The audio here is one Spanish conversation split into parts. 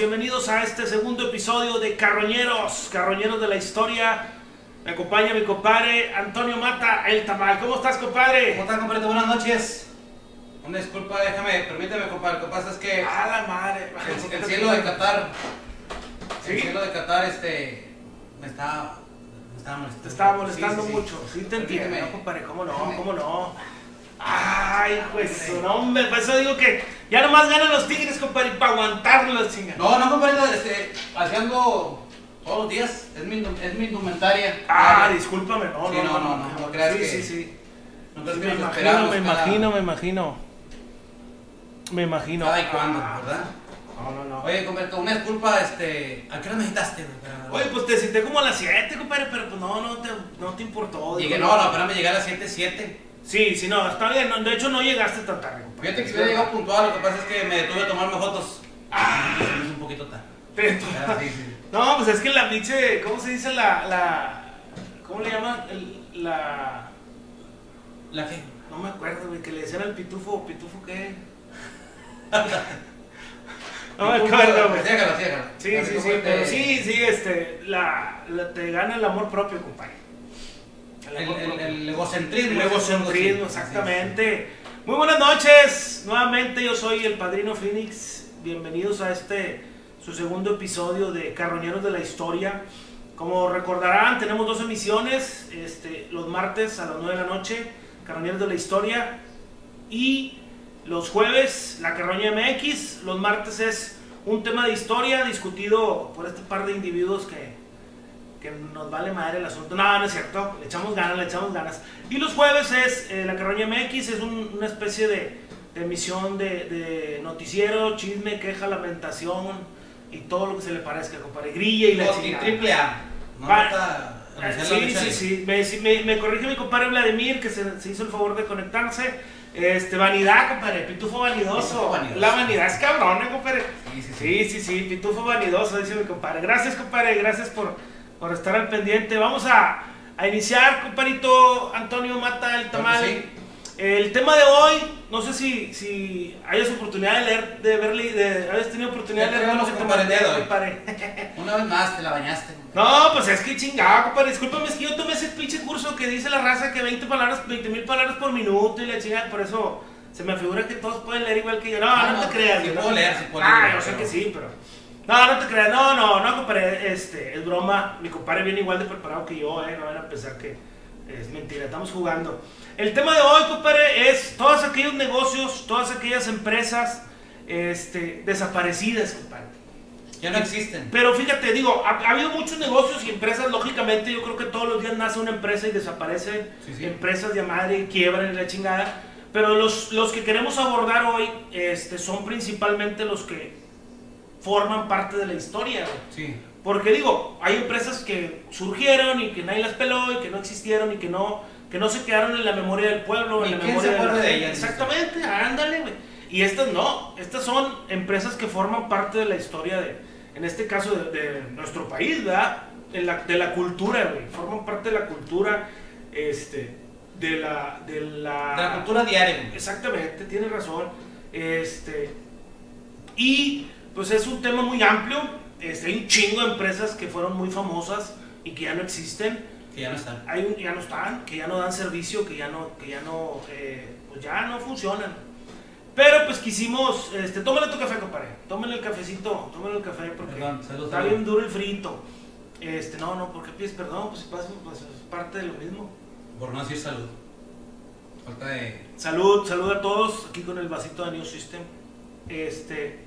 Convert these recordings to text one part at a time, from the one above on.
bienvenidos, a este segundo episodio de Carroñeros, Carroñeros de la Historia. Me acompaña mi compadre Antonio Mata, el tamal. ¿Cómo estás, compadre? ¿Cómo estás, compadre? Buenas noches. Una disculpa, déjame, permíteme, compadre. Lo que pasa es que A la madre. el, el cielo de Qatar, ¿Sí? el cielo de Qatar, este, me está, me está molestando. Te estaba molestando Sí, sí, sí. mucho. Sí, te entiendo, Permíteme. ¿no, compadre? ¿Cómo no? Déjame. ¿Cómo no? Ay, pues su nombre. Por eso digo que ya nomás ganan los tigres, compadre, para aguantarlos, chinga. No, no, compadre, este, haciendo todos los días, es mi, es mi indumentaria. Ah, discúlpame, no, Sí, no, no, no, no, no creas sí, que- sí, sí. No crees Sí, que me imagino, me imagino, me imagino. Me imagino. Cada y cuando, Ah, ¿verdad? No, no, no. Oye, compadre, una disculpa, este, ¿a qué hora me necesitaste? Oye, pues te cité como a las 7, compadre, pero pues no, no te, no te importó. Llegué, no, no, espérame, llegué a las 7, 7. Sí, sí, no, está bien. no, de hecho, no llegaste tan tarde, compadre. Fíjate que hubiera llegado puntual, lo que pasa es que me detuve a tomarme fotos. Ah, hizo un poquito tarde. Ah, sí, sí. No, pues es que la pinche, ¿cómo se dice la, la, cómo le llaman? El- la, ¿La qué? no me acuerdo, güey, que le decían al pitufo, pitufo qué. no me acuerdo, güey. Sí, sí, sí, pero sí, sí, este, la, la- te gana el amor propio, compadre. El, amor el, propio. el egocentrismo. El egocentrismo, exactamente. Muy buenas noches. Nuevamente yo soy el Padrino Phoenix. Bienvenidos a este, su segundo episodio de Carroñeros de la Historia. Como recordarán, tenemos dos emisiones. Este, los martes a las 9 de la noche, Carroñeros de la Historia. Y los jueves, la Carroña MX. Los martes es un tema de historia discutido por este par de individuos que, que nos vale madre el asunto. No, no es cierto. Le echamos ganas, le echamos ganas. Y los jueves es eh, la Carroña MX, es un- una especie de, de emisión de, de noticiero, chisme, queja, lamentación y todo lo que se le parezca, compadre. Grilla y la chingada. Triple A. No Ah, Sí, sí, sí. Me, me- me corrige mi compadre Vladimir, que se, se hizo el favor de conectarse. Este, vanidad, compadre, pitufo vanidoso. Pitufo vanidoso. La vanidad es cabrón, ¿eh, compadre. Sí, sí, sí. Sí, sí, sí, pitufo vanidoso, dice mi compadre. Gracias, compadre, gracias por, por estar al pendiente. Vamos a, a iniciar, compadrito Antonio Mata, el tamal. sí. El tema de hoy, no sé si, si hayas oportunidad de leer, de verle, de, hayas tenido oportunidad de leer tenemos, lo que te compadre, mandé, el día de hoy. compadre. Una vez más te la bañaste. No, pues es que chingado, compadre. Discúlpame, es que yo tomé ese pinche curso que dice la raza que 20 palabras, 20 mil palabras por minuto y la chingada. Por eso se me figura que todos pueden leer igual que yo. No, Ah, no, no, te creas. sí güey, puedo no te leer, creas. sí puedo Ah, leer, yo sé pero- que sí, pero. No, no te creas. No, no, no, compadre. Este, es broma. Mi compadre viene igual de preparado que yo, eh. No van a pensar que es mentira. Estamos jugando. El tema de hoy, compadre, es todos aquellos negocios, todas aquellas empresas este, desaparecidas, compadre. Ya no existen. Pero fíjate, digo, ha, ha habido muchos negocios y empresas, lógicamente, yo creo que todos los días nace una empresa y desaparecen Sí, sí. empresas de madre quiebran y la chingada. Pero los, los que queremos abordar hoy este, son principalmente los que forman parte de la historia. Sí. Porque digo, hay empresas que surgieron y que nadie las peló y que no existieron y que no, que no se quedaron en la memoria del pueblo, en la quién memoria se acuerda la de gente. ellas, Exactamente, ándale, güey. Y estas no, estas son empresas que forman parte de la historia de, en este caso, de, de nuestro país, ¿verdad? De la, de la cultura, güey. Forman parte de la cultura, este, de la, de la... De la cultura diaria. güey. Exactamente, tiene razón. Este, y pues es un tema muy amplio. Este, hay un chingo de empresas que fueron muy famosas y que ya no existen. Que ya no están. Hay un, ya no están, que ya no dan servicio, que ya no, que ya no, eh, pues ya no funcionan. Pero pues quisimos, este, tómale tu café, compadre. Tómale el cafecito, tómale el café porque Perdón, salud, está bien duro el frito. Este, no, no, porque pides perdón, pues, pasa- pues es parte de lo mismo. Por no decir salud. Falta de. Salud, salud a todos, aquí con el vasito de New System. Este,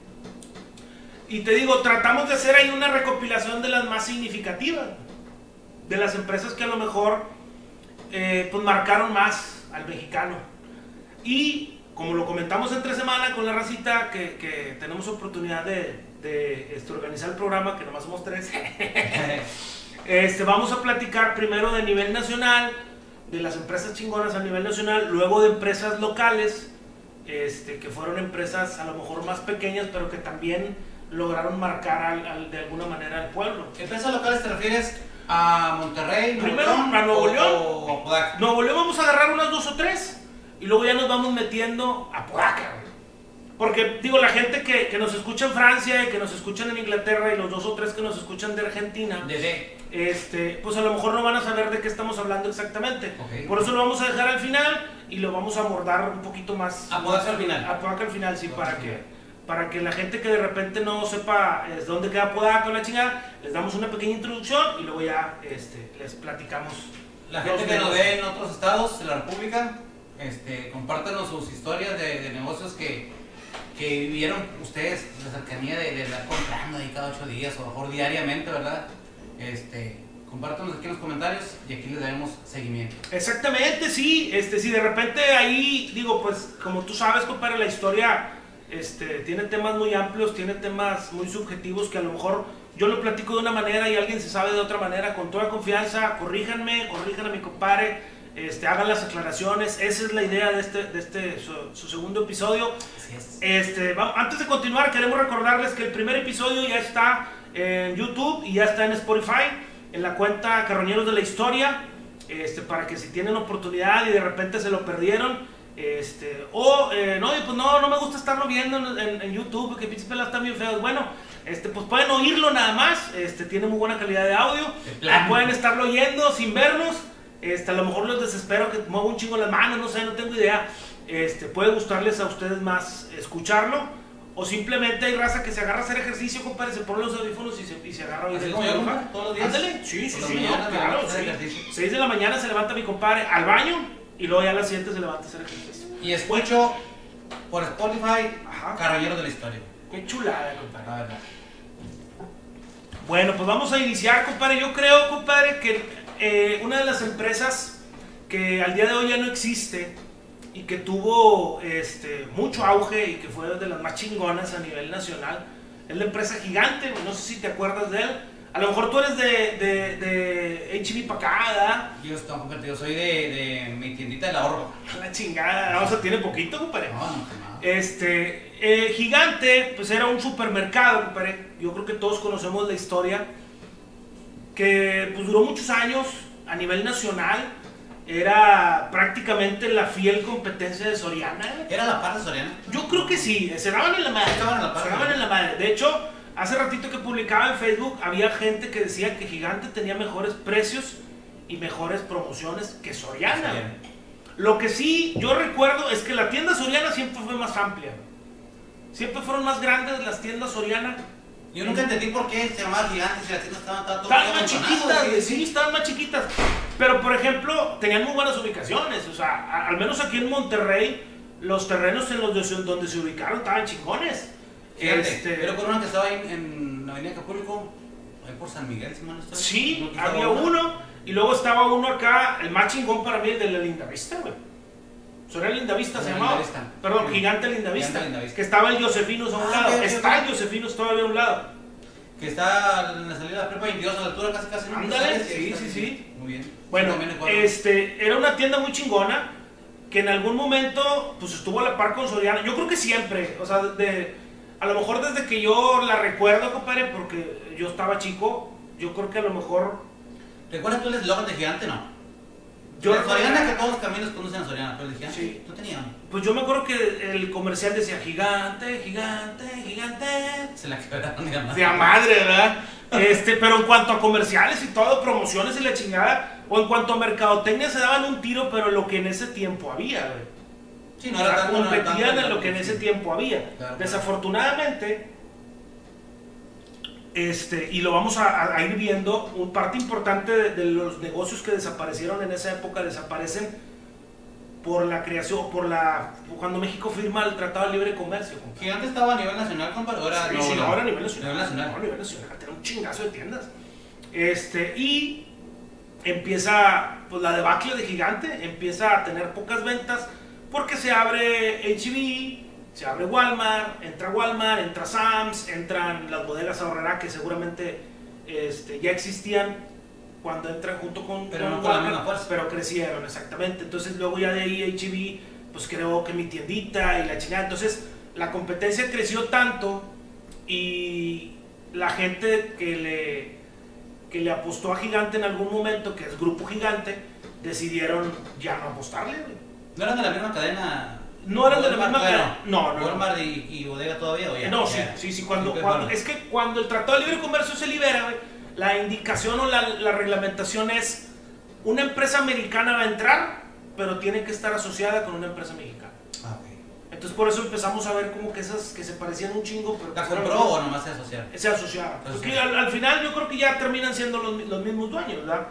y te digo, tratamos de hacer ahí una recopilación de las más significativas, de las empresas que a lo mejor eh, pues marcaron más al mexicano. Y como lo comentamos entre semana con la racita, que, que tenemos oportunidad de, de, este, organizar el programa, que nomás somos tres, este, vamos a platicar primero de nivel nacional, de las empresas chingonas a nivel nacional, luego de empresas locales, este, que fueron empresas a lo mejor más pequeñas, pero que también lograron marcar al- al- de alguna manera al pueblo. ¿Empresas locales te refieres a Monterrey? Primero, Nuevo León, a Nuevo o- León. O a Podaca? Nuevo León vamos a agarrar unas dos o tres y luego ya nos vamos metiendo a Podaca. Porque, digo, la gente que, que nos escucha en Francia y que nos escuchan en Inglaterra y los dos o tres que nos escuchan de Argentina, Desde. este, pues a lo mejor no van a saber de qué estamos hablando exactamente. Ok. Por eso lo vamos a dejar al final y lo vamos a abordar un poquito más. A Podaca al final. A Podaca al final, sí, Podaca para que, final. Para que la gente que de repente no sepa eh, dónde queda Podaca o la chingada, les damos una pequeña introducción y luego ya este, les platicamos. La gente que nos ve en otros estados de la República, este, compártanos sus historias de, de negocios que, que vivieron ustedes, la cercanía de, de andar comprando ahí cada ocho días o mejor diariamente, ¿verdad? Este, compártanos aquí en los comentarios y aquí les daremos seguimiento. Exactamente, sí. Este, si de repente ahí, digo, pues, como tú sabes, compadre, la historia este, tiene temas muy amplios, tiene temas muy subjetivos que a lo mejor yo lo platico de una manera y alguien se sabe de otra manera. Con toda confianza, corríjanme, corrijan a mi compadre, este, hagan las aclaraciones. Esa es la idea de este, de este su, su segundo episodio. Así es. Este, va- antes de continuar, queremos recordarles que el primer episodio ya está en YouTube y ya está en Spotify, en la cuenta Carroñeros de la Historia, este, para que si tienen oportunidad y de repente se lo perdieron, este, o eh, no, pues no, no me gusta estarlo viendo en, en- en YouTube, porque pinches pelas están bien feos. Bueno, este, pues pueden oírlo nada más, este, tiene muy buena calidad de audio, plano. pueden estarlo oyendo sin vernos. Este, a lo mejor los desespero que muevo un chingo las manos, no sé, no tengo idea. Este, puede gustarles a ustedes más escucharlo. O simplemente hay raza que se agarra a hacer ejercicio, compadre, se pone los audífonos y se, y se agarra a oír todos los días. Ándale, sí, sí, sí, la no, mañana me claro, levanto a hacer sí. ejercicio. 6 de la mañana se levanta mi compadre al baño y luego ya a las 7 se levanta a hacer ejercicio. Y escucho por Spotify Ajá. Carroñeros de la Historia. Qué chulada, compadre. La verdad. Bueno, pues vamos a iniciar, compadre. Yo creo, compadre, que eh, una de las empresas que al día de hoy ya no existe y que tuvo este, mucho auge y que fue de las más chingonas a nivel nacional es la empresa gigante. No sé si te acuerdas de él. A lo mejor tú eres de, de, de HB para acá, ¿verdad? Yo, estoy- yo soy de, de mi tiendita de ahorro. La chingada, o sea, tiene poquito, compadre. No, no, nada. Este, eh, Gigante, pues era un supermercado, compadre. Yo creo que todos conocemos la historia. Que pues duró muchos años a nivel nacional. Era prácticamente la fiel competencia de Soriana. ¿Era la par de Soriana? Yo creo que sí, se daban en la madre. Se daban en la Se madre. daban en la madre. De hecho, hace ratito que publicaba en Facebook, había gente que decía que Gigante tenía mejores precios y mejores promociones que Soriana. Soriana. Lo que sí yo recuerdo es que la tienda Soriana siempre fue más amplia. Siempre fueron más grandes las tiendas Soriana. Yo nunca entendí por qué se llamaban gigantes y las tiendas estaban tanto Estaban más chiquitas, sí, estaban más chiquitas. Pero, por ejemplo, tenían muy buenas ubicaciones. O sea, a- al menos aquí en Monterrey, los terrenos en los de- donde se ubicaron estaban chingones. Este, pero con una que estaba ahí en la avenida Acapulco, ahí por San Miguel, si mal no estoy. Sí, ¿No que estaba había uno. Y luego estaba uno acá, el más chingón para mí, el de la Lindavista, güey. Eso era Lindavista, se La llamaba. Lindavista. Perdón, Sí. Gigante Lindavista. Lindavista. Que estaba el Josefinos a un Ah, lado. Está el Josefinos todavía a un lado. Que está en la salida de la prepa 22 a la altura casi casi. Ándale, sí, sí, sí. Muy bien. Bueno, este, era una tienda muy chingona que en algún momento pues estuvo a la par con Soriana. Yo creo que siempre, o sea, de, a lo mejor desde que yo la recuerdo, compadre, porque yo estaba chico, yo creo que a lo mejor ¿Recuerdas tú el eslogan de gigante? No. Yo Yo Soriana que todos los caminos conducen a Soriana, pero el gigante, Sí. ¿tú tenías? Pues yo me acuerdo que el comercial decía gigante, gigante, gigante. Se la quebraron de la De a madre, ¿verdad? Este, pero en cuanto a comerciales y todo, promociones y la chingada, o en cuanto a mercadotecnia se daban un tiro, pero lo que en ese tiempo había, güey. Sí, O no era sea, tanto. no era competían tanto, en lo que en ese tiempo había. Claro. Desafortunadamente, este, y lo vamos a, a- ir viendo, un parte importante de, de los negocios que desaparecieron en esa época desaparecen por la creación, por la cuando México firma el Tratado de Libre Comercio. compadre. Gigante estaba a nivel nacional, compadre. Ahora Sí, no, sí, no. ahora a nivel nacional. Nacional. No, a nivel nacional. Tiene un chingazo de tiendas. Este, y empieza, pues la debacle de Gigante, empieza a tener pocas ventas porque se abre HB, se abre Walmart, entra Walmart, entra Sam's, entran las bodegas ahorrará que seguramente este, ya existían cuando entran junto con, Pero con no con la Walmart, misma fuerza. pero crecieron, exactamente. Entonces luego ya de ahí HB, pues creó que mi tiendita y la chingada. Entonces la competencia creció tanto y la gente que le, que le apostó a Gigante en algún momento, que es Grupo Gigante, decidieron ya no apostarle. ¿No eran de la misma cadena no eran de la misma cadena. No, no. Walmart y, y bodega todavía. No, sí, sí, sí. Cuando, cuando- es que cuando el Tratado de Libre Comercio se libera, güey, la indicación o la, la reglamentación es una empresa americana va a entrar, pero tiene que estar asociada con una empresa mexicana. Ah, ok. Entonces por eso empezamos a ver como que esas que se parecían un chingo, pero ¿La compró o nomás se asociaron? se asociaba. Pues Porque al, al final yo creo que ya terminan siendo los, los mismos dueños, ¿verdad?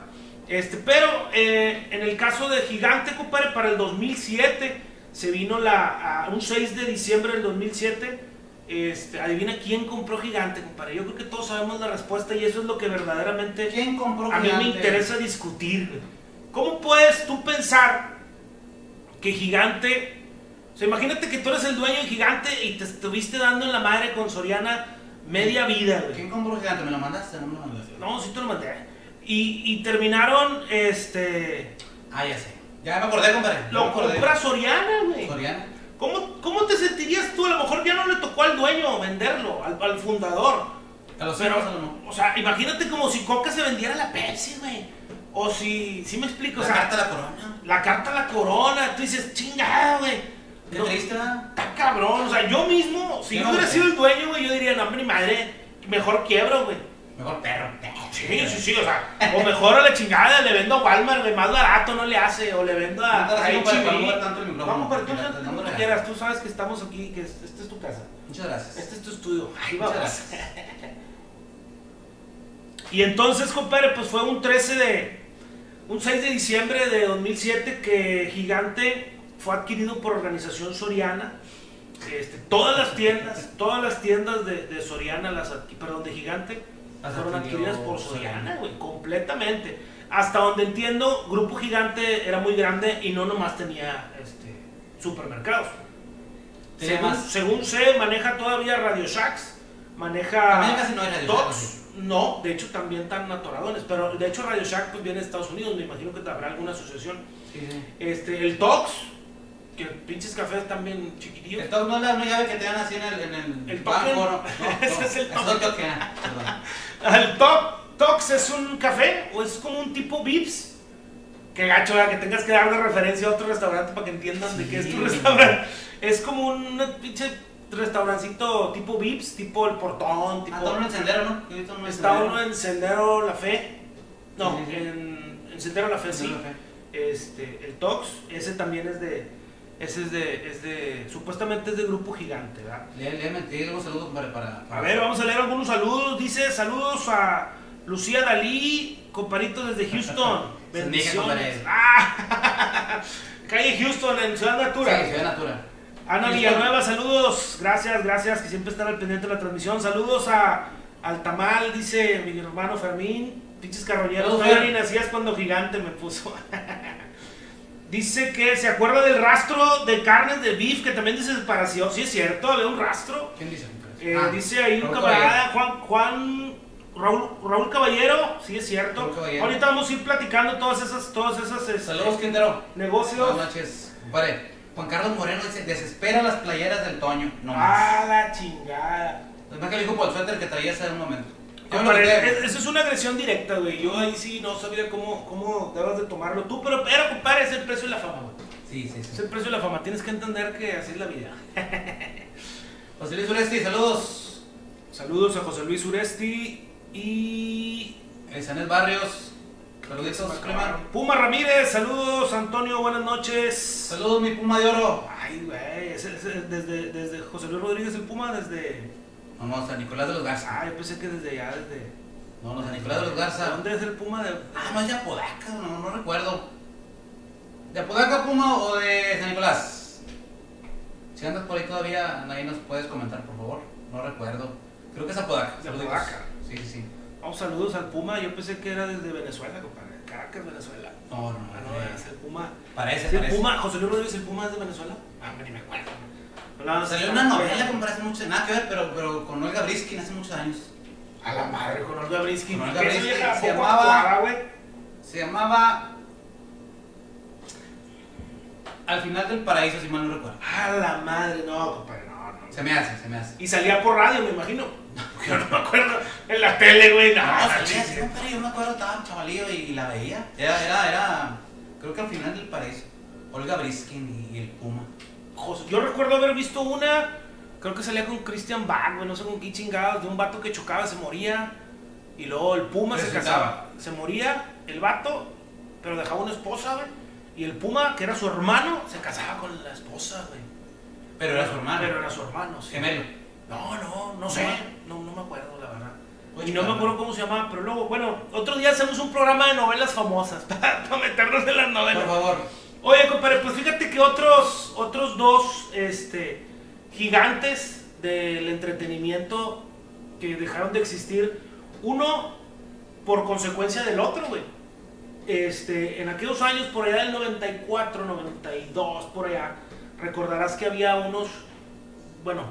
Este, pero eh, en el caso de Gigante, compadre, para el 2007 se vino la, a un 6 de diciembre del 2007. Este, adivina quién compró Gigante, compadre. Yo creo que todos sabemos la respuesta y eso es lo que verdaderamente ¿Quién compró a mí me interesa discutir. ¿Cómo puedes tú pensar que Gigante... O sea, imagínate que tú eres el dueño de Gigante y te estuviste dando en la madre con Soriana media vida, güey. ¿Quién compró Gigante? ¿Me lo mandaste? No me lo mandaste. No, sí te lo mandé. Y, y terminaron, este... Ah, ya sé. Ya me acordé, compadre. Lo acordé. compra Soriana, güey. Soriana. ¿Cómo, ¿Cómo te sentirías tú? A lo mejor ya no le tocó al dueño venderlo, al, al fundador. A los Pero, a no. o sea, imagínate como si Coca se vendiera la Pepsi, güey. O si, ¿sí me explico? La o sea, carta de la corona. la carta a la corona, tú dices, chingada, güey. Qué No, triste. Está cabrón, o sea, yo mismo, si Yo no hubiera sido el dueño, güey, yo diría, no, ni madre, mejor quiebro, güey. Mejor perro. Sí, sí, sí, o sea, o mejor a la chingada, le vendo a Walmart, güey, más barato no le hace, o le vendo a, H&B. mover tanto el micrófono, No, pero tú, tú tú la- quieras, tú sabes que estamos aquí, que es- esta es tu casa, Muchas gracias. este es tu estudio. Ahí Muchas vamos. gracias. Y entonces, compadre, pues fue un 13 de. Un 6 de diciembre de 2007 que Gigante fue adquirido por Organización Soriana. Este, todas las tiendas, todas las tiendas de, de Soriana, las perdón, de Gigante, Las fueron adquiridas por Soriana. Güey, completamente. Hasta donde entiendo, Grupo Gigante era muy grande y no nomás tenía este, supermercados. Tenía Según, más. según sé, maneja todavía Radio Shacks, maneja También casi no hay Radio no, de hecho también están atoradones, pero de hecho Radio Shack pues viene de Estados Unidos, me imagino que habrá alguna asociación. Sí, sí. Este, el Tox, que pinches cafés también chiquitillos. Entonces no es la llave que te dan así en el, en el, El banco, token. ¿no? No, Ese es el ah, perdón. El Top, Tox es un café o es como un tipo Vips. Que gacho, ¿verdad? que tengas que dar de referencia a otro restaurante para que entiendan de qué es tu restaurante. Es como un pinche restaurancito tipo Vips, tipo el portón, tipo. Ah, está uno en sendero, ¿no? Está Sendero. uno en Sendero La Fe. No, Sí, sí, sí. En, en Sendero La Fe, sí. Sendero La Fe. Este, el Tox, ese también es de. Ese es de, es de. Supuestamente es de grupo gigante, ¿verdad? Léeme, te digo un saludo para, para, A ver, vamos a leer algunos saludos. Dice saludos a Lucía Dalí, comparito desde Houston. Bendiciones. Ah, calle Houston en Ciudad Natura. Sí, Ciudad Natura. Ana. Villanueva, saludos. Gracias, gracias, que siempre están al pendiente de la transmisión. Saludos a al Tamal, dice mi hermano Fermín. Pinches carroñeros. Saludos, Fer. ni nacías cuando gigante me puso. dice que se acuerda del rastro de carnes de beef, que también dice separación. Sí, es cierto, había un rastro. ¿Quién dice? Eh, Ah, dice ahí un Raúl camarada, Juan, Juan Raúl, Raúl Caballero, sí es cierto. Ahorita vamos a ir platicando todas esas, todas esas este, Saludos, Quintero. negocios. Buenas noches. Compadre, Juan Carlos Moreno dice, desespera las playeras del Toño. No más. Ah, la chingada. Es más que le dijo por el suéter que traía hace un momento. Yo es- eso es una agresión directa, güey. Yo ahí sí no sabía cómo, cómo debas de tomarlo tú, pero, pero compadre, es el precio de la fama, güey. Sí, sí, Es sí. el precio de la fama. Tienes que entender que así es la vida. José Luis Uresti, saludos. Saludos a José Luis Uresti y Elisanet Barrios, saluditos, prima. Puma Ramírez, saludos Antonio, buenas noches. Saludos, mi puma de oro. Ay, güey, desde, desde José Luis Rodríguez el Puma, desde... No, no, San Nicolás de los Garza. Ah, yo pensé que desde allá, desde... No, no, San Nicolás de los Garza. ¿Dónde es el Puma de...? Ah, no es de Apodaca, no, no recuerdo. ¿De Apodaca, Puma o de San Nicolás? Si andas por ahí todavía, ahí nos puedes comentar, por favor. No recuerdo. Creo que es Apodaca. De. Apodaca. Sí, sí, sí. Vamos, saludos al Puma, yo pensé que era desde Venezuela, compadre. Caracas, Venezuela. No, no, Ah, no. no, es el Puma. Parece, ¿Es el parece. Puma? ¿José Luis Rodríguez el Puma es de Venezuela? Ah, ni me acuerdo. Salió una novela, compadre, hace mucho, nada que ver, pero, pero con Olga Briskin hace muchos años. A la madre, con Olga Briskin. Con Olga Briskin, se llamaba- actuada. Se llamaba Al final del paraíso, si mal no recuerdo. A la madre, no, compadre, no, no. Se me hace, se me hace. Y salía por radio, me imagino. Yo no me acuerdo. En la tele, güey, no, No, salía así, compadre, yo me acuerdo, estaba un chavalillo y, y la veía. Era, era, era, creo que al final del paraíso. Olga Briskin y, y el Puma. José- Yo recuerdo haber visto una, creo que salía con Christian Bach, no sé con qué chingados, de un vato que chocaba, se moría. Y luego el Puma se casaba. Se moría el vato, pero dejaba una esposa, güey. Y el Puma, que era su hermano, se casaba con la esposa, güey. Pero era su hermano. Pero era su hermano, sí. Gemelo. No, no, no sé. No, no me acuerdo, la verdad. Y no me acuerdo cómo se llamaba, pero luego, bueno, otro día hacemos un programa de novelas famosas para, meternos en las Por novelas. favor. Oye, compadre, pues fíjate que otros, otros dos este, gigantes del entretenimiento que dejaron de existir, uno por consecuencia del otro, güey. Este, en aquellos años, por allá del 94, 92, por allá, recordarás que había unos, bueno,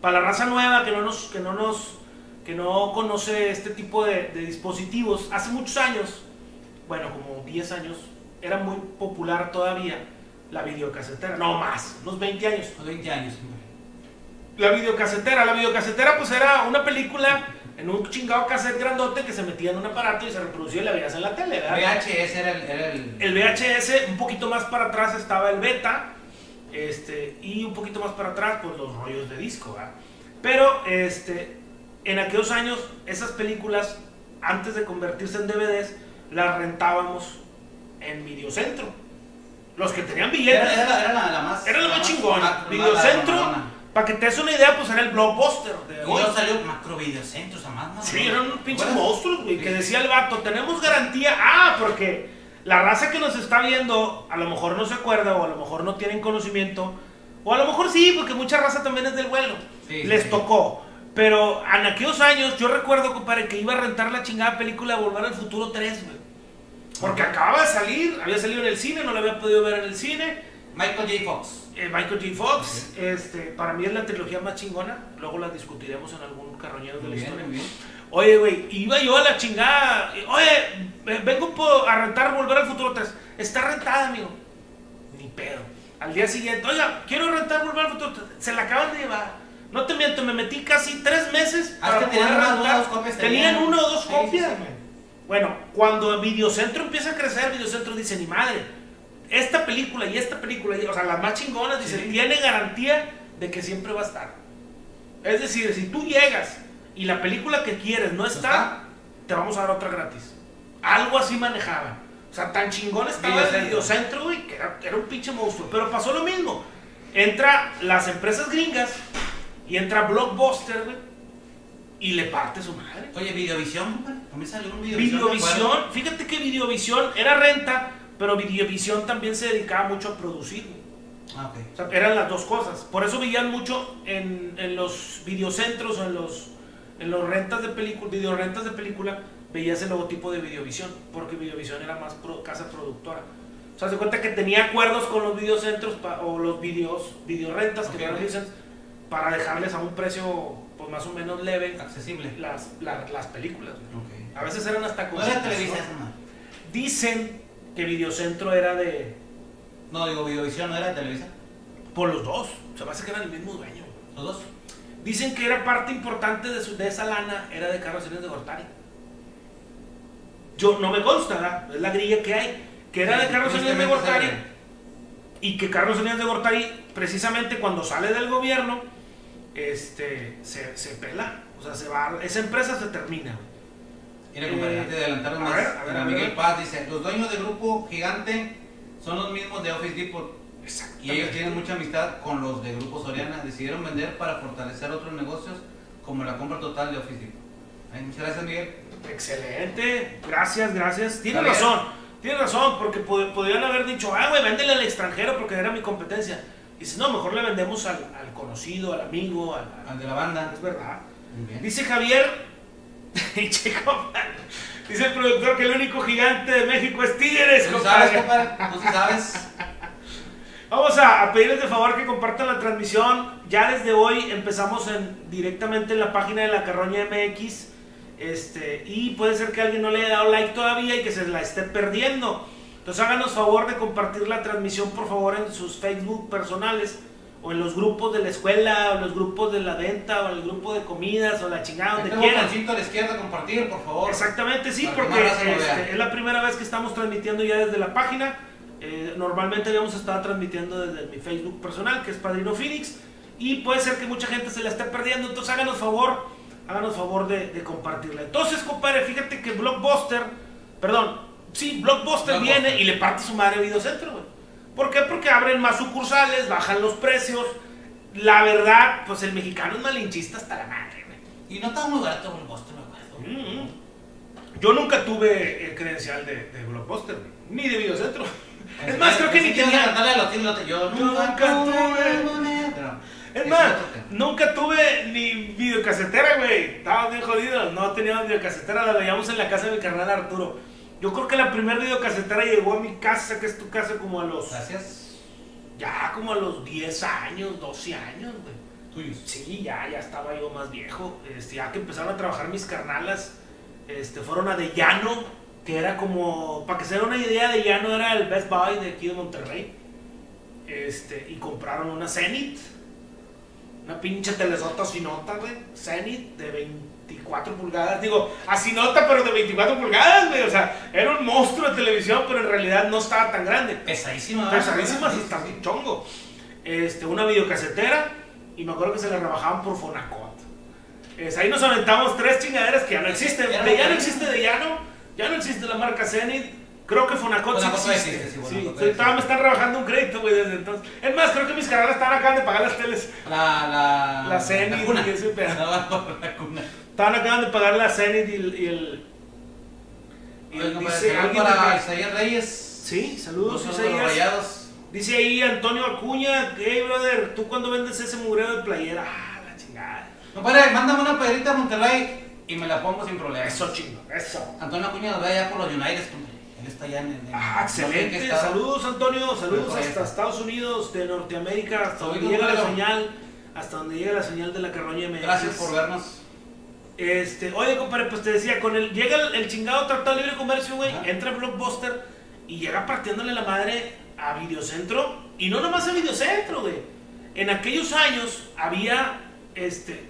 para la raza nueva que no nos, que no nos, que no conoce este tipo de, de dispositivos, hace muchos años, bueno, como 10 años, era muy popular todavía la videocasetera, no más, unos 20 años. A los 20 años. hombre. La videocasetera, la videocasetera pues era una película en un chingado cassette grandote que se metía en un aparato y se reproducía y la veías en la tele, ¿verdad? VHS era el. Era el... El VHS, un poquito más para atrás estaba el beta, este, y un poquito más para atrás, pues los rollos de disco, ¿verdad? Pero, este, en aquellos años, esas películas, antes de convertirse en DVDs, las rentábamos en Videocentro. Los que tenían billetes. Era, era, la- era la, la más. Era más la la- la- Videocentro, para que te des una idea, pues era el blockbuster de hoy. salió Macro Videocentros, a más, ¿no? Sí, eran unos pinches ¿Recuerdas? monstruos, güey, que decía el vato, tenemos garantía. Ah, porque la raza que nos está viendo, a lo mejor no se acuerda, o a lo mejor no tienen conocimiento, o a lo mejor sí, porque mucha raza también es del vuelo. Sí, Les sí. tocó. Pero en aquellos años, yo recuerdo, compadre, que iba a rentar la chingada película de Volver al Futuro 3, güey. Porque Ajá. acababa de salir, había salido en el cine, no la había podido ver en el cine. Michael J. Fox. Eh, Michael J. Fox, este, para mí es la trilogía más chingona. Luego la discutiremos en algún carroñero de la historia. bien. Oye, güey, iba yo a la chingada. Oye, ve- vengo a rentar Volver al Futuro 3. Está rentada, amigo. Ni pedo. Al día siguiente, oiga, quiero rentar Volver al Futuro 3. Se la acaban de llevar. No te miento, me metí casi tres meses Ah, tenían una o dos copias. Tenían una o dos Sí, copias, sí, sí. Bueno, cuando Videocentro empieza a crecer, Videocentro dice, ni madre, esta película y esta película, y- o sea, las más chingonas, dice, Sí. tiene garantía de que siempre va a estar. Es decir, si tú llegas y la película que quieres no está, está? te vamos a dar otra gratis. Algo así manejaban. O sea, tan chingón estaba el Videocentro. Videocentro, güey, que era, era un pinche monstruo. Pero pasó lo mismo. Entra las empresas gringas y entra Blockbuster, güey, y le parte su madre. Oye, Videovisión, compadre. También salió un Videovisión. Videovisión, fíjate que Videovisión era renta, pero Videovisión también se dedicaba mucho a producir. Ah, ok. O sea, eran las dos cosas. Por eso veían mucho en, en los videocentros o en los, en los rentas de película, videorentas de película, veías el logotipo de Videovisión, porque Videovisión era más pro- casa productora. O sea, se cuenta que tenía acuerdos con los videocentros pa- o los videos, videorentas, que Ok, eran ok. videocentros, para dejarles a un precio pues, más o menos leve Accesible. las, la- las películas. A veces eran hasta con No era. Dicen que Videocentro era de. No, digo, Videovisión no era Televisa. por los dos. Se me hace que eran el mismo dueño. Los dos. Dicen que era parte importante de, su- de esa lana, era de Carlos Salinas de Gortari. Yo no me consta, ¿verdad? es la grilla que hay. Que era de Carlos Salinas de Gortari. Y que Carlos Salinas de Gortari, precisamente cuando sale del gobierno, este, se, se pela. O sea, se va, esa empresa se termina. Mira, compadre, Eh, antes de adelantar a más, ver, ver, Miguel. Paz dice, los dueños del grupo gigante son los mismos de Office Depot y ellos tienen mucha amistad con los de Grupo Soriana. Decidieron vender para fortalecer otros negocios como la compra total de Office Depot. Ay, muchas gracias, Miguel. Excelente, gracias, gracias. Tiene bien. razón, tiene razón, porque pod- podrían haber dicho, ah, güey, véndele al extranjero porque era mi competencia. Y dice, no, mejor le vendemos al, al conocido, al amigo, al, de la banda. Es verdad. Muy bien. Dice Javier, dice el productor que el único gigante de México es Tigres, ¿Tú sí sabes, compadre. compadre? ¿Tú sí sabes? Vamos a, a pedirles de favor que compartan la transmisión. Ya desde hoy empezamos en, directamente en la página de la Carroña MX. Este, y puede ser que alguien no le haya dado like todavía y que se la esté perdiendo. Entonces háganos favor de compartir la transmisión por favor en sus Facebook personales o en los grupos de la escuela o en los grupos de la venta o en el grupo de comidas o la chingada donde quieran. botoncito a la izquierda, compartir, por favor. Exactamente, sí, Para porque este, es la primera vez que estamos transmitiendo ya desde la página. Eh, normalmente habíamos estado transmitiendo desde mi Facebook personal, que es Padrino Phoenix, y puede ser que mucha gente se la esté perdiendo, entonces háganos favor, háganos favor de, de compartirla. Entonces, compadre, fíjate que Blockbuster, perdón, sí, Blockbuster, Blockbuster. viene y le parte su madre a Videocentro, güey. ¿Por qué? Porque abren más sucursales, bajan los precios. La verdad, pues el mexicano es malinchista hasta la madre, güey. Y no estaba muy barato el Blockbuster, me acuerdo. Mm. Yo nunca tuve el credencial de, de Blockbuster, ni de Videocentro. Es más, creo que ni ibas a tenía. Lotín. Yo Nunca tuve. moneda. Es más, nunca tuve ni videocasetera, güey. Estábamos bien jodidos. No teníamos videocasetera, la veíamos en la casa de mi carnal Arturo. Yo creo que la primera videocasetera llegó a mi casa, que es tu casa, como a los. Gracias. Ya como a los 10 años, 12 años, güey. Tuyos. Sí, ya, ya estaba yo más viejo. Este, ya que empezaron a trabajar mis carnalas, este, fueron a De Llano, que era como, para que se den una idea, De Llano era el Best Buy de aquí de Monterrey. Este, y compraron una Zenith, una pinche telesota sinota, güey. Zenith de 24 pulgadas. Digo, asinota, pero de 24 pulgadas, güey. O sea, era un monstruo de televisión, pero en realidad no estaba tan grande. Pesadísima. ¿verdad? Pesadísimas Sí, sí, sí. chongo. Este, una videocasetera y me acuerdo que se la rebajaban por Fonacot. Es, ahí nos aventamos tres chingaderas que ya no existen. De ya no existe de ya no, ya no existe la marca Zenith. Creo que Fonacot, sí existe. existe, sí, Sí, sí, todavía me están rebajando un crédito, güey, desde entonces. Es más, creo que mis canales estaban acabando de pagar las teles. La, la. La Zenith La cuna. y ese. La, la cuna. Estaban acabando de pagar la Zenith y el. Y el, y el- dice alguien para acá- Isaías Reyes. Sí, saludos, Isaías. Dice ahí Antonio Acuña, hey brother, ¿tú cuándo vendes ese mugreo de playera? Ah, la chingada. Compadre, mándame una playerita a Monterrey y me la pongo sin problema. Eso chingo, eso. Antonio Acuña nos ve allá por los United. Él está allá en. en- Ah, excelente. Saludos Antonio, saludos hasta está. Estados Unidos, de Norteamérica, hasta Soy donde llega la señal, hasta donde llega la señal de la carroña MX. Gracias por vernos. Este, oye, compadre, pues te decía, con el, llega el, el chingado Tratado de Libre Comercio, güey, entra Blockbuster y llega partiéndole la madre a Videocentro. Y no nomás a Videocentro, güey. En aquellos años había, este,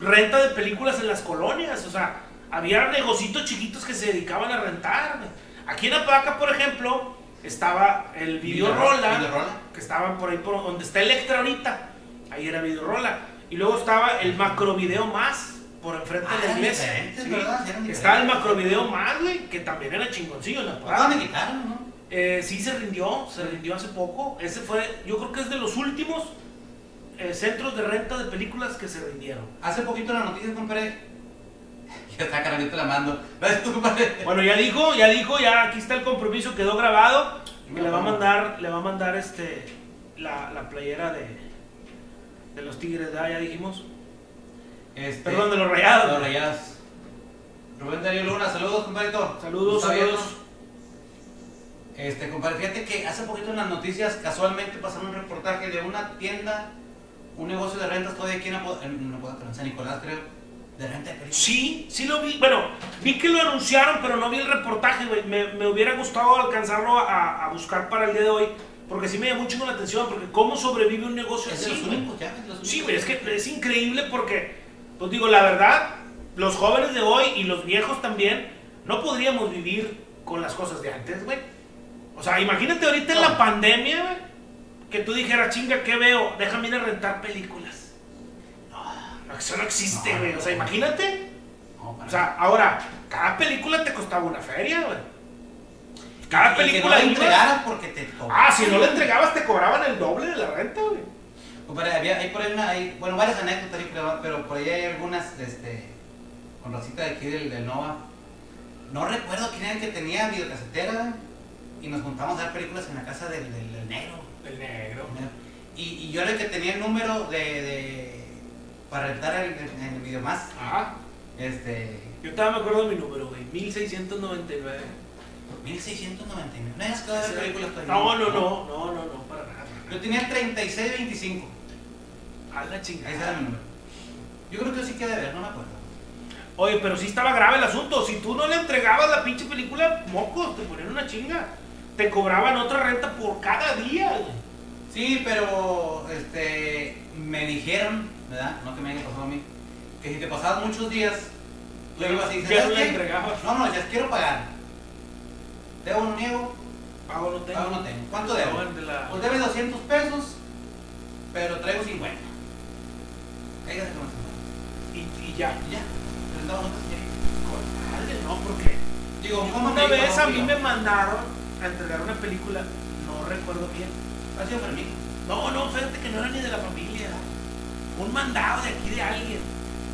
renta de películas en las colonias, o sea, había negocitos chiquitos que se dedicaban a rentar, güey. Aquí en Apaca, por ejemplo, estaba el Videorola, Videorola. que estaba por ahí, por donde está Electra ahorita. Ahí era Videorola. Y luego estaba el Macrovideo Más, por enfrente Ah, de la iglesia. Estaba el. Macrovideo Más, güey, que también era chingoncillo en la parada. de quitarlo, ¿no? Eh, sí se rindió, se rindió hace poco. Ese fue, yo creo que es de los últimos eh, centros de renta de películas que se rindieron. Hace poquito la noticia, compadre. Está carnalito la mando. Bueno, ya dijo, ya dijo, ya aquí está el compromiso, quedó grabado. Y le va a mandar, le va a mandar este la, la playera de, de los Tigres, ¿verdad? ya dijimos. Este, Perdón, de los rayados. Los rayados. Rubén Darío Luna, saludos, compadrito. Saludos, saludos. Este, compadre, fíjate que hace poquito en las noticias casualmente pasaron un reportaje de una tienda, un negocio de rentas todavía aquí en, en, en San Nicolás, creo, de renta de películas. Sí, sí lo vi. Bueno, vi que lo anunciaron, pero no vi el reportaje, güey. Me, me hubiera gustado alcanzarlo a, a buscar para el día de hoy. Porque sí me llamó mucho la atención. Porque cómo sobrevive un negocio Es así, los únicos, ya, Sí, güey, es que es increíble porque, pues digo, la verdad, los jóvenes de hoy y los viejos también, no podríamos vivir con las cosas de antes, güey. O sea, imagínate ahorita en la pandemia, güey, que tú dijeras, chinga, ¿qué veo? Déjame ir a rentar películas. Eso no existe, güey. O sea, imagínate. O sea, ahora, cada película te costaba una feria, güey. Cada Y que película no porque te Ah, si no le entregabas, te cobraban el doble de la renta, güey. Compadre, había, hay por ahí una, hay, bueno, varias anécdotas, pero, pero por ahí hay algunas, este, con Rosita de aquí del, del Nova. No recuerdo quién era el que tenía videocasetera y nos juntamos a ver películas en la casa del, del, del negro. El negro. Y, y yo era el que tenía el número de, de para rentar el, el, el video más. Ajá. Este, Yo todavía me acuerdo de mi número, güey. 1699. 1699. No hayas quedado de películas todavía. No, no, no, no, no, no, para nada. Yo tenía el 3625. A la Ese era chingada. mi número. Yo creo que sí queda de ver, no me acuerdo. Oye, pero sí estaba grave el asunto. Si tú no le entregabas la pinche película, mocos, te ponían una chinga. Te cobraban otra renta por cada día, güey. Sí, pero este me dijeron, ¿verdad? No que me haya pasado a mí, que si te pasaban muchos días, tú Ya- ibas ya no "¿Sabes qué? entregabas". No, no, ya quiero pagar. Te hago un niego, Pago no tengo. Pago no tengo. ¿Cuánto debo? No, Pues debe 200 pesos, pero traigo 50. Cáigate con esa madre. Y, y ya. Y ya. Presentamos notas y ya. Madre, no, porque Digo, ¿cómo una vez a mí no, me mandaron a entregar una película, no recuerdo bien. Ha sido Fermín. No, no, fíjate que no era ni de la familia. Un mandado de aquí de alguien.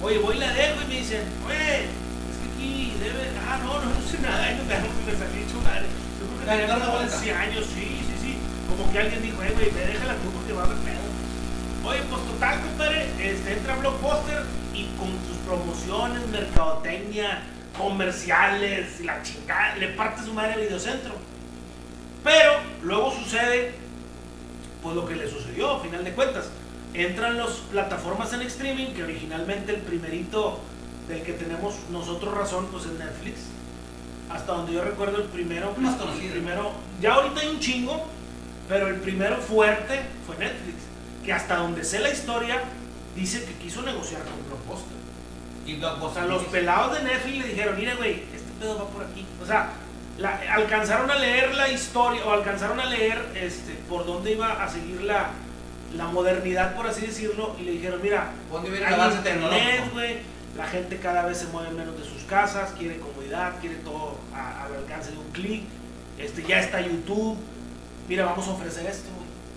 Oye, voy y la dejo y me dicen, oye, es que aquí debe. Ah, no, no, no sé nada. Y me dejaron que me salí hecho madre. Yo creo que ¿La tenía dejaron como la vuelta? 11 años, sí, sí, sí. Como que alguien dijo, eh, güey, me déjala tú porque va a haber pedo. Oye, pues total, compadre, este, entra Blockbuster y con sus promociones, mercadotecnia, comerciales y la chingada, le parte su madre a Videocentro. Pero luego sucede, pues lo que le sucedió, a final de cuentas. Entran las plataformas en streaming, que originalmente el primerito del que tenemos nosotros razón, pues es Netflix. Hasta donde yo recuerdo el primero, Más el conocido. primero, ya ahorita hay un chingo, pero el primero fuerte fue Netflix, que hasta donde sé la historia, dice que quiso negociar con Blockbuster. Y O sea, los pelados de Netflix le dijeron, mire, güey, este pedo va por aquí. O sea, la- alcanzaron a leer la historia, o alcanzaron a leer este, por dónde iba a seguir la, la modernidad, por así decirlo, y le dijeron, mira, ¿Dónde viene el hay avance internet, tecnológico? güey, la gente cada vez se mueve menos de sus casas, quiere comodidad, quiere todo a- al alcance de un clic, este, ya está YouTube, mira, vamos a ofrecer esto,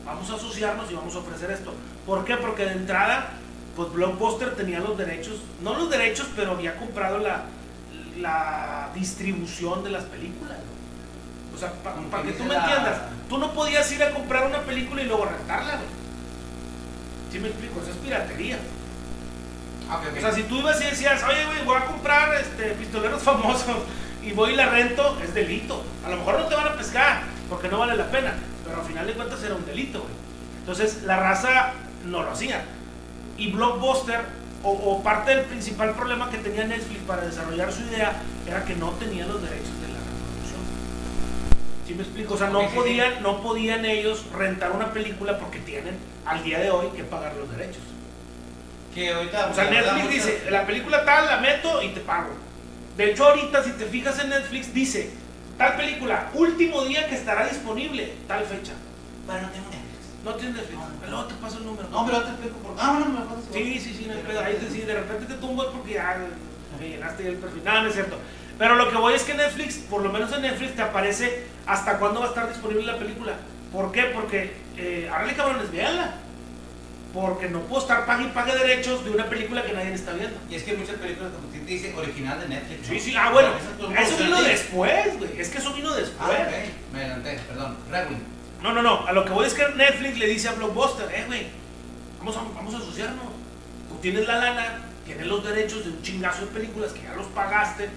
vamos a asociarnos y vamos a ofrecer esto. ¿Por qué? Porque de entrada, pues Blockbuster tenía los derechos, no los derechos, pero había comprado la, la distribución de las películas. ¿no? O sea, para que tú me entiendas, tú no podías ir a comprar una película y luego rentarla, güey. ¿Sí me explico? Eso es piratería. Ah. O sea, si tú ibas y decías, oye, güey, voy a comprar este, pistoleros famosos y voy y la rento, es delito. A lo mejor no te van a pescar porque no vale la pena, pero al final de cuentas era un delito, güey. Entonces, la raza no lo hacía. Y Blockbuster, o, o parte del principal problema que tenía Netflix para desarrollar su idea, era que no tenía los derechos de la. ¿Sí me explico? O sea, no podían, no podían ellos rentar una película porque tienen al día de hoy que pagar los derechos. que ahorita. O sea, Netflix dice, la película tal la meto y te pago. De hecho, ahorita si te fijas en Netflix dice, tal película, último día que estará disponible, tal fecha. Bueno, no tengo Netflix. No tienes Netflix. No. Luego te paso el número. No, pero te explico por. Ah, bueno, me pasas. Sí, sí, sí, no hay pedo. Ahí te- sí, de repente te tumbo porque ya me llenaste el perfil. No, no es cierto. Pero lo que voy es que Netflix, por lo menos en Netflix, te aparece hasta cuándo va a estar disponible la película. ¿Por qué? Porque, eh, árale cabrones, véanla. Porque no puedo estar pague y pague derechos de una película que nadie está viendo. Y es que muchas películas, como te dice, original de Netflix. ¿no? Sí, sí, ah, bueno, son eso vino después, güey. Es que eso vino después. Ah, ok. Me adelanté, perdón. Rewind. No, no, no. A lo que voy es que Netflix le dice a Blockbuster, eh, güey, vamos a, vamos a asociarnos. Tú tienes la lana, tienes los derechos de un chingazo de películas que ya los pagaste.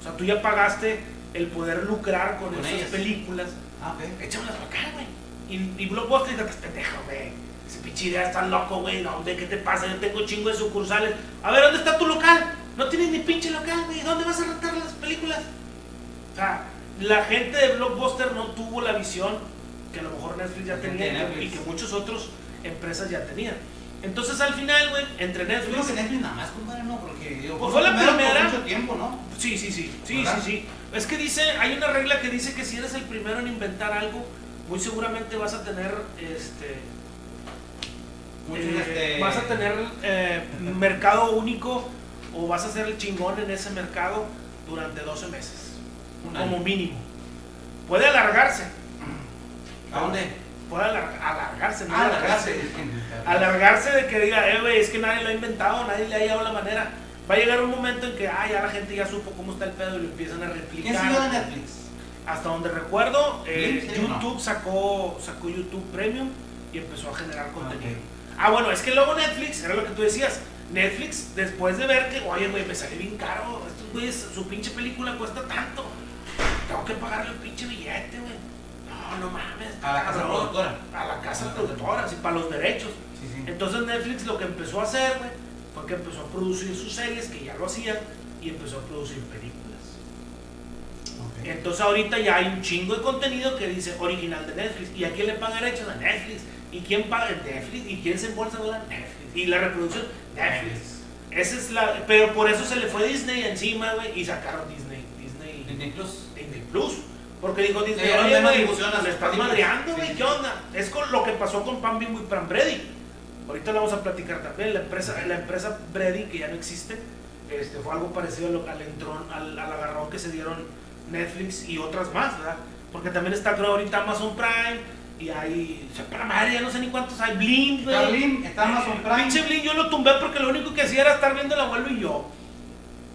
O sea, tú ya pagaste el poder lucrar con, Con esas ellas. películas. Ah, ok. Échamelas para acá, güey. Y, y Blockbuster dice que es pendejo, güey. Ese pinche idea está loco, güey. ¿Dónde? ¿Qué te pasa? Yo tengo chingo de sucursales. A ver, ¿dónde está tu local? No tienes ni pinche local, güey. ¿Dónde vas a rentar las películas? O sea, la gente de Blockbuster no tuvo la visión que a lo mejor Netflix ya tenía de y que muchas otras empresas ya tenían. Entonces, al final, güey, entre Yo creo Netflix. que Netflix nada más, compadre, no, porque digo, Pues fue la primera. mucho tiempo, ¿no? Sí, sí, sí, sí, ¿Verdad? sí, sí. Es que dice, hay una regla que dice que si eres el primero en inventar algo, muy seguramente vas a tener, este, eh, este, vas a tener eh, mercado único o vas a ser el chingón en ese mercado durante 12 meses, un como año. mínimo. Puede alargarse, ¿A dónde? Puede alar- alargarse, no Ah, alargarse. alargarse. De que diga, eh, güey, es que nadie lo ha inventado, nadie le ha llegado la manera. Va a llegar un momento en que, ah, ya la gente ya supo cómo está el pedo y lo empiezan a replicar. ¿Quién siguió de Netflix? Hasta donde recuerdo, eh. YouTube sacó, sacó YouTube Premium y empezó a generar contenido. ok. Ah, bueno, es que luego Netflix, era lo que tú decías. Netflix, después de ver que, oye, güey, me sale bien caro, estos güeyes, su pinche película cuesta tanto. Tengo que pagarle el pinche billete, güey. No, no mames. A la casa productora. A la casa productora, así, para los derechos. Sí, sí. Entonces Netflix lo que empezó a hacer, güey, fue que empezó a producir sus series, que ya lo hacían, y empezó a producir películas. Ok. Entonces ahorita ya hay un chingo de contenido que dice original de Netflix. ¿Y a quién le paga derechos? A Netflix. ¿Y quién paga Netflix? ¿Y quién se embolsa Netflix? ¿Y la reproducción? Netflix. Esa es la... Pero por eso se le fue Disney encima, güey, y sacaron Disney. Disney... Disney Plus. Disney Plus. Porque dijo, Le dieron oye, me películas". madreando, güey, sí, ¿qué onda? Es con lo que pasó con Pan Bimbo y Pan Brady. Ahorita lo vamos a platicar también. La empresa, la empresa Brady, que ya no existe, este, fue algo parecido a lo- al, entrón, al, al agarrón que se dieron Netflix y otras más, ¿verdad? Porque también está, creo, ahorita Amazon Prime y hay. O sea, para madre, ya no sé ni cuántos hay. Blim, güey. Está Blim, está Amazon Prime. Pinche Blim, yo lo tumbé porque lo único que hacía era estar viendo el abuelo y yo.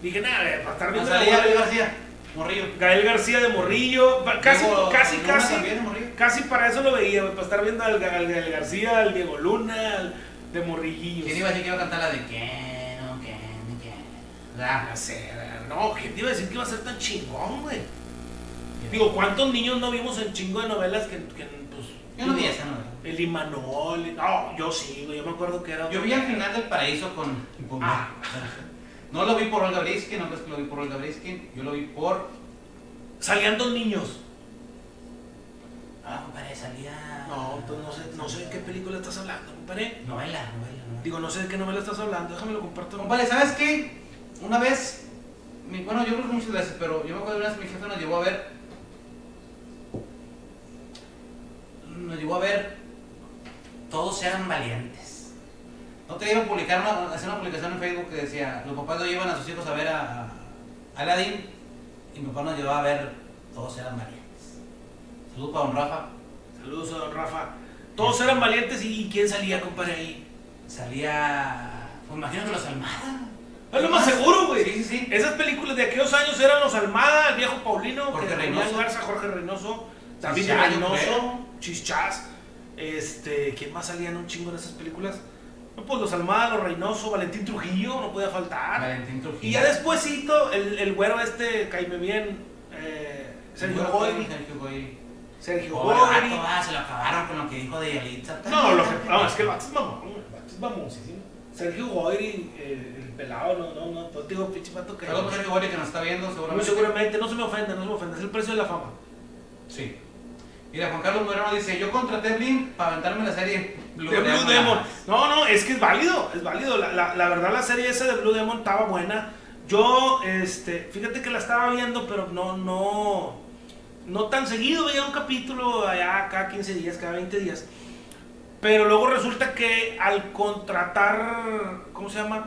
Dije, nada, para estar viendo el abuelo. García, morrillo. Gael García de Morrillo, casi, Diego casi, Luna casi, también, casi para eso lo veía, güey, para estar viendo al, Ga- al Gael García, al Diego Luna, al de Morrillillos. ¿Quién iba a decir que iba a cantar la de que no, que no, que Ah, no? no sé, no, ¿quién te iba a decir que iba a ser tan chingón, güey? Digo, ¿cuántos niños no vimos en chingo de novelas que, que pues... Yo no vi esa novela. El Imanol, no, yo sí, güey, yo me acuerdo que era... Yo vi al final del paraíso con. con- Ah. No lo vi por Olga Briskin, no crees que lo vi por Olga Briskin. Yo lo vi por. Salían dos niños. Ah, compadre, salía. No, pues no sé, no sé de qué película estás hablando, compadre. Novela, novela, novela. Digo, no sé de qué novela estás hablando, déjame lo comparto. Compadre, ¿sabes qué? Una vez. mi- bueno, yo creo que muchas veces, pero yo me acuerdo de una vez mi jefe nos llevó a ver. Nos llevó a ver. Todos eran valientes. No te iba a publicar una, hacer una publicación en Facebook que decía: Los papás no llevan a sus hijos a ver a, a Aladdin. Y mi papá nos llevó a ver. Todos eran valientes. Saludos para don Rafa. Saludos a don Rafa. Todos eran valientes y, ¿quién salía, compadre, ahí? Salía. Pues imagino que los Almada. Es lo más seguro, güey. Sí, sí, sí. Esas películas de aquellos años eran los Almada, el viejo Paulino, Jorge Reynoso. Garza, Jorge Reynoso, David Reynoso, creo. Chichás. Este, ¿quién más salía en un chingo en esas películas? No, pues los Almada, los Reynoso, Valentín Trujillo, no podía faltar. Valentín Trujillo. Y ya despuésito, el, el güero este, caíme bien, eh, Sergio Goyri. Sergio Goyri. Sergio vato, va, se lo acabaron con lo que dijo de Yalitza. No, lo que, no, es que el vato es mamón, el vato es mamoncísimo. Sergio Goyri, eh, el pelado, no, no, no, pues digo, pinche vato que... Saludos Sergio Goyri que nos está viendo, Muy seguramente. seguramente, no se me ofenda, no se me ofenda, es el precio de la fama. Sí. Mira, Juan Carlos Moreno dice, yo contraté Blink para aventarme la serie Blue de Blue Demon. Demon. No, no, es que es válido, es válido. La, la, la verdad, la serie esa de Blue Demon estaba buena. Yo, este, fíjate que la estaba viendo, pero no, no, no tan seguido. Veía un capítulo allá cada 15 días, cada 20 días. Pero luego resulta que al contratar, ¿cómo se llama?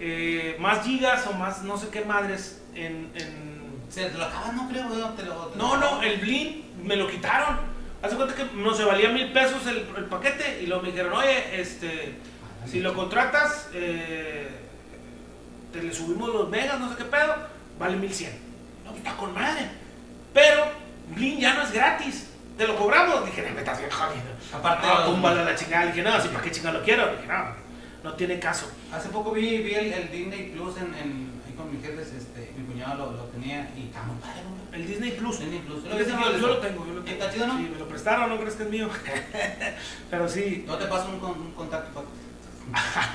Eh, más gigas o más no sé qué madres en- en Se lo acabas, no creo, te lo, te lo no, no, el Blin me lo quitaron. Hace cuenta que no se valía mil pesos el, el paquete y luego me dijeron, oye, este, si lo contratas, eh, te le subimos los megas, no sé qué pedo, vale mil cien. No, pues está con madre. Pero Blin ya no es gratis. Te lo cobramos. Dije, no, me estás bien jodido. Aparte, no, los- túmbale a la chingada. Dije, no, así para qué chingada lo quiero. Dije, no, no tiene caso. Hace poco vi, vi el, el Disney Plus en, en, ahí con mis jefes, este, mi cuñado lo, lo tenía y está muy padre. El Disney Plus. Disney Plus. Yo, lo tengo, yo lo tengo. ¿Está chido, no? Sí, me lo prestaron, no crees que es mío. Pero sí, No te paso un, con- un contacto para...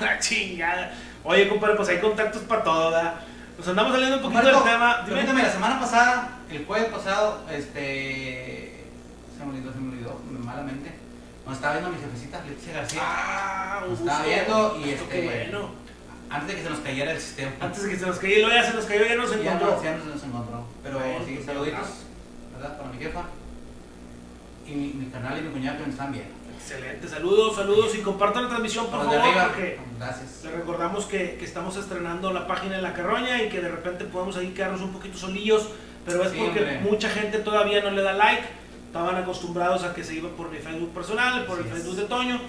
la chingada. Oye, compadre, pues hay contactos para todo, ¿verdad? Nos andamos saliendo un poquito del tema. Dime. La semana pasada, el jueves pasado, este. Se me olvidó, se me olvidó, malamente. Nos estaba viendo mi jefecita, Leticia García. Ah, Nos estaba viendo y este- qué bueno. Antes de que se nos cayera el sistema. Antes de que se nos cayó, luego ya se nos cayó, ya nos ya encontró. no, ya no se nos encontró. Pero Bueno, sí, saluditos. ¿verdad? Para mi jefa. Y mi, mi canal y mi cuñado que me están viendo. Excelente, saludos, saludos y compartan la transmisión, por favor, arriba, porque gracias. les recordamos que, que estamos estrenando la página de La Carroña y que de repente podemos ahí quedarnos un poquito solillos, pero es Sí, porque hombre. mucha gente todavía no le da like, estaban acostumbrados a que se iba por mi Facebook personal, por el Así es. Facebook de Toño,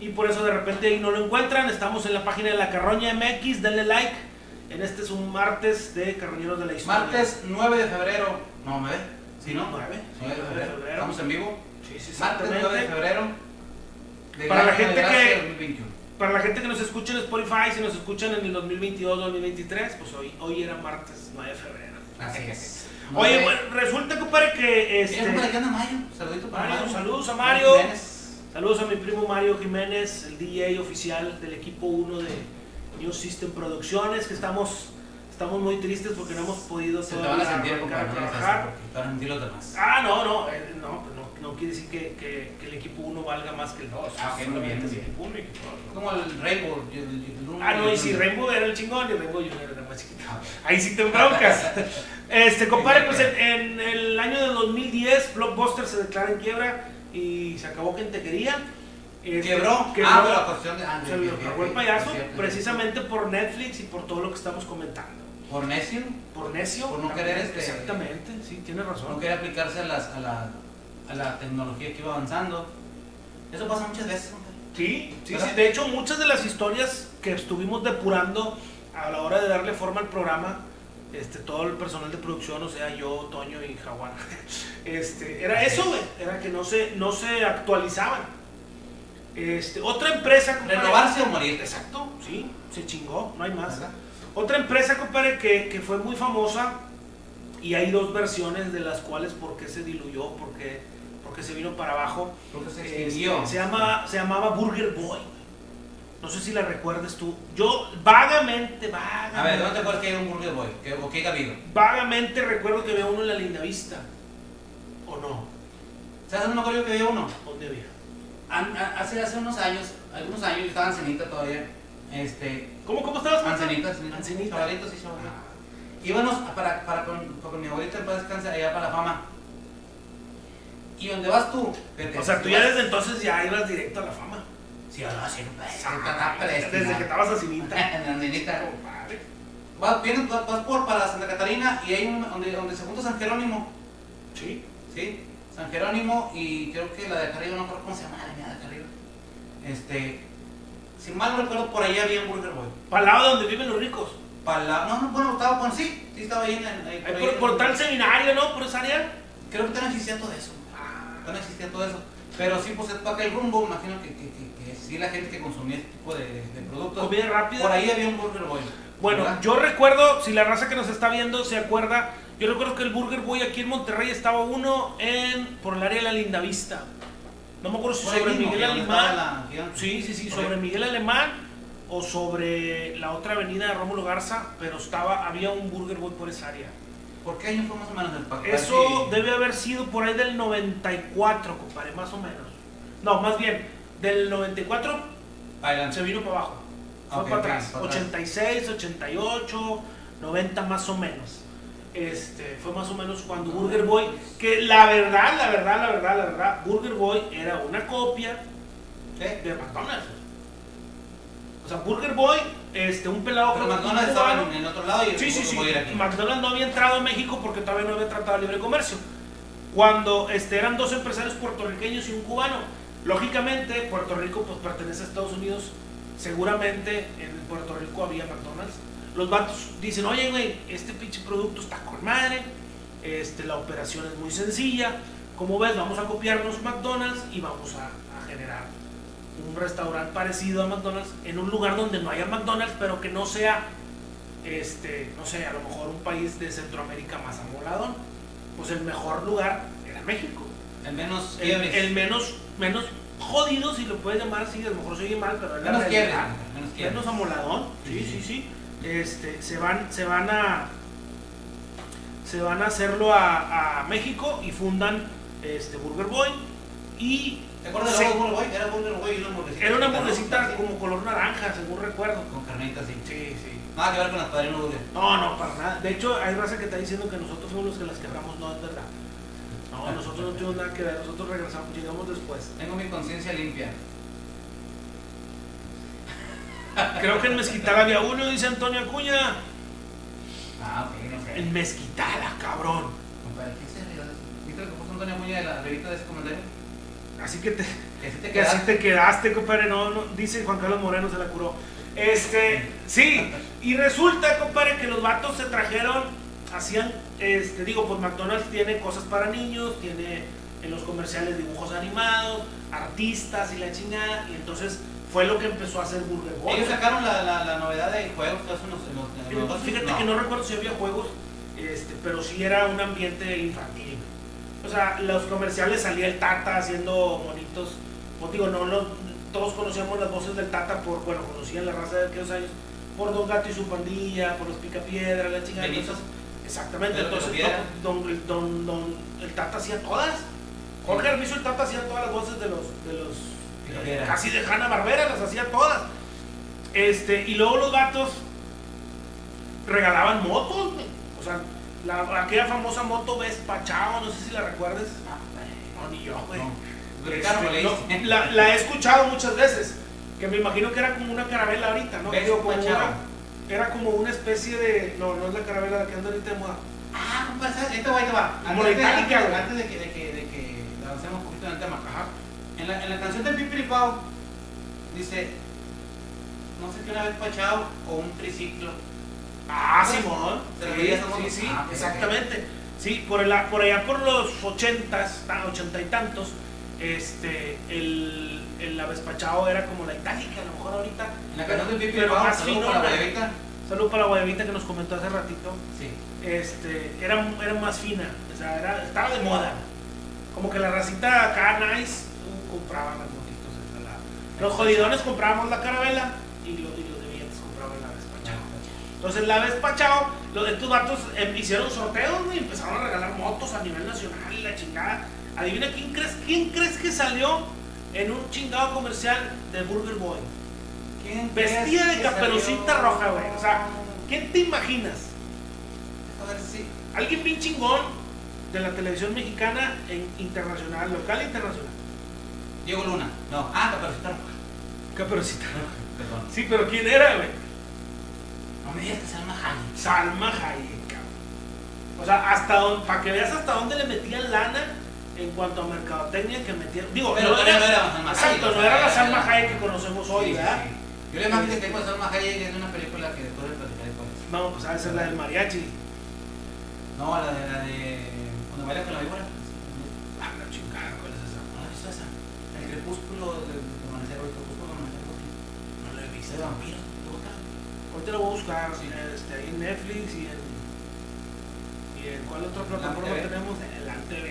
y por eso de repente ahí no lo encuentran, estamos en la página de La Carroña MX, denle like, en este es un martes de Carroñeros de la Historia. Martes 9 de febrero. No, ¿me ve? ¿Sí, no? 9, 9 de febrero. Estamos en vivo. Sí, sí, Martes 9 de febrero. del Para la de gente que- 2021. Para la gente que nos escucha en Spotify, si nos escuchan en el 2022-2023, pues hoy, hoy era martes 9 de febrero. Así es. Oye, bueno, resulta, compadre, que este. Mira, compadre, ¿qué anda Mario? Saludito para Mario, Mario. saludos a Mario. Jiménez. Saludos a mi primo Mario Jiménez, el DJ oficial del equipo 1 de New System Producciones, que estamos, estamos muy tristes porque no hemos podido Se te van a sentir arrancar trabajar. Te van a sentir los demás. Ah, no, no, eh, no, pues no, no quiere decir que, que- que el equipo 1 valga más que el 2. Ah, ok, muy bien, muy es bien. equipo 1 y equipo dos. Como el Rainbow. el- el- uno Ah, no, y si. Rainbow era el chingón y Rainbow Junior era más chiquito. Ah, Ahí sí te broncas. Este, compadre, pues en, en el año de 2010, Blockbuster se declara en quiebra y se acabó quien te quería. Este, Quebró. quebró. Ah, la cuestión de. ah, se lo ok, cagó el payaso cierto. precisamente por Netflix y por todo lo que estamos comentando. Por necio. Por necio. Por no también, querer, este, Exactamente, sí, tienes razón. No quería aplicarse a, las, a, la, a la tecnología que iba avanzando. Eso pasa muchas veces. Sí, sí, ¿Verdad? sí. De hecho, muchas de las historias que estuvimos depurando a la hora de darle forma al programa, este, todo el personal de producción, o sea, yo, Toño y Jaguar, este, era eso, güey, era que no se, no se actualizaban. Este, otra empresa, compadre- Renovarse o morir. Exacto, sí, se chingó, no hay más. Otra empresa, compadre, que, que fue muy famosa y hay dos versiones de las cuales por qué se diluyó, por qué, por qué se vino para abajo. Creo que se Este, extinguió. se, llama, se llamaba Burger Boy. No sé si la recuerdas tú. Yo vagamente, vagamente. A ver, ¿dónde te acuerdas que hay un Burger Boy? ¿Qué, ¿O qué? Vagamente recuerdo que había uno en la Linda Vista. ¿O no? ¿Sabes dónde me acuerdo que había uno? ¿Dónde había? A- hace, hace unos años, algunos años, yo estaba en Cenita todavía. Este, ¿Cómo, cómo estabas? Ancenita. Ancenita. Chavalitos y chavalitos. Íbamos a- para, para con, con mi abuelita en paz descanse allá para la fama. ¿Y dónde vas tú? Fíjate, O sea, tú ya desde entonces ya ibas directo a la fama. Sí, no, sí, Ah, Desde que estabas así, En la nenita. Vas, vienes, vas, vas por para Santa Catarina y hay un donde, donde se junta San Jerónimo. Sí. ¿Sí? San Jerónimo y creo que la de acá arriba, no recuerdo cómo se llama la de acá arriba. Este, si mal no recuerdo, por ahí había un Burger Boy. Para el lado de donde viven los ricos. Para la, no, no, bueno, estaba, bueno, sí, sí estaba ahí en el, ahí por, tal seminario, ¿no? Por esa área. Creo que están existiendo todo eso. Ah, Están existiendo todo eso. Pero sí, pues es para aquel rumbo, imagino que, que, que, que sí la gente que consumía este tipo de, de productos. Comida rápida. Por ahí había un Burger Boy. Bueno, ¿verdad? yo recuerdo, si la raza que nos está viendo se acuerda, yo recuerdo que el Burger Boy aquí en Monterrey estaba uno en por el área de la Lindavista. No me acuerdo si sobre mismo, Miguel Alemán. la. Sí, sí, sí, sobre. Miguel Alemán o sobre la otra avenida de Rómulo Garza, pero estaba había un Burger Boy por esa área. ¿Por qué año fue más o menos el paquete? Eso debe haber sido por ahí del 94, compadre, más o menos. No, más bien, del 94 Adelante. se vino para abajo. Fue Ok, para atrás. para atrás. 86, 88, 90 más o menos. Este, fue más o menos cuando Burger Boy, que la verdad, la verdad, la verdad, la verdad, Burger Boy era una copia de McDonald's. O sea, Burger Boy, este, un pelado Pero McDonald's estaba en el otro lado y el Sí, sí, sí. Aquí. McDonald's no había entrado a México porque todavía no había tratado de libre comercio. Cuando este, eran dos empresarios puertorriqueños y un cubano. Lógicamente, Puerto Rico pues, pertenece a Estados Unidos. Seguramente en Puerto Rico había McDonald's. Los vatos dicen, oye, güey, este pinche producto está con madre. Este, la operación es muy sencilla. Como ves, vamos a copiarnos McDonald's y vamos a, a generar un restaurante parecido a McDonald's en un lugar donde no haya McDonald's, pero que no sea este, no sé, a lo mejor un país de Centroamérica más amoladón, pues el mejor lugar era México. El menos El, el menos, menos jodido, si lo puedes llamar así, a lo mejor se oye mal, pero menos. Menos quiebres. Menos amoladón, sí, sí, sí. Este, se van, se van a se van a hacerlo a, a México y fundan este Burger Boy y ¿Te acuerdas de Burger Boy? Era Burger Boy y una hamburguesita. era una hamburguesita como color naranja, según recuerdo. Con carnitas, sí. Sí, sí. Nada que ver con las padrinos Burger. No, no, para nada. De hecho, hay raza que está diciendo que nosotros fuimos los que las quebramos, no es verdad. No, nosotros no tuvimos nada que ver, nosotros regresamos, llegamos después. Tengo mi conciencia limpia. Creo que en Mezquital había uno, dice Antonio Acuña. Ah, ok, no sé. En Mezquital, cabrón. Compadre, ¿quién se rió? ¿Viste lo que puso Antonio Muña de la revista de ese comentario? Así que te, que así te quedaste, compadre. No, no, dice Juan Carlos Moreno, se la curó. Este, sí, y resulta, compadre, que los vatos se trajeron, hacían, este, digo, pues McDonald's tiene cosas para niños, tiene en los comerciales dibujos animados, artistas y la chingada, y entonces fue lo que empezó a hacer Burger Boy. Ellos sacaron la, la, la novedad de juegos, todo eso en los, los- los Fíjate que no recuerdo si había juegos, este, pero sí era un ambiente infantil. O sea, los comerciales salía el Tata haciendo monitos. Pues digo, no los- todos conocíamos las voces del Tata por, bueno, conocían la raza de aquellos años por Don Gato y su pandilla, por los Picapiedra, la chingada. Exactamente, los entonces don, don, don- don- el Tata hacía todas. Jorge Armizo el Tata hacía todas las voces de los, de los Casi de Hanna Barbera, las hacía todas. Este, y luego los gatos regalaban motos, güey. o sea, la, aquella famosa moto Vespa Chao, no sé si la recuerdes. No, ni yo, güey. No. Este, le no, la, la he escuchado muchas veces, que me imagino que era como una carabela ahorita, ¿no? Vespa como una- era como una especie de, no, no es la carabela la que anda ahorita de moda. Ah, compa, ¿sabes? ahí te va, te va. Como Antes, la de, antes, güey. antes de que, de que, de que avancemos un poquito en el tema. En la, en la canción de Pipiripao dice, no sé qué una vez pachado o un triciclo. Ah, ¿Sí? Simón. ¿Te Sí, moto? sí, sí, Ah, exactamente. Sí, por, el- por allá por los ochentas, ta- ochenta y tantos, este, el, el avespachado era como la itálica, a lo mejor ahorita. La canción de pero Pipiripao, más fino. para la ¿no? guayabita. Salud para la guayabita que nos comentó hace ratito. Sí. Este, era, era más fina, o sea, era- estaba de moda. Como que la racita acá, nice, compraban las motitos. esa, la- Los jodidones comprábamos la carabela y los, y los de billetes compraban la avespachado. Entonces la vez Pachao, los estos vatos em, hicieron sorteos y empezaron a regalar motos a nivel nacional y la chingada. Adivina quién crees, quién crees que salió en un chingado comercial de Burger Boy. ¿Quién Vestida de caperucita roja, güey. O sea, ¿quién te imaginas? A ver si. Alguien bien chingón de la televisión mexicana en internacional, local e internacional. Diego Luna. No. Ah, Caperucita Roja. Caperucita. Perdón. Sí, pero ¿quién era, güey? No me digas que se llama Hayek. Salma Hayek, cabrón. O sea, hasta donde, para que veas hasta dónde le metían lana en cuanto a mercadotecnia que metieron. Digo, Pero no era, no era Salma Hayek, exacto, no era la Salma Hayek que conocemos hoy, Sí, ¿verdad? sí. Yo le imagino que con Salma Hayek es una película que después le platicaré es. Vamos, pues a esa es la del mariachi. No, la de la de. Cuando baila con la víbora. Ah, la chingada, ¿cuál es esa? ¿No la has visto esa? El crepúsculo de amanecer, el crepúsculo de amanecer. No la he ¿Viste visto. de vampiro? ¿Te gusta? Ahorita lo voy a buscar Sí. este, en Netflix y en. ¿Y en cuál otra plataforma tenemos? En la TV.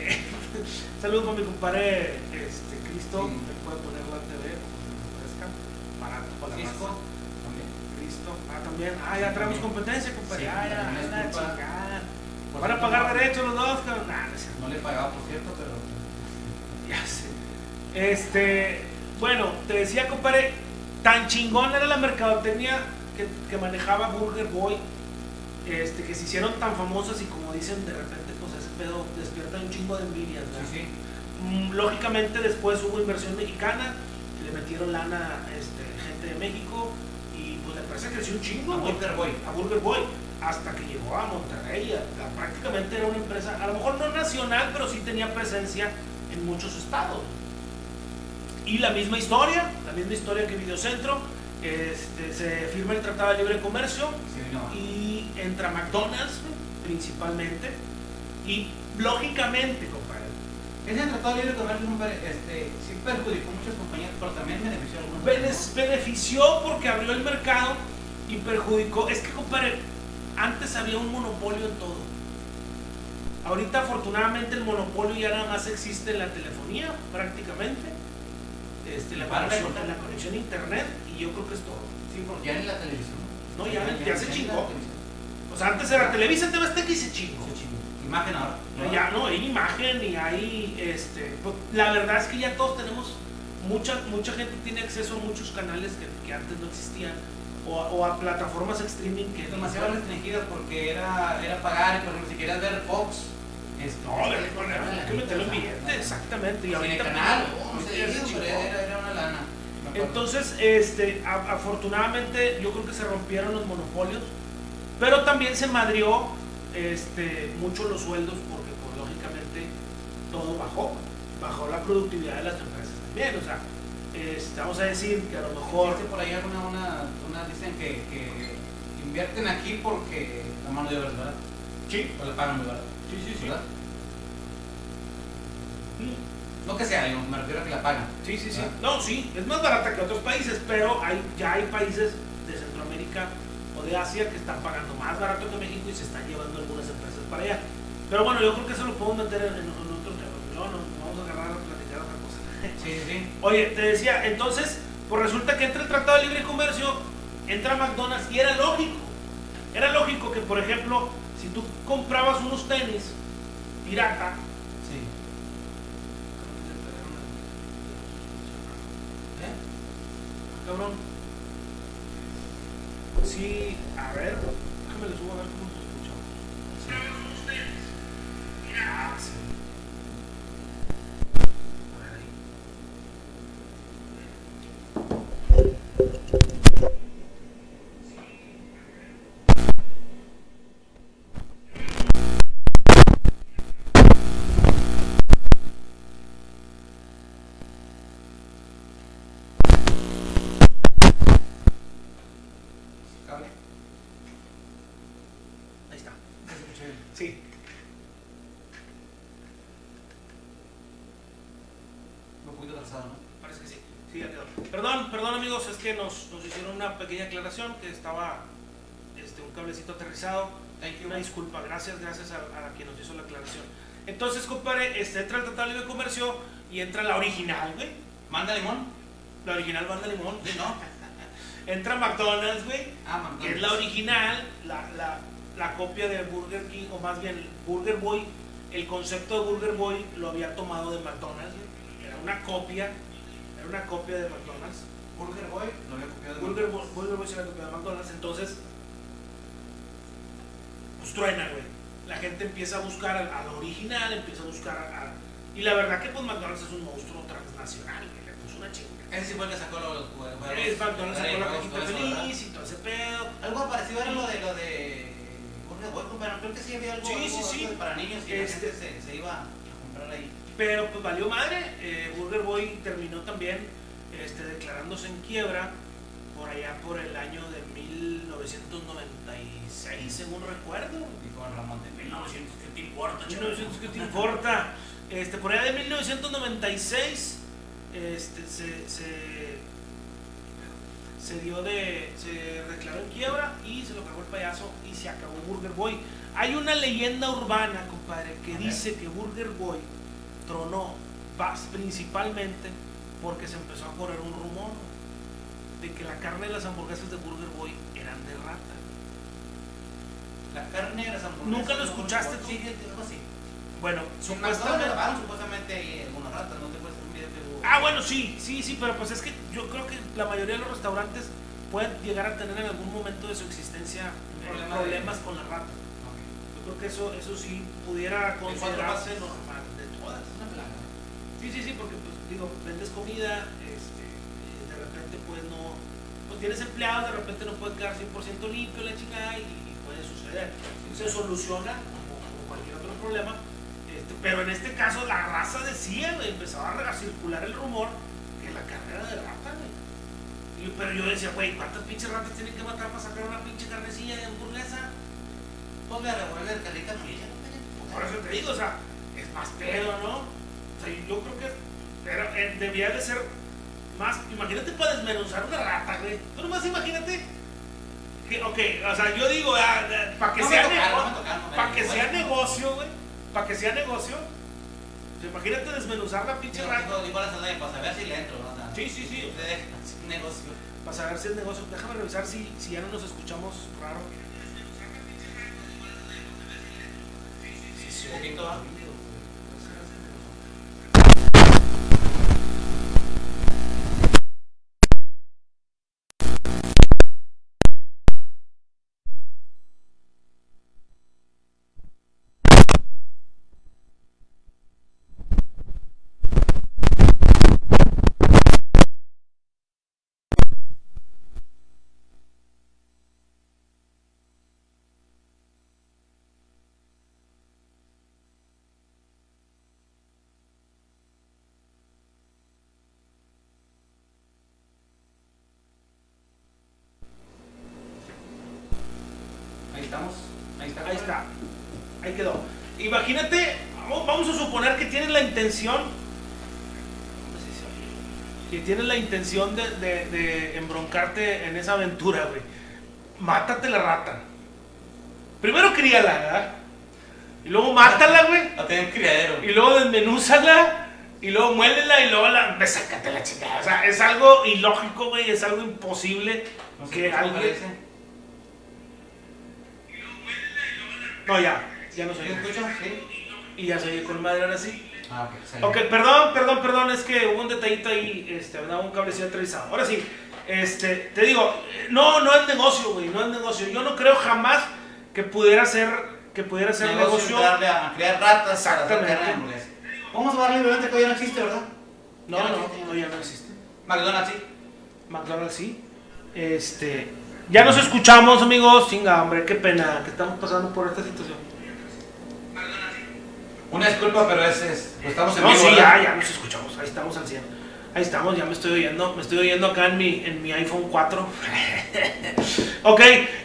Saludos para mi compadre este, Cristo, Sí. que puede poner la TV como se le ofrezca. Barato para raza. También. Cristo. Ah, también. Ah, ya traemos competencia, compadre. Sí, ah, ya, es la chingada. Van a pagar derechos los dos, cabrón. Nah, no. No le he pagado, por cierto, pero. Ya sé. Este, bueno, te decía, compadre, tan chingón era la mercadotecnia que, que manejaba Burger Boy, este, que se hicieron tan famosas y como dicen, de repente, pues ese pedo despierta un chingo de envidias, ¿verdad? Sí, sí. Mm, Lógicamente después hubo inversión mexicana, le metieron lana este, gente de México y pues la empresa creció un chingo. A. Burger Boy. A Burger Boy, hasta que llegó a Monterrey. a- a- prácticamente era una empresa, a lo mejor no nacional, pero sí tenía presencia en muchos estados. Y la misma historia, la misma historia que Videocentro, este, se firma el Tratado de Libre Comercio Sí, no. y entra McDonald's principalmente y lógicamente, compadre, Ese tratado de libre comercio, compadre, este, sí perjudicó a muchas compañías, pero también benefició a algunas. Benes- benefició porque abrió el mercado y perjudicó. Es que, compadre, antes había un monopolio en todo. Ahorita, afortunadamente, el monopolio ya nada más existe en la telefonía, prácticamente. Este, la, Para conexión, recordar. la conexión a internet, y yo creo que es todo. Sí, ya en la televisión. No, ya- ya se en la chingó. O sea, antes era Televisa, TV Azteca y se chingó. Se chingó. Imagen ahora. No, ya no, hay imagen y hay, este, pues, la verdad es que ya todos tenemos, mucha, mucha gente tiene acceso a muchos canales que, que antes no existían, o, a- o a plataformas streaming que demasiado restringido porque era, era pagar, ejemplo, si querías ver Fox, este, No, le hay que meterlo en billete, exactamente. Y ahorita, canal, era, una lana. Entonces, este, a- afortunadamente, yo creo que se rompieron los monopolios, pero también se madrió este, mucho los sueldos porque, pues, lógicamente, todo bajó, bajó la productividad de las empresas también. O sea, este, vamos a decir que a lo mejor Dice por ahí una, una, una dicen que, que invierten aquí porque la mano de obra es barata. Sí, O le pagan muy barato. Sí, sí, sí. ¿Verdad? Mm, No que sea, me refiero a que la pagan. Sí, sí, sí. No, sí, es más barata que otros países, pero hay, ya hay países de Centroamérica o de Asia que están pagando más barato que México y se están llevando algunas empresas para allá. Pero bueno, yo creo que eso lo podemos meter en, en otro. No, no, no vamos a agarrar a platicar otra cosa. Sí, sí, sí. Oye, te decía, entonces, pues resulta que entra el Tratado de Libre Comercio entra McDonald's y era lógico. Era lógico que, por ejemplo, si tú comprabas unos tenis pirata, Sí. ¿Eh? cabrón. Sí, a ver, déjame le subo a ver cómo se escucha. Ah, sí. A ver ahí. ¿Cable? Ahí está. ¿Se escucha bien? Sí. Un poquito atrasado, ¿no? Parece que sí. Sí, ya quedó. Perdón, perdón amigos, es que nos, nos hicieron una pequeña aclaración que estaba este, un cablecito aterrizado. Thank you. Una disculpa, gracias, gracias a, a quien nos hizo la aclaración. Entonces, compadre, este, entra el Tratado de Libre Comercio y entra la original, güey. ¿Manda limón? La original Banda Limón. Sí, ¿no? Entra McDonald's, güey, Ah, McDonald's. que es la original, la, la, la copia de Burger King, o más bien Burger Boy. El concepto de Burger Boy lo había tomado de McDonald's, güey. Era una copia, era una copia de McDonald's. Burger Boy lo había copiado de Burger Boy, Burger Boy se la copió de McDonald's, entonces, pues truena, güey. La gente empieza a buscar al, al original, empieza a buscar a, a- Y la verdad que pues McDonald's es un monstruo transnacional, que le puso una chinga. Ese sí fue el que sacó los juegos. Es McDonald's sacó la cajita feliz y todo ese pedo. Algo parecido era lo de lo de Burger Boy, pero creo que sí había algo, Sí, algo- sí, sí. algo para niños y Este- la gente se, se iba a comprar ahí. Pero pues valió madre. eh, Burger Boy terminó también este, declarándose en quiebra por allá por el año de 1996, según recuerdo. Con Ramón de 1900, ¿qué te importa? 1900, ¿qué te importa? Este, por allá de 1996 este, se, se, se dio de. se declaró en quiebra y se lo cargó el payaso y se acabó Burger Boy. Hay una leyenda urbana, compadre, que dice que Burger Boy tronó principalmente porque se empezó a correr un rumor de que la carne de las hamburguesas de Burger Boy eran de rata. La carne de las hamburguesas. ¿Nunca lo de escuchaste tú? Sí, algo así. Bueno, Supuestamente. supuestamente. ahí algunas ratas, ¿no te acuerdas un video que hubo? Ah, bueno, sí, sí, sí, pero pues es que yo creo que la mayoría de los restaurantes pueden llegar a tener en algún momento de su existencia problema problemas de- con la rata. Ok. Yo creo que eso, eso sí pudiera considerarse normal de todas. Es una plaga. Sí, sí, sí, porque digo, vendes comida, este, de repente pues no, pues tienes empleados, de repente no puede quedar 100% limpio la chingada y, puede suceder. Se soluciona como, cualquier otro problema, este, pero en este caso la raza decía, güey, empezaba a circular el rumor que la carne era de rata, güey. Y pero yo decía, güey, ¿cuántas pinches ratas tienen que matar para sacar una pinche carnecilla de hamburguesa? Pues me revuelve el carrito amarilla, ¿no? Por eso te digo, o sea, es más pedo, ¿no? O sea, yo creo que era- eh, debía de ser más. Imagínate para desmenuzar una rata, güey. Tú nomás imagínate. Que, ok, o sea, yo digo, para que No sea tocaron, nego- no me tocaron, para que sea negocio, güey. Para que sea negocio. o sea, imagínate desmenuzar la pinche Digo, rata. digo, digo la salida para saber si le entro, ¿no? O sea, Sí, sí, sí. Es negocio. Para saber si es negocio. Déjame revisar si, si ya no nos escuchamos raro. Sí, sí, Un poquito, ¿ah? Ahí estamos. Ahí está. Ahí está. Ahí quedó. Imagínate, vamos a suponer que tienes la intención. Que tienes la intención de, de- de embroncarte en esa aventura, güey. Mátate la rata. Primero críala, ¿verdad? Y luego mátala, güey. La tengo en criadero. Y luego desmenúzala. Y luego muélela y luego la. Sácate la chingada. O sea, es algo ilógico, güey. Es algo imposible No sé que alguien... No, ya, ya no ¿Sí se me oye. escucha? Sí. Y ya se oye con madre ahora sí. Ah, ok. sale. Ok, perdón, perdón, perdón, es que hubo un detallito ahí, este, andaba un cablecillo aterrizado. Ahora sí, este, te digo, no, no es negocio, güey, no es negocio. Yo no creo jamás que pudiera ser, que pudiera ser negocio, negocio. entrarle a, criar ratas para hacer Exactamente. carne de hamburguesa. Vamos a darle libremente que hoy ya no existe, ¿verdad? No, Ya no, existe, no, ya no existe. McDonald's sí. McDonald's sí. Este, ya nos escuchamos, amigos. Singa, hombre, qué pena que estamos pasando por esta situación. Una disculpa, pero es, es pues estamos en No, vivo, sí, ¿verdad? ya, ya nos escuchamos. Ahí estamos al 100. Ahí estamos, ya me estoy oyendo. Me estoy oyendo acá en mi, en mi iPhone 4. ok,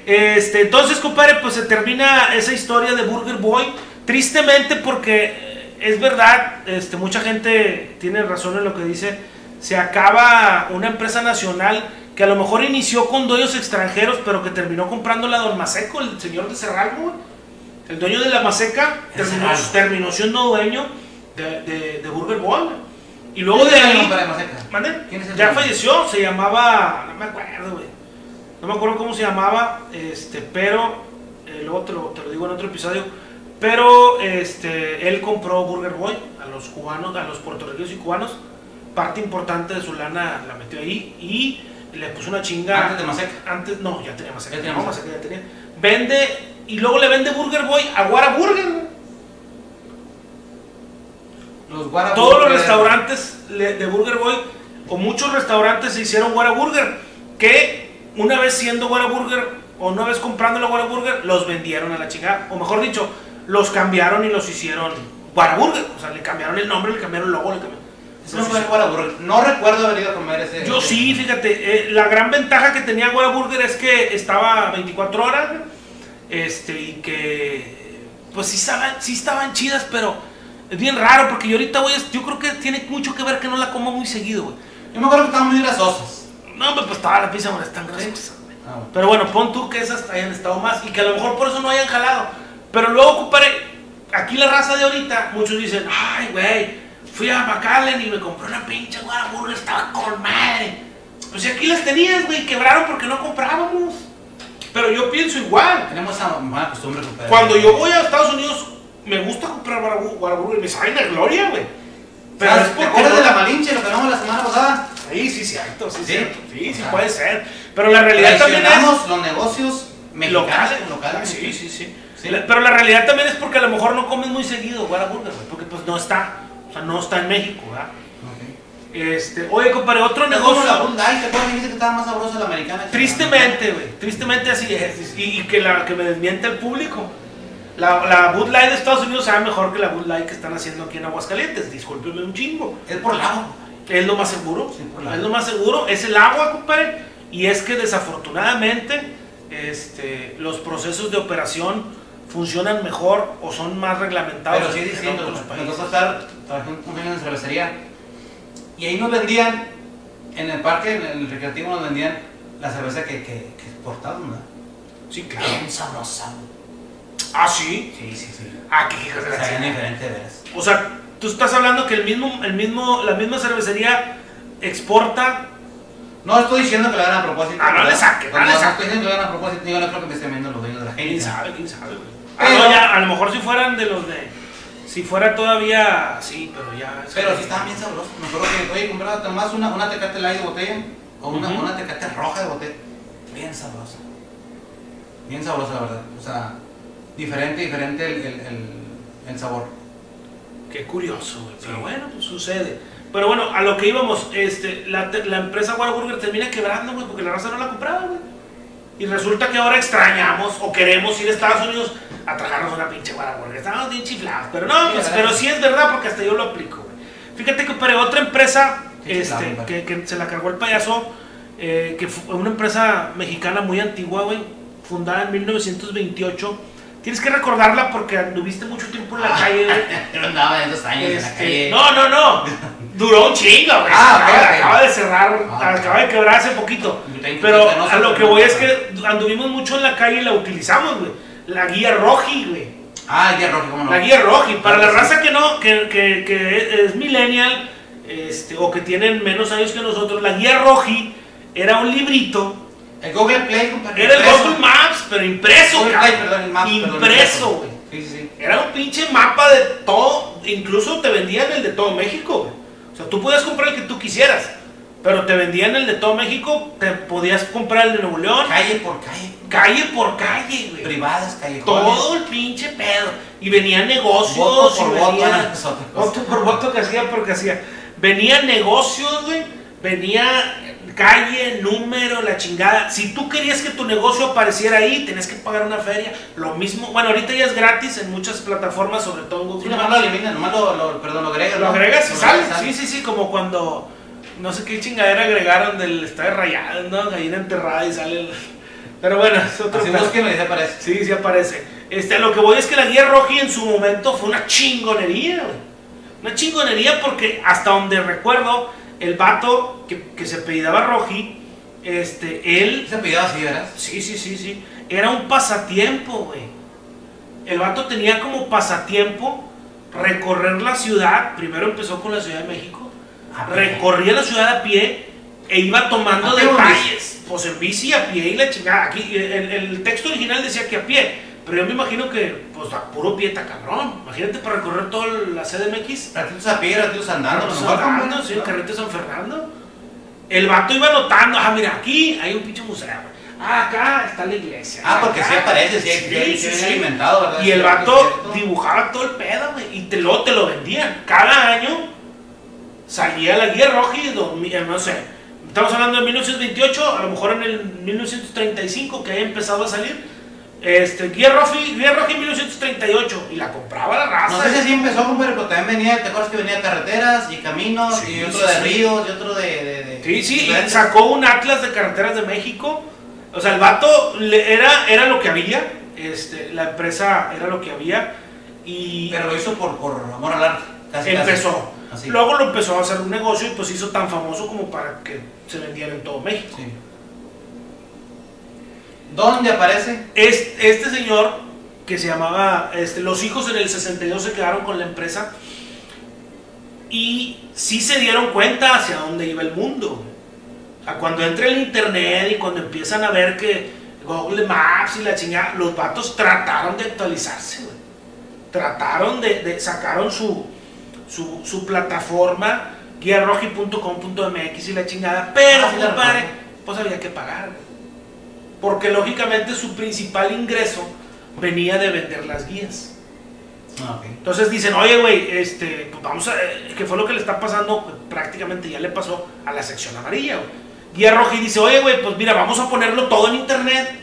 este, entonces, compadre, pues se termina esa historia de Burger Boy. Tristemente, porque eh, es verdad, este, mucha gente tiene razón en lo que dice. Se acaba una empresa nacional que a lo mejor inició con dueños extranjeros, pero que terminó comprando la Don Maseco, el señor de Cerralbo. El dueño de la Maseca El terminó, terminó siendo dueño de, de, de Burger Boy. güey. Y luego de ¿Quién es el ahí. ¿Quién es el Ya dueño? falleció, se llamaba. No me acuerdo, güey. No me acuerdo cómo se llamaba, este, pero. eh, luego te lo, te lo digo en otro episodio. Pero este, él compró Burger Boy a los cubanos, a los puertorriqueños y cubanos. Parte importante de su lana la metió ahí y le puso una chinga. Antes de Maseca. Antes, no, ya tenía Maseca. Ya tenía no. Maseca ya tenía. Vende y luego le vende Burger Boy a Guara Burger. Los Guara Todos los restaurantes de Burger Boy, o muchos restaurantes se hicieron Guara Burger, que una vez siendo Guara Burger, o una vez comprando la Guara Burger, los vendieron a la chingada. O mejor dicho, los cambiaron y los hicieron Guara Burger. O sea, le cambiaron el nombre, le cambiaron el logo, le cambiaron. No recuerdo haber ido a comer ese. Yo sí, fíjate, eh, la gran ventaja que tenía Guara Burger es que estaba 24 horas, este, y que, pues sí estaban, sí estaban chidas, pero es bien raro, porque yo ahorita voy, a- yo creo que tiene mucho que ver que no la como muy seguido, güey. Yo me acuerdo que estaban muy grasosas. No, pues toda la pizza güey. Ah, bueno. Pero bueno, pon tú que esas hayan estado más y que a lo mejor por eso no hayan jalado. Pero luego, compadre, aquí la raza de ahorita, muchos dicen, ay, güey, fui a McAllen y me compré una pinche Burger, estaba con madre. Pues si aquí las tenías, güey, quebraron porque no comprábamos. Pero yo pienso igual. Tenemos esa mala costumbre, compadre. Cuando yo voy a Estados Unidos, me gusta comprar Burger y me saben de gloria, güey. Pero ¿Sabes? es ¿Te porque no- de la Malinche, lo hablamos la semana pasada? Sí, sí, cierto, sí, ¿Sí? cierto. Sí, sí, Ah. puede ser. Pero la realidad también es... Los negocios mexicanos. locales, locales. Sí, sí, sí. Sí. Pero la realidad también es porque a lo mejor no comes muy seguido Whataburger, güey, porque pues no está, o sea, no está en México, ¿verdad? Este, oye, compadre, otro Es como la negocio. Bud Light, ¿te acuerdas que dijiste que estaba más sabrosa la americana? Tristemente, güey, tristemente así es. Y, y que, la, que me desmiente el público. La, la Bud Light de Estados Unidos sabe mejor que la Bud Light que están haciendo aquí en Aguascalientes. Discúlpeme un chingo. Es por el agua. Es lo más seguro. Sí, por es lo más seguro. Es el agua, compadre. Y es que desafortunadamente este, los procesos de operación funcionan mejor o son más reglamentados Pero sí en diciendo, otros me países. tocó estar trabajando un en cervecería y ahí nos vendían, en el parque, en el recreativo nos vendían la cerveza que, que, que exportaban, ¿verdad? Sí, claro. Bien sabrosa. Ah, sí. Sí, sí, sí. Ah, qué hijas de la Sabían diferente. O sea, tú estás hablando que el mismo, el mismo, la misma cervecería exporta. No estoy diciendo que lo hagan a propósito. Ah, no le saque, no le no saque. estoy diciendo que lo hagan a propósito, digo, no creo que me estén viendo los dueños de la ¿Quién gente. sabe? ¿Quién sabe, güey? Pero- Ah, no, ya, a lo mejor si fueran de los de. Si fuera todavía. Sí, pero ya. Pero sí estaban bien sabrosos. Me acuerdo que, oye, compraba más una, una tecate light de botella o una, una tecate roja de botella. Bien sabrosa. Bien sabrosa, la verdad. O sea, diferente, diferente el, el, el, el sabor. Qué curioso, güey. Pero Sí. bueno, pues sucede. Pero bueno, a lo que íbamos, este, la, la empresa Whataburger termina quebrando, güey, porque la raza no la compraba, güey. Y resulta que ahora extrañamos o queremos ir a Estados Unidos a tragarnos una pinche Whataburger. Estamos bien chiflados. Pero no, pues, pero sí es verdad porque hasta yo lo aplico, güey. Fíjate que para otra empresa este, que, que se la cargó el payaso, eh, que fue una empresa mexicana muy antigua, güey, fundada en 1928. Tienes que recordarla porque anduviste mucho tiempo en la calle, güey. Pero andaba de esos años en la Este, calle. no, no, no. Duró un chingo, güey. Ah, acaba, acaba de cerrar, Ah, acaba de quebrar hace poquito. Pero a lo que voy es que anduvimos mucho en la calle y la utilizamos, güey. La guía roji, güey. Ah, ya rojo, cómo no. La guía roji. Para la raza que no, que, que, que es millennial, este, o que tienen menos años que nosotros, la guía roji era un librito El Google Play, compadre. Era el impreso. Google Maps, pero impreso, Google. Play, perdón, el Maps, perdón, Impreso, güey. Sí, sí, sí. Era un pinche mapa de todo, incluso te vendían el de todo México, güey. O sea, tú podías comprar el que tú quisieras, pero te vendían el de todo México, te podías comprar el de Nuevo León, Calle por calle. calle por calle, güey. Privadas, callejones. Todo el pinche pedo. Y venían negocios. Voto por y voto, venía- voto por voto que hacía porque hacía. Venían negocios, güey. Venía calle, número, la chingada. Si tú querías que tu negocio apareciera ahí, tenías que pagar una feria. Lo mismo. Bueno, ahorita ya es gratis en muchas plataformas, sobre todo en Sí, Google nomás Maps. lo eliminan, nomás lo, lo- perdón, lo agregas. Lo agregas y sale. Sí, sí, sí, como cuando. No sé qué chingadera agregaron del estadio rayado, ¿no? Gallina enterrada y sale. el- Pero bueno, es otro Así búsquenlo y se aparece. Sí, sí aparece. Este, lo que voy es que la guía Roji en su momento fue una chingonería, güey. Una chingonería porque hasta donde recuerdo, el vato que, que se apellidaba Roji, este, él, Se pidió así, ¿verdad? sí, sí, sí, sí, era un pasatiempo, güey. El vato tenía como pasatiempo recorrer la ciudad, primero empezó con la Ciudad de México, Ah, recorría la ciudad a pie e iba tomando ¿A pie o en detalles. Pues en bici, a pie y la chingada. Aquí, el, el texto original decía que a pie, pero yo me imagino que, pues a puro pie está cabrón. Imagínate para recorrer toda la CDMX. Ratitos a pie, ratitos andando. mejor, andando, sí, el San Fernando. El vato iba notando, ah, mira, aquí hay un pinche museo. güey. Ah, acá está la iglesia. Ah, porque acá. sí aparece, sí, sí, sí, sí, alimentado, ¿verdad? Y el vato dibujaba todo el pedo, güey, y te lo, te lo vendían. Cada año salía la guía roja y dos mil- no sé, estamos hablando de 1928, a lo mejor en el 1935 que haya empezado a salir. Este, guía roja, guía roja en 1938 y la compraba la raza. No sé si así empezó, pero también venía, ¿te acuerdas que venía carreteras y caminos Sí, y otro sí, de sí. ríos y otro de... de, de- Sí, sí, y sacó un atlas de carreteras de México. O sea, el vato era, era lo que había. Este, la empresa era lo que había. Y Pero lo hizo por, por amor al arte. Casi, empezó. Así. Luego lo empezó a hacer un negocio y pues hizo tan famoso como para que se vendiera en todo México. Sí. ¿Dónde aparece? Es- Este, señor que se llamaba, este, los hijos en el 62 se quedaron con la empresa y sí se dieron cuenta hacia dónde iba el mundo. Sea, cuando entra el internet y cuando empiezan a ver que Google Maps y la chingada, los vatos trataron de actualizarse, güey. Trataron de, de- sacaron su, su, su plataforma, guiarroji.com.mx y la chingada, pero Ah, compadre, pues había que pagar. güey. Porque lógicamente su principal ingreso venía de vender las guías. Ah, ok. Entonces dicen, oye, güey, este, pues vamos a. ¿Qué fue lo que le está pasando? Pues prácticamente ya le pasó a la sección amarilla, güey. Guía roja y dice, oye, güey, pues mira, vamos a ponerlo todo en internet.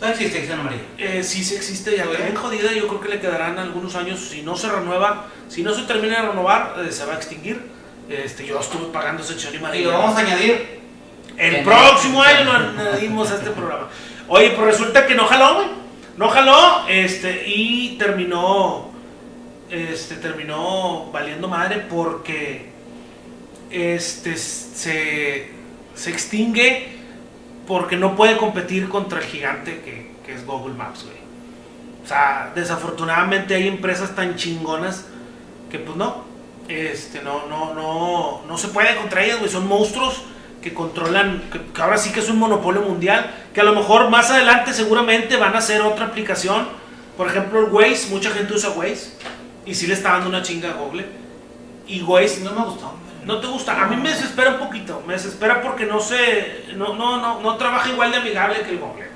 ¿Sabes si existe sección amarilla? Eh, sí, sí existe, ya Muy bien jodida. Yo creo que le quedarán algunos años. Si no se renueva, si no se termina de renovar, eh, se va a extinguir. Este, yo estuve pagando sección Y amarilla. lo vamos a añadir. El próximo año lo añadimos a este programa. Oye, pues resulta que no jaló, güey. No jaló, este, y terminó, este, terminó valiendo madre porque, este, se, se extingue porque no puede competir contra el gigante que, que es Google Maps, güey. O sea, desafortunadamente hay empresas tan chingonas que pues no, este, no, no, no, no se puede contra ellas, güey. Son monstruos que controlan, que, que ahora sí que es un monopolio mundial, que a lo mejor más adelante seguramente van a hacer otra aplicación. Por ejemplo, el Waze, mucha gente usa Waze y sí le está dando una chinga a Google. Y Waze No me gustó. no te gusta. A mí me desespera un poquito. Me desespera porque no se. No, no, no, no trabaja igual de amigable que el Google.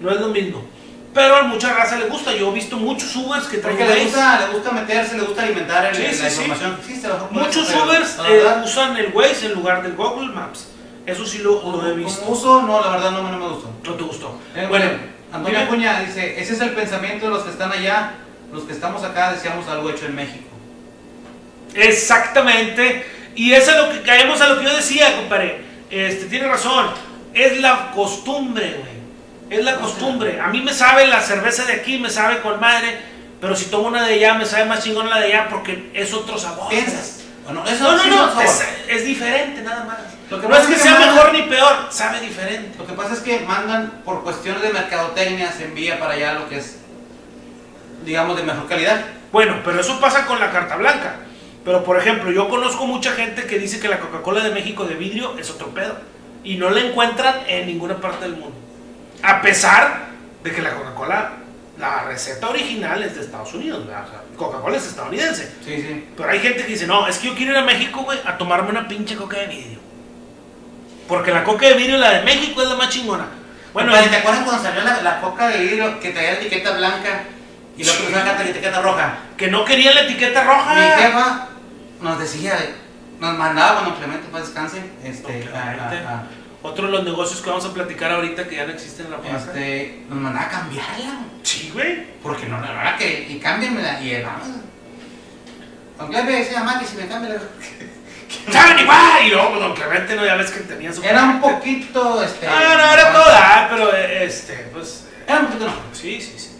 No es lo mismo. Pero a mucha raza le gusta. Yo he visto muchos Ubers que traen Porque le Waze. gusta, le gusta meterse, le gusta alimentar el- Sí, sí, la sí. información. Por Muchos Ubers eh, usan el Waze en lugar del Google Maps. Eso sí lo, lo he visto. uso, no, la verdad no, me- no me gustó. No te gustó. Eh, bueno, Antonio dime. Acuña dice, ese es el pensamiento de los que están allá, los que estamos acá deseamos algo hecho en México. Exactamente. Y eso es lo que caemos a lo que yo decía, compadre. Este, tiene razón. Es la costumbre, güey. Es la costumbre. A mí me sabe la cerveza de aquí, me sabe con madre. Pero si tomo una de allá, me sabe más chingón la de allá porque es otro sabor. ¿Piensas? Bueno, eso No, no, no. es diferente, nada más. Lo que no es que es que sea mejor ni peor, sabe diferente. Lo que pasa es que mandan por cuestiones de mercadotecnia, se envía para allá lo que es, digamos, de mejor calidad. Bueno, pero eso pasa con la carta blanca. Pero por ejemplo, yo conozco mucha gente que dice que la Coca-Cola de México de vidrio es otro pedo. y no la encuentran en ninguna parte del mundo. A pesar de que la Coca-Cola, la receta original es de Estados Unidos, ¿verdad? O sea, Coca-Cola es estadounidense. Sí, sí. Pero hay gente que dice, no, es que yo quiero ir a México, güey, a tomarme una pinche coca de vidrio. Porque la coca de vidrio, la de México, es la más chingona. Bueno, Bueno, ¿te acuerdas cuando salió la, la coca de vidrio que traía la etiqueta blanca y luego Sí. la etiqueta roja? que no quería la etiqueta roja. Mi jefa nos decía, nos mandaba cuando Clemente para descanse, este, a- Clemente. a- a- Otro de los negocios que vamos a platicar ahorita que ya no existen en la plaza. este, nos mandaba a cambiarla. Sí, güey. Porque no, la verdad que, y cámbienmela, y él, vamos. Don Clemente decía, mamá, que si me cambia la... ¡Saben igual! Y luego, pues, don Clemente, no, ya ves que tenía su. Era un poquito, este... Ah, no, era todo dar, pero este, pues. Era un poquito no. Sí, sí, sí.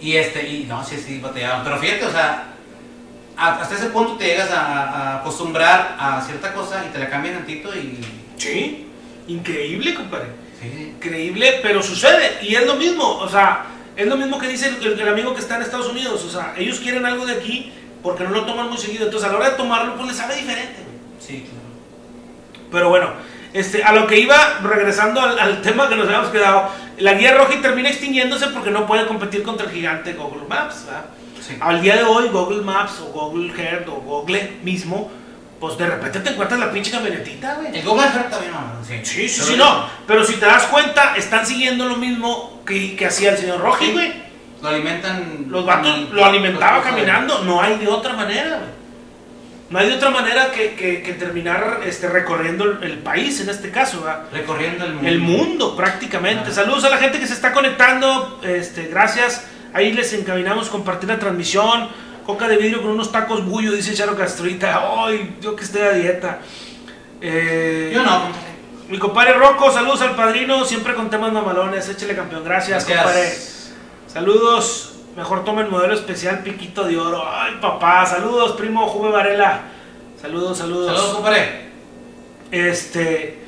Y este, y no, sí, sí, batallaban. Pero fíjate, o sea, hasta ese punto te llegas a, a acostumbrar a cierta cosa y te la cambian tantito y. Sí. Increíble, compadre. Sí, Increíble, pero sucede. Y es lo mismo, o sea, es lo mismo que dice el, el amigo que está en Estados Unidos. O sea, ellos quieren algo de aquí porque no lo toman muy seguido. Entonces, a la hora de tomarlo, pues les sabe diferente. sí, claro. Pero bueno, este, a lo que iba, regresando al, al tema que nos habíamos quedado, la guía roja termina extinguiéndose porque no puede competir contra el gigante Google Maps. ¿verdad? Sí. Al día de hoy, Google Maps o Google Earth o Google mismo, pues de repente te encuentras la pinche camionetita, güey. El Google Earth también no, sí. Sí, sí, sí, no. Pero si te das cuenta, están siguiendo lo mismo que, que hacía el señor Roji, güey. Lo alimentan. Los vatos lo alimentaba caminando. No hay de otra manera. No hay de otra manera que, que- que terminar este, recorriendo el, el país, en este caso, ¿verdad? Recorriendo el mundo. El mundo, prácticamente. Saludos a la gente que se está conectando. Este, gracias. Ahí les encaminamos compartir la transmisión. Coca de vidrio con unos tacos bullo, dice Charo Castruita. Ay, yo que estoy a dieta. Eh, Yo no. Mi compadre Rocco, saludos al padrino. Siempre con temas mamalones. Échale campeón. Gracias, compadre. Saludos. Mejor tomen modelo especial Piquito de Oro. Ay, papá. Saludos, primo Juve Varela. Saludos, saludos. Saludos, compadre. Este,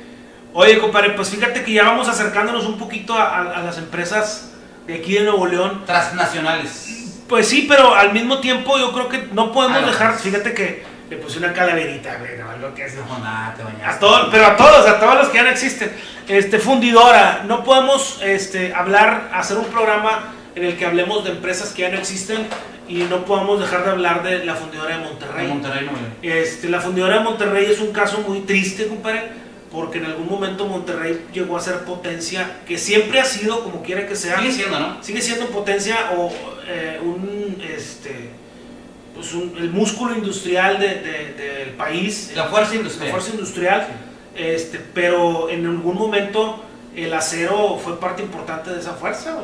oye, compadre, pues fíjate que ya vamos acercándonos un poquito a, a- a las empresas de aquí de Nuevo León. Transnacionales. Pues sí, pero al mismo tiempo yo creo que no podemos Ah, dejar, fíjate que le puse una calaverita, güey, no, lo que es. No, nada, te bañaste. A todos, pero a todos, a todos los que ya no existen. Este, fundidora, no podemos este, hablar, hacer un programa en el que hablemos de empresas que ya no existen y no podamos dejar de hablar de la fundidora de Monterrey. Este, la fundidora de Monterrey es un caso muy triste, compadre, porque en algún momento Monterrey llegó a ser potencia, que siempre ha sido, como quiera que sea, Sigue siendo, ¿no? sigue siendo potencia o eh, un, este, pues un- el músculo industrial de- de- del país, La fuerza la industrial. fuerza industrial, este, pero en algún momento el acero fue parte importante de esa fuerza,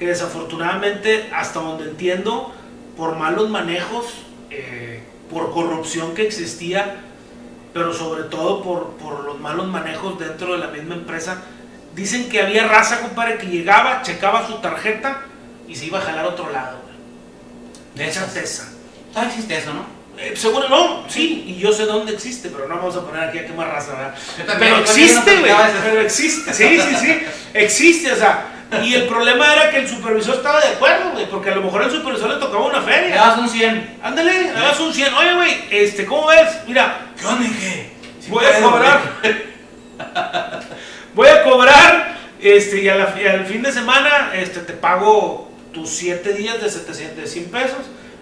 que desafortunadamente, hasta donde entiendo, por malos manejos, eh, por corrupción que existía, pero sobre todo por, por los malos manejos dentro de la misma empresa, dicen que había raza, compadre, que llegaba, checaba su tarjeta y se iba a jalar a otro lado. De Esa tesa. Todavía existe eso, ¿no? Eh, seguro no, sí, y yo sé dónde existe, pero no vamos a poner aquí a quemar raza, ¿verdad? También, Pero existe, güey, pero existe, sí, sí, sí, existe, o sea, y el problema era que el supervisor estaba de acuerdo, güey, porque a lo mejor al supervisor le tocaba una Le feria. das un 100. Ándale, le das un 100, oye, güey, este, ¿cómo ves? Mira, ¿Qué onda, voy a cobrar, voy a cobrar, este, y a la- y al fin de semana, este, te pago tus 7 días de 700, de 100 pesos,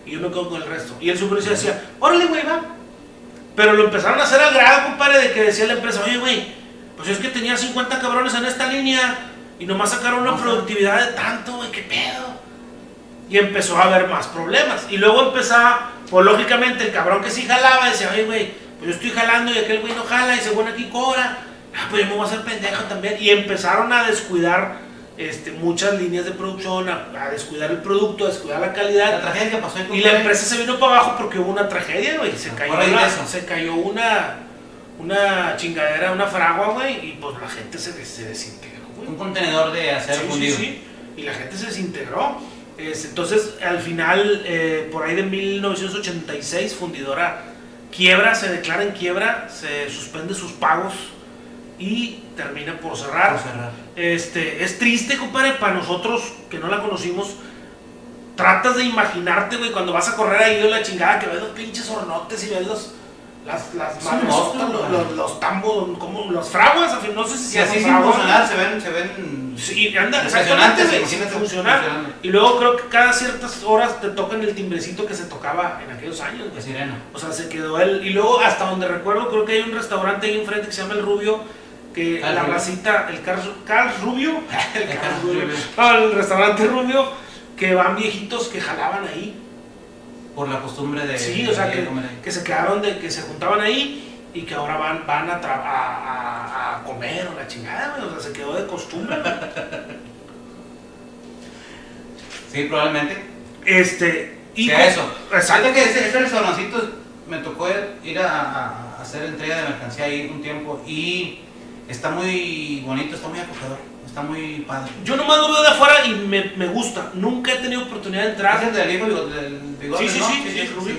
y yo me quedo con el resto. Y el supervisor decía, órale, güey, va. Pero lo empezaron a hacer al grado, compadre, de que decía la empresa, oye, güey, pues es que tenía 50 cabrones en esta línea y nomás sacaron una productividad de tanto, güey, qué pedo. Y empezó a haber más problemas. Y luego empezaba, pues lógicamente, el cabrón que sí jalaba decía, oye, güey, pues yo estoy jalando y aquel güey no jala y se pone aquí cobra. Ah, pues yo me voy a hacer pendejo también. Y empezaron a descuidar este, muchas líneas de producción, a, a descuidar el producto, a descuidar la calidad. La tragedia que pasó en Y la empresa se vino para abajo porque hubo una tragedia, güey. Se cayó, una, se cayó una, una chingadera, una fragua, güey. Y pues la gente se, se desintegró. Un contenedor de acero Sí, sí, fundido. sí. Y la gente se desintegró. Es- entonces, al final, eh, por ahí de 1986, Fundidora quiebra, se declara en quiebra, se suspende sus pagos y termina por cerrar. Por cerrar. Este, es triste, compadre, para nosotros que no la conocimos. Tratas de imaginarte, güey, cuando vas a correr ahí de la chingada, que ves los pinches hornotes y ves los, las, las madres, los, los, los tambos, como los fraguas, no sé si así sin funcionar se ven, se ven Sí, anda, exactamente, funcionar. Y luego creo que cada ciertas horas te tocan el timbrecito que se tocaba en aquellos años, de güey. sirena. O sea, se quedó él. Y luego, hasta donde recuerdo, creo que hay un restaurante ahí enfrente que se llama El Rubio. Que la Rubio. racita, el Carl, Carl Rubio, el Carl Rubio. Rubio. No, el restaurante Rubio, que van viejitos que jalaban ahí. Por la costumbre de. Sí, o sea, de que, comer ahí. que se quedaron, de que se juntaban ahí y que ahora van, van a, a, a- comer o la chingada. O sea, se quedó de costumbre. Sí, probablemente. Este. Y sea eso. Exacto. Que ese, ese restaurancito me tocó ir a hacer entrega de mercancía ahí un tiempo y está muy bonito, está muy acogedor, está muy padre. Yo nomás lo veo de afuera y me, me gusta. Nunca he tenido oportunidad de entrar. ¿Es el del hijo del bigote, Sí, sí, no? sí, sí, Rubio.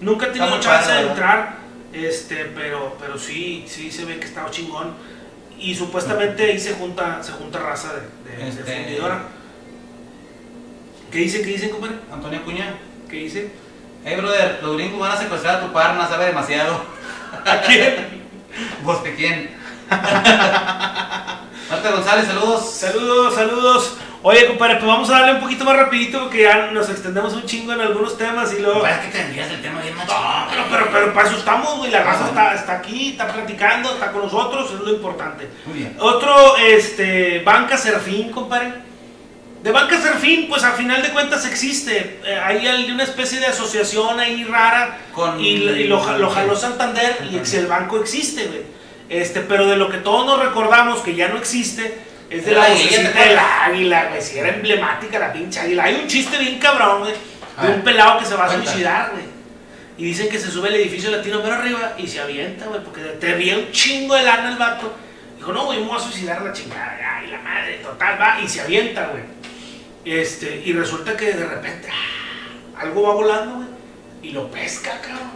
Nunca he tenido chance padre, de entrar, este, pero, pero sí, sí se ve que estaba chingón. Y supuestamente ahí se junta, se junta raza de, de, de Este- fundidora. ¿Qué dicen? ¿Qué dicen, compadre? Antonio Cuña. ¿Qué dicen? Hey, brother, los gringos van a secuestrar a tu parna, sabe demasiado. ¿A quién? ¿Vos de quién? Marta González, saludos. saludos, saludos. Oye, compadre, pues vamos a darle un poquito más rapidito porque ya nos extendemos un chingo en algunos temas y luego... Parece que te envías el tema bien machín. No, pero, pero, pero para eso estamos, güey. La raza está, está aquí, está platicando, está con nosotros, es lo importante. Muy bien. Otro, este, Banca Serfín, compadre. De Banca Serfín, pues al final de cuentas existe. Eh, hay una especie de asociación ahí rara. Con- y, y lo, lo jaló Santander y el banco existe, güey. Este, pero de lo que todos nos recordamos que ya no existe, es de La la águila, vocecita ¿te del águila, güey. Si era emblemática la pinche águila. Hay un chiste bien cabrón, güey. De ver, un pelado que se va a suicidar, güey. Y dicen que se sube al edificio latino pero arriba y se avienta, güey, porque te ríe un chingo de lana el vato. Dijo, no, güey, me voy a suicidar la chingada, ay, la madre, total, va, y se avienta, güey. Este, y resulta que de repente, ah, algo va volando, güey, y lo pesca, cabrón.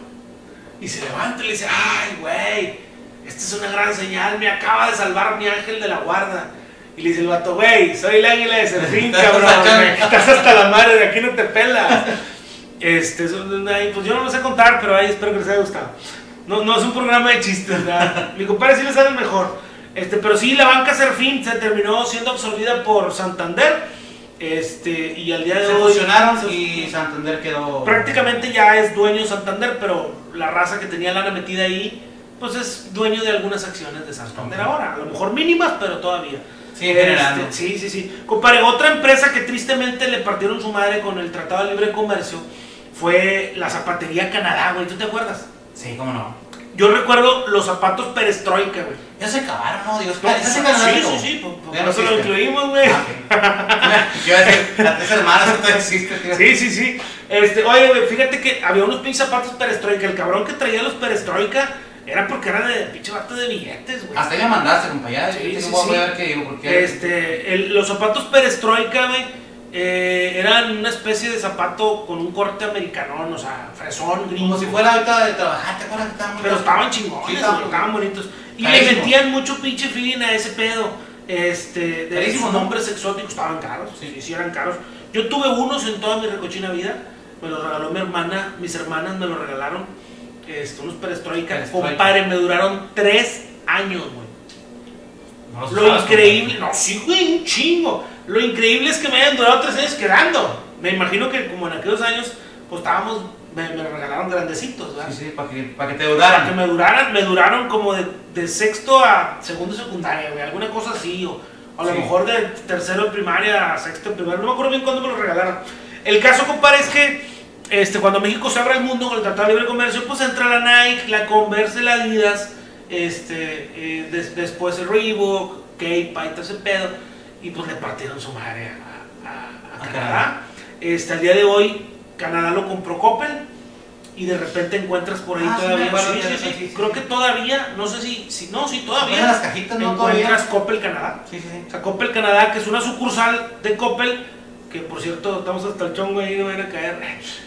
Y se levanta y le dice, ay, güey, esta es una gran señal, me acaba de salvar mi ángel de la guarda. Y le dice el vato, güey, soy el águila de Serfín, cabrón, estás hasta la madre, de aquí no te pelas. Este, pues yo no lo sé contar, pero ahí espero que les haya gustado. No, no es un programa de chistes, ¿verdad? Mi compadre sí le sale mejor. Este, pero sí, la banca Serfín se terminó siendo absorbida por Santander. Este, y al día de Se hoy. fusionaron y Santander quedó. prácticamente ya es dueño Santander, pero la raza que tenía lana metida ahí, pues es dueño de algunas acciones de Santander Ok. ahora. A lo mejor mínimas, pero todavía. Sí. Este, sí, sí, sí. Compadre, otra empresa que tristemente le partieron su madre con el Tratado de Libre Comercio fue la Zapatería Canadá, güey. ¿Tú te acuerdas? Sí, cómo no. Yo recuerdo los zapatos perestroika, güey. Ya se acabaron, ¿no? Dios, No, ya se acabaron, sí, ¿no? sí, sí, por, por no eso lo incluimos, güey. Ah, ok. Yo decir, las tres hermanas, esto existe, tío. Sí, sí, sí. Este, oye, güey, fíjate que había unos pinches zapatos perestroika. El cabrón que traía los perestroika era porque era de pinche vato de billetes, güey. Hasta me mandaste, compa, Sí, Sí, sí, sí, voy a ver qué digo, porque. Este, el- los zapatos perestroika, güey, eh, eran una especie de zapato con un corte americanón, o sea, fresón, gringo. Como si fuera ahorita de trabajar, ¿te acuerdas que estaban Pero estaban chingones, Sí, estaban- estaban bonitos. Y le Carísimo. metían mucho pinche feeling a ese pedo. Este, de esos ¿no? nombres exóticos estaban caros, sí. Sí. sí, eran caros. Yo tuve unos en toda mi recochina vida, me los regaló mi hermana, mis hermanas me los regalaron, este, unos perestroika, Perestroika. compadre, me duraron tres años, güey. No Lo increíble, no, sí, güey, un chingo. Lo increíble es que me hayan durado tres años quedando. Me imagino que como en aquellos años, pues estábamos, me, me regalaron grandecitos. ¿verdad? Sí, sí, para que, para que te Para que duraran. me duraran, me duraron como de, de sexto a segundo secundaria, güey, alguna cosa así, o, o a lo mejor de tercero de primaria a sexto de primaria, no me acuerdo bien cuándo me lo regalaron. El caso, compadre, es que este, cuando México se abre al mundo con el Tratado de Libre Comercio, pues entra la Nike, la Converse, la Adidas, este, eh, des- después el Reebok, K-Pie, todo ese pedo, y pues le partieron su madre a, a- a A Canadá. Este, al día de hoy, Canadá lo compró Coppel, y de repente encuentras por ahí Ah, todavía, sí, sí, era- sí, sí, sí, creo que todavía, no sé si, si no, sí, Ponen todavía las cajitas, ¿no? encuentras Todavía. Coppel Canadá. Sí, sí, sí. O sea, Coppel Canadá, que es una sucursal de Coppel, que por cierto, estamos hasta el chongo ahí, no van a caer.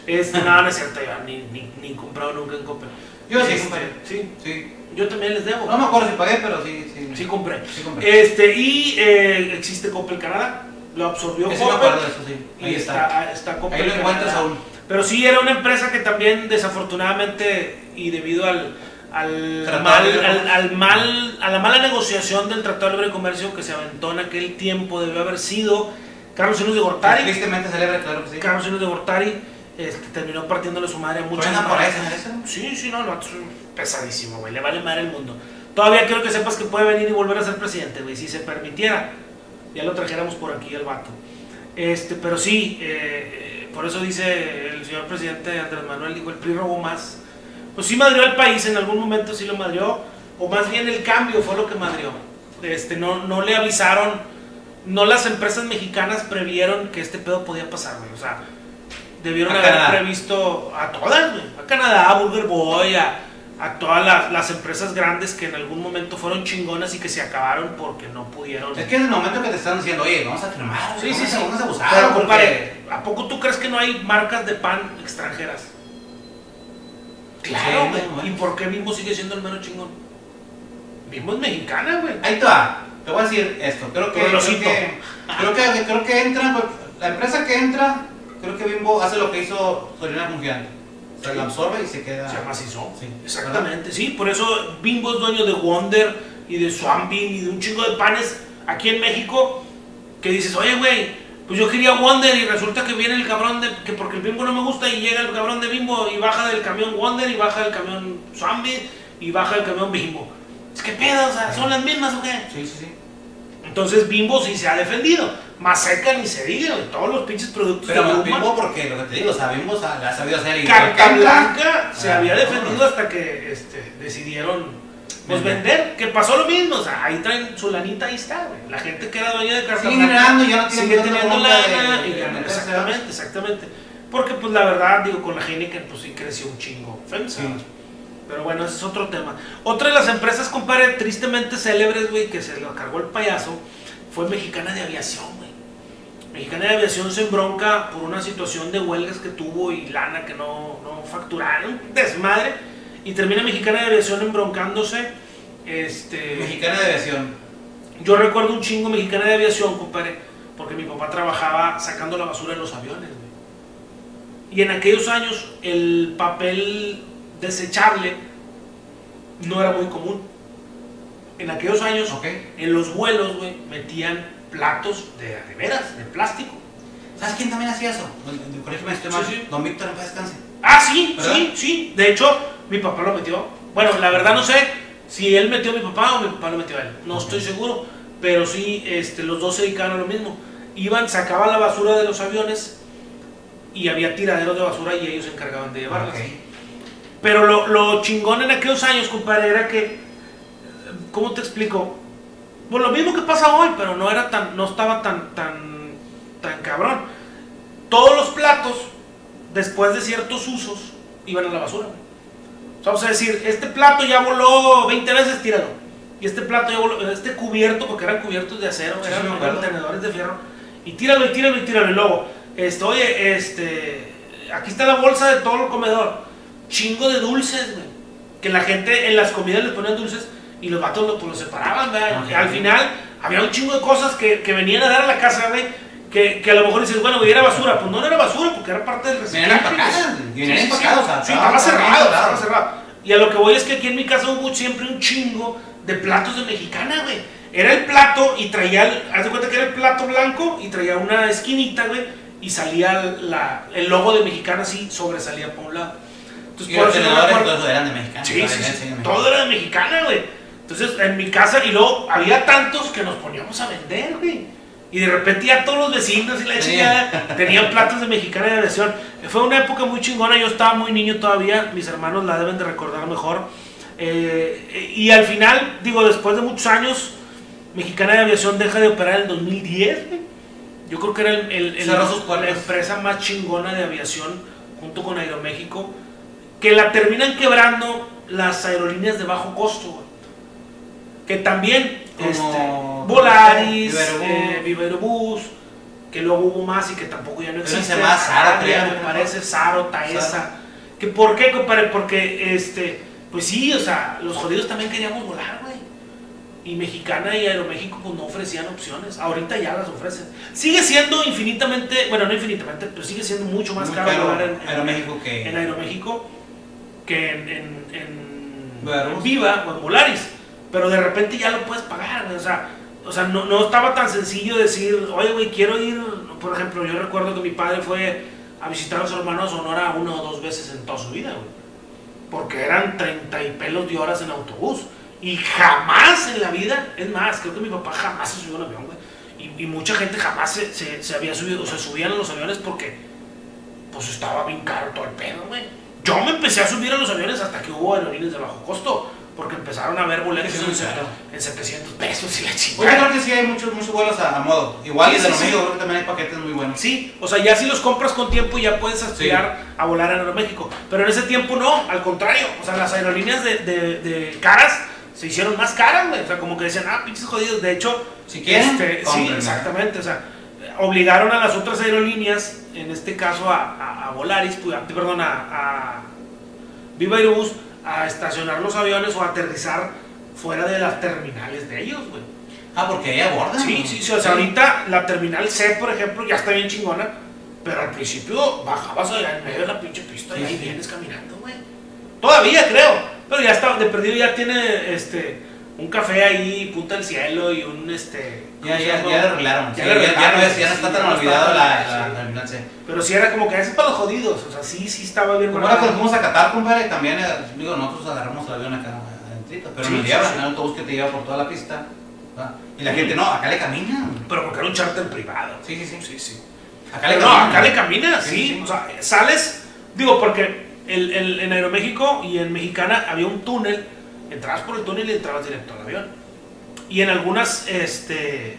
Este, no, no es cierto, yo ni, ni, ni comprado nunca en Coppel. Yo sí, Este, compadre. sí, Sí. yo también les debo. No me acuerdo si pagué, pero sí, sí. Sí compré. Sí compré. Este, y eh, existe Coppel Canadá, lo absorbió Ese Coppel. de eso, sí. y Ahí está, está. está, Coppel Ahí lo encuentras Canadá. aún. Pero sí, era una empresa que también, desafortunadamente, y debido al, al mal, al, al mal, a la mala negociación del Tratado de Libre Comercio que se aventó en aquel tiempo debió haber sido Carlos Inés de Gortari. Tristemente celebre, claro que sí. Carlos Inés de Gortari este, terminó partiéndole su madre a muchas Suena por eso. Sí, sí, no, un pesadísimo, güey. Le vale madre el mundo. Todavía quiero que sepas que puede venir y volver a ser presidente, güey. Si se permitiera, ya lo trajéramos por aquí el vato. Este, pero sí, eh, por eso dice el señor presidente Andrés Manuel, dijo, el PRI robó más. Pues sí madrió al país, en algún momento sí lo madrió, o más bien el cambio fue lo que madrió. Este, no, no le avisaron, no las empresas mexicanas previeron que este pedo podía pasar, güey. O sea, debieron A haber Canadá. previsto a todas, güey. A Canadá, a Burger Boy, a, a todas las, las empresas grandes que en algún momento fueron chingonas y que se acabaron porque no pudieron. Es que en el momento que te están diciendo, oye, vamos a firmar, Sí, sí, sí. vamos a abusar, Pero, porque- compadre, ¿a poco tú crees que no hay marcas de pan extranjeras? Claro, güey. ¿Y por qué Bimbo sigue siendo el mero chingón? Bimbo es mexicana, güey. Ahí va. Te voy a decir esto. Creo que, creo que, creo que, creo que entra, la empresa que entra, creo que Bimbo hace lo que hizo Soriana con Gigante. O sea, Sí. la absorbe y se queda. Se macizó. Sí. Exactamente, sí. Por eso Bimbo es dueño de Wonder y de Swampin y de un chingo de panes aquí en México. Que dices, oye, güey, pues yo quería Wonder y resulta que viene el cabrón de. que porque el Bimbo no me gusta y llega el cabrón de Bimbo y baja del camión Wonder y baja del camión Swampin y baja del camión Bimbo. Es que pedo, o sea, ¿son las mismas o qué? Sí, sí, sí. Entonces Bimbo sí se ha defendido. Más seca ni se diga, güey. Todos los pinches productos Pero de Luma. Bimbo porque lo que te digo, o sea, Bimbo la ha sabido hacer y Carta Blanca se Ah, había defendido hasta que este, decidieron pues, Vender. Que pasó lo mismo, o sea, ahí traen su lanita, ahí está, güey. La gente que era dueña de Carta Sigue Blanca ya no tiene sigue teniendo lana y meterse, exactamente, exactamente. Porque pues la verdad, digo, con la Heineken pues sí creció un chingo. FEMSA. Sí. Pero bueno, ese es otro tema. Otra de las empresas, compadre, tristemente célebres, güey, que se lo cargó el payaso, fue Mexicana de Aviación, güey. Mexicana de Aviación se embronca por una situación de huelgas que tuvo y lana que no, no facturaron, desmadre, y termina Mexicana de Aviación embroncándose. Este, Mexicana de aviación. yo recuerdo un chingo Mexicana de Aviación, compadre, porque mi papá trabajaba sacando la basura en los aviones, güey. Y en aquellos años el papel desechable no era muy común. En aquellos años, en los vuelos, güey, metían platos de, veras, de plástico. ¿Sabes quién también hacía eso? Este Sí, mal. sí. Don Víctor en paz descanse. Ah, sí, ¿Verdad? sí, sí. De hecho, mi papá lo metió. Bueno, la verdad no sé si él metió a mi papá o mi papá lo metió a él. No estoy seguro. Pero sí, este, los dos se dedicaban a lo mismo. Iban, sacaban la basura de los aviones y había tiraderos de basura y ellos se encargaban de llevarlas. Pero lo, lo chingón en aquellos años, compadre, era que, ¿cómo te explico? Pues lo mismo que pasa hoy, pero no era tan, no estaba tan, tan, tan cabrón. Todos los platos, después de ciertos usos, iban a la basura. O sea, vamos a decir, este plato ya voló 20 veces, tíralo. Y este plato ya voló, este cubierto, porque eran cubiertos de acero, Sí, eran, eran tenedores de fierro. Y tíralo, y tíralo, y tíralo. Y luego, este, oye, este, aquí está la bolsa de todo el comedor. Chingo de dulces, güey. Que la gente en las comidas les ponían dulces y los vatos pues, los separaban, ¿verdad? Ok. Y al final había un chingo de cosas que, que venían a dar a la casa, güey. Que, que a lo mejor dices, bueno, güey, era basura. Pues no, no era basura porque era parte del Venían reciclaje. empacadas, güey. y venían Sí, estaba- cerrado, estaba cerrado. Y a lo que voy es que aquí en mi casa hubo siempre un chingo de platos de mexicana, güey. Era el plato y traía, haz de cuenta que era el plato blanco y traía una esquinita, güey, y salía la, el logo de mexicana así, sobresalía por un lado. Entonces, Y por los eso yo me tenedores y acuerdo- todo eso eran de. Sí, sí, sí, mexicano. todo era de mexicana, güey. Entonces, en mi casa, y luego había tantos que nos poníamos a vender, güey. Y de repente ya todos los vecinos y la chingada tenían platos de mexicana de aviación. Fue una época muy chingona, yo estaba muy niño todavía, mis hermanos la deben de recordar mejor. Eh, y al final, digo, después de muchos años, Mexicana de Aviación deja de operar en el 2010, güey. Yo creo que era el- el- el- la empresa más chingona de aviación junto con Aeroméxico, que la terminan quebrando las aerolíneas de bajo costo, güey. Que también, Como este, Volaris, eh, Viva Aerobús, que luego hubo más y que tampoco ya no Pero existe. se llama Saro, Arabia, creo, me parece, Saro, Taesa. Que ¿Por qué, compadre? Porque, este, pues sí, o sea, los jodidos también queríamos volar, güey. Y Mexicana y Aeroméxico pues no ofrecían opciones. Ahorita ya las ofrecen. Sigue siendo infinitamente, bueno, no infinitamente, pero sigue siendo mucho más Muy caro volar en, en- Aeroméxico que- en Aeroméxico que en, en. Viva o en Volaris, pero de repente ya lo puedes pagar, o sea, o sea no, no estaba tan sencillo decir, oye, güey, quiero ir, por ejemplo, yo recuerdo que mi padre fue a visitar a su hermano a Sonora una o dos veces en toda su vida, güey, porque eran 30 y pelos de horas en autobús, y jamás en la vida, es más, creo que mi papá jamás se subió a un avión, güey, y, y mucha gente jamás se, se, se había subido, o se subían a los aviones porque, pues estaba bien caro todo el pedo, güey. Yo me empecé a subir a los aviones hasta que hubo aerolíneas de bajo costo, porque empezaron a haber boletos Es en, caro. en 700 pesos y la Oye, chingada. creo que sí hay muchos, muchos vuelos a, a modo. Igual Sí, y de sí, sí. México creo que también hay paquetes muy buenos. Sí, o sea, ya si los compras con tiempo ya puedes aspirar a volar en Aeroméxico. Pero en ese tiempo no, al contrario. O sea, las aerolíneas de, de- de caras se hicieron más caras, güey. O sea, como que decían, ah, pinches jodidos. De hecho, Si quieren, este, sí, exactamente. O sea, obligaron a las otras aerolíneas, en este caso a, a- a Volaris, perdón, a, a Viva Aerobús, a estacionar los aviones o a aterrizar fuera de las terminales de ellos, güey. Ah, porque ahí abordan. Sí, sí, sí. O sea, ahorita la terminal C, por ejemplo, ya está bien chingona. Pero al principio bajabas allá en medio de la pinche pista y ahí sí. vienes caminando, güey. Todavía creo. Pero ya está, de perdido ya tiene este un café ahí, punta del cielo y un este. ¿Cómo Ya, ya, ya lo arreglaron. Ya Sí, lo ya, no es- ya no está tan olvidado la, la, la. Pero sí era como que ese es para los jodidos. O sea, sí, sí estaba bien Como ahora onda. cuando fuimos a Qatar, compadre, también, eh, digo, nosotros agarramos el avión acá adentrito, pero nos en el autobús que te lleva por toda la pista. ¿va? Y la gente, no, acá le caminan. Pero porque era un charter privado. Sí, sí, sí. Sí, sí. Acá le no, caminan. acá le sí. sí. O sea, sales, digo, porque el, el- en Aeroméxico y en Mexicana había un túnel, entrabas por el túnel y entrabas directo al avión. Y en algunas este,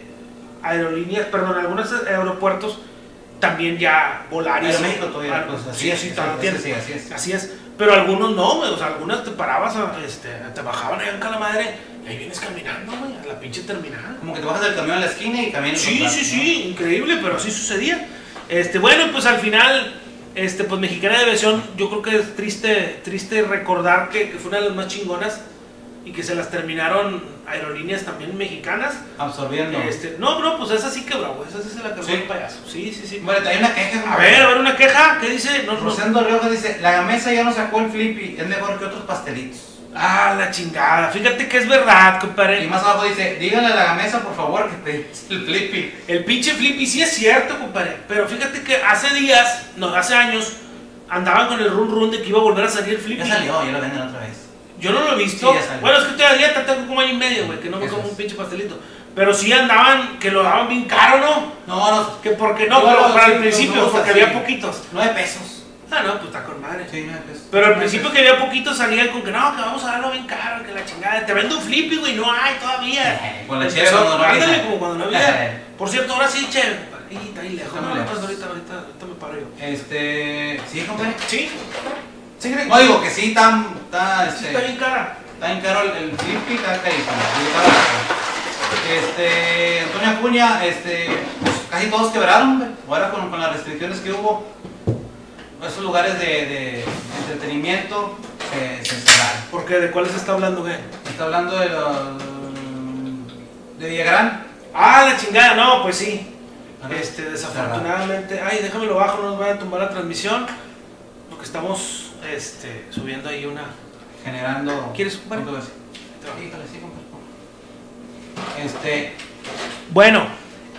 aerolíneas, perdón, en algunos aeropuertos también ya Volaris. Aeroméxico todavía, Ah, pues, así sí, es, sí, sí, todavía sí, tiene. sí, así es. Así es. Pero algunos no, güey, o sea, algunas te parabas, a- este, te bajaban allá en la madre y ahí vienes caminando, güey, a la pinche terminal. Como que te bajas del camión en la esquina y caminas. Sí, sí, atrás, sí, increíble, pero así sucedía. Este, bueno, pues al final, este, pues Mexicana de Aviación, yo creo que es triste, triste recordar que, que fue una de las más chingonas y que se las terminaron aerolíneas también mexicanas. ¿no? Absorbiendo. Este, no, no, pues esa sí quebró, güey, esa sí se la quebró ¿Sí? el payaso. Sí, sí, sí. Bueno, hay una queja. A ver, a ver, una queja, ¿qué dice? No, no. Rosendo Rioja dice, la gamesa ya no sacó el flippy, es mejor que otros pastelitos. Ah, la chingada. Fíjate que es verdad, Y compadre. más abajo dice, díganle a la gamesa por favor que te el flippy. El pinche Flippy sí es cierto, compadre. Pero fíjate que hace días, no, hace años, andaban con el run run de que iba a volver a salir el Flippy. Ya salió, ya lo venden otra vez. Yo no lo he visto. Sí, bueno, es que estoy a dieta, tengo como año y medio, güey, que no me Eso como es. un pinche pastelito. Pero sí andaban, que lo daban bien caro, ¿no? No, no, Que porque no, pero para sí, el principio, porque había poquitos. nueve pesos. Ah, no, pues está con madre. Sí, nueve pesos. Pero al principio que había poquitos salían con que no, que vamos a darlo bien caro, que la chingada. Te vendo un flippy, güey, no hay todavía. Con la cheve cuando no había. como cuando no había. Eh. Por cierto, ahora sí, chévere. está ahí lejos. No, lejos. ahorita, ahorita, ahorita me paro yo. Este, sí, compadre. Sí. Sí, No digo que sí, está, está, Sí, este, está bien cara. está bien caro el, el flippy, está carísimo. sí. Este, Antonio Acuña, este, pues casi todos quebraron, güey. Ahora con, con las restricciones que hubo, esos lugares de, de entretenimiento se, se cerraron. ¿Por qué? ¿De cuáles está hablando, güey? Está hablando de los de Villagrán. Ah, la chingada, no, pues sí. Este, desafortunadamente. Ay, déjamelo bajo, no nos vayan a tumbar la transmisión. Porque estamos este, subiendo ahí una. Generando. ¿Quieres, compadre. Este. Bueno,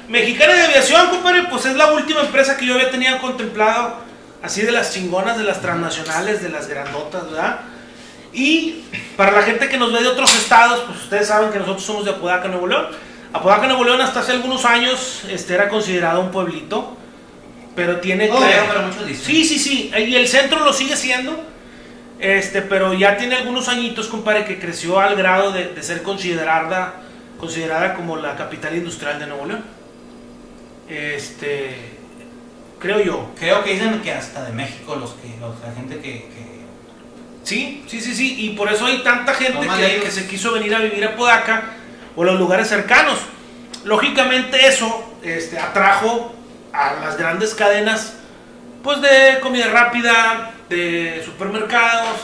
Mexicana de Aviación, compadre, pues es la última empresa que yo había tenido contemplado, así de las chingonas, de las transnacionales, de las grandotas, ¿verdad? Y para la gente que nos ve de otros estados, pues ustedes saben que nosotros somos de Apodaca, Nuevo León. Apodaca, Nuevo León, hasta hace algunos años este, era considerado un pueblito, pero tiene pero muchos dicen. Sí, sí, sí, y el centro lo sigue siendo, este, pero ya tiene algunos añitos, compadre, que creció al grado de, de ser considerada, considerada como la capital industrial de Nuevo León. Este, creo yo. Creo que dicen que hasta de México los que los- la gente que, que- Sí, sí, sí, sí, y por eso hay tanta gente que, que se quiso venir a vivir a Podaca o los lugares cercanos. Lógicamente eso este, atrajo a las grandes cadenas pues de comida rápida, de supermercados,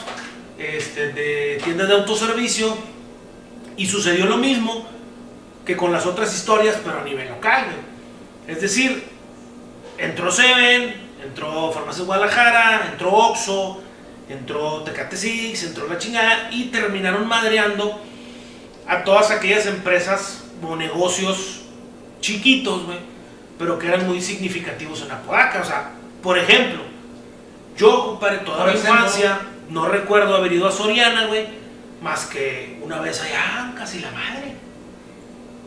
este, de tiendas de autoservicio y sucedió lo mismo que con las otras historias pero a nivel local. Es decir, entró Seven, entró Farmacia Guadalajara, entró Oxxo, entró Tecate Six, entró la chingada y terminaron madreando a todas aquellas empresas o negocios chiquitos, güey, pero que eran muy significativos en Apodaca. O sea, por ejemplo, yo, compadre, toda mi infancia no recuerdo haber ido a Soriana, güey, más que una vez allá, casi la madre.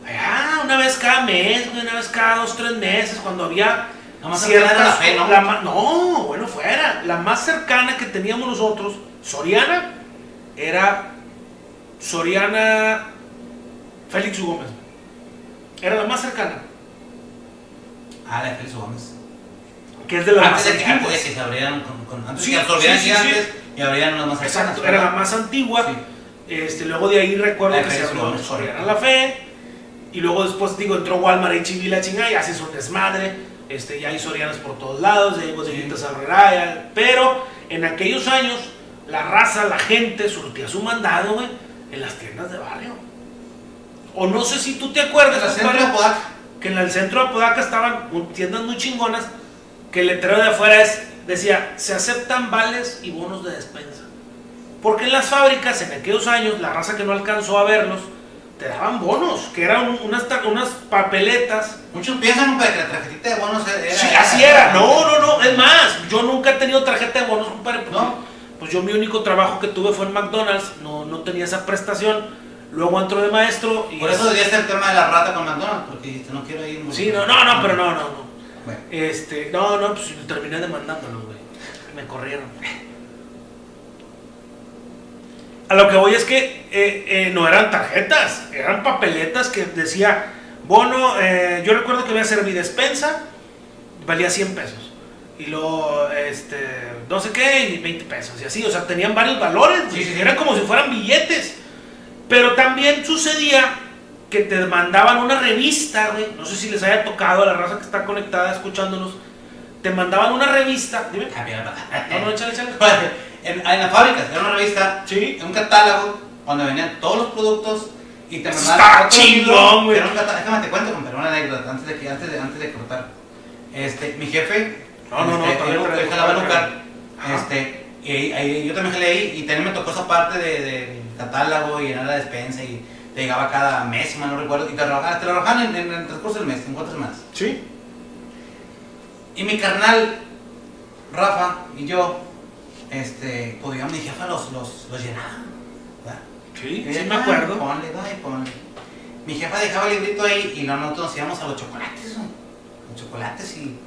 Allá, una vez cada mes, güey, una vez cada dos, tres meses, cuando había Nada más la fe, ¿no? la ma- no, bueno, fuera. La más cercana que teníamos nosotros, Soriana, era Soriana Félix U. Gómez. Era la más cercana, Ah, la de Félix Gómez. que es de las Antes más de, que, antes de antiguas. que se abrieran con, con- antes Sí, que absorbieran sí, gigantes y abrieran unas más cercanas. Exacto, era la más antigua. Este, luego de ahí recuerdo La que se abrió Soriana. La Fe. Y luego después, digo, entró Walmart y la chingada y así es un desmadre. Este, ya hay Sorianas por todos lados, ya hay bodeguitas Aurrera, ya- Pero en aquellos años, la raza, la gente surtía su mandado, güey, en las tiendas de barrio. O no sé si tú te acuerdas, En de compadre. Que en el centro de Apodaca estaban tiendas muy chingonas, que el letrero de afuera es, decía, se aceptan vales y bonos de despensa. Porque en las fábricas, en aquellos años, la raza que no alcanzó a verlos, te daban bonos, que eran unas, unas papeletas. Muchos piensan que la tarjetita de bonos era. Sí, así era. No, no, no. Es más, yo nunca he tenido tarjeta de bonos, compadre. ¿No? Pues yo mi único trabajo que tuve fue en McDonald's, no, no tenía esa prestación. Luego entro de maestro y... Por eso debería ser el tema de la rata con McDonald's, porque no quiero ir. Sí, no, no, no, pero no, no, no. Bueno, Este, no, no, pues terminé demandándolos, güey. Me corrieron. A lo que voy es que eh, eh, no eran tarjetas, eran papeletas que decía, bono, eh, yo recuerdo que había despensa, valía 100 pesos. Y luego, este, no sé qué, y 20 pesos, y así, o sea, tenían varios valores, Sí, sí, sí. eran como si fueran billetes. Pero también sucedía que te mandaban una revista, güey, no sé si les haya tocado a la raza que está conectada escuchándonos, te mandaban una revista, dime, ah, no, no, échale, échale. en, en las fábricas, era una revista, Sí. un catálogo donde venían todos los productos y te mandaban está chingón, güey. Déjame te cuento, compadre, una anécdota antes de que antes de antes de cortar. Este, mi jefe, No, no, no, este, él- traigo, él jalaba en lugar, este, y ahí- yo también jalé ahí y también me tocó esa parte de, del catálogo y llenar la despensa y te llegaba cada mes, si mal no recuerdo, y te lo arrojaban, te lo arrojaban en, en el transcurso del mes, en cuatro semanas. Sí. Y mi carnal, Rafa y yo, este, pues digamos, mi jefa los, los, los llenaba. ¿verdad? Sí, Y sí me "Ah, acuerdo. Ponle, va, y ponle. Mi jefa dejaba el librito ahí y nosotros nos íbamos a los chocolates, güey. Los chocolates y,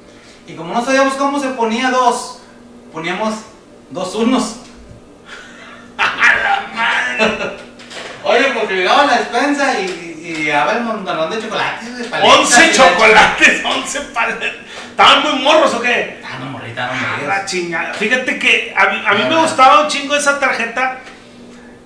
y como no sabíamos cómo se ponía dos, poníamos dos unos. Oye, porque llegaba la despensa y, y, y el montalón de chocolates, güey, paletas, 11 y la chocolates, 11 paletas. ¿Estaban muy morros o qué? ch- Ah, no, morrita, no, Ah, la chingada. Fíjate que a mí, a mí me gustaba un chingo esa tarjeta.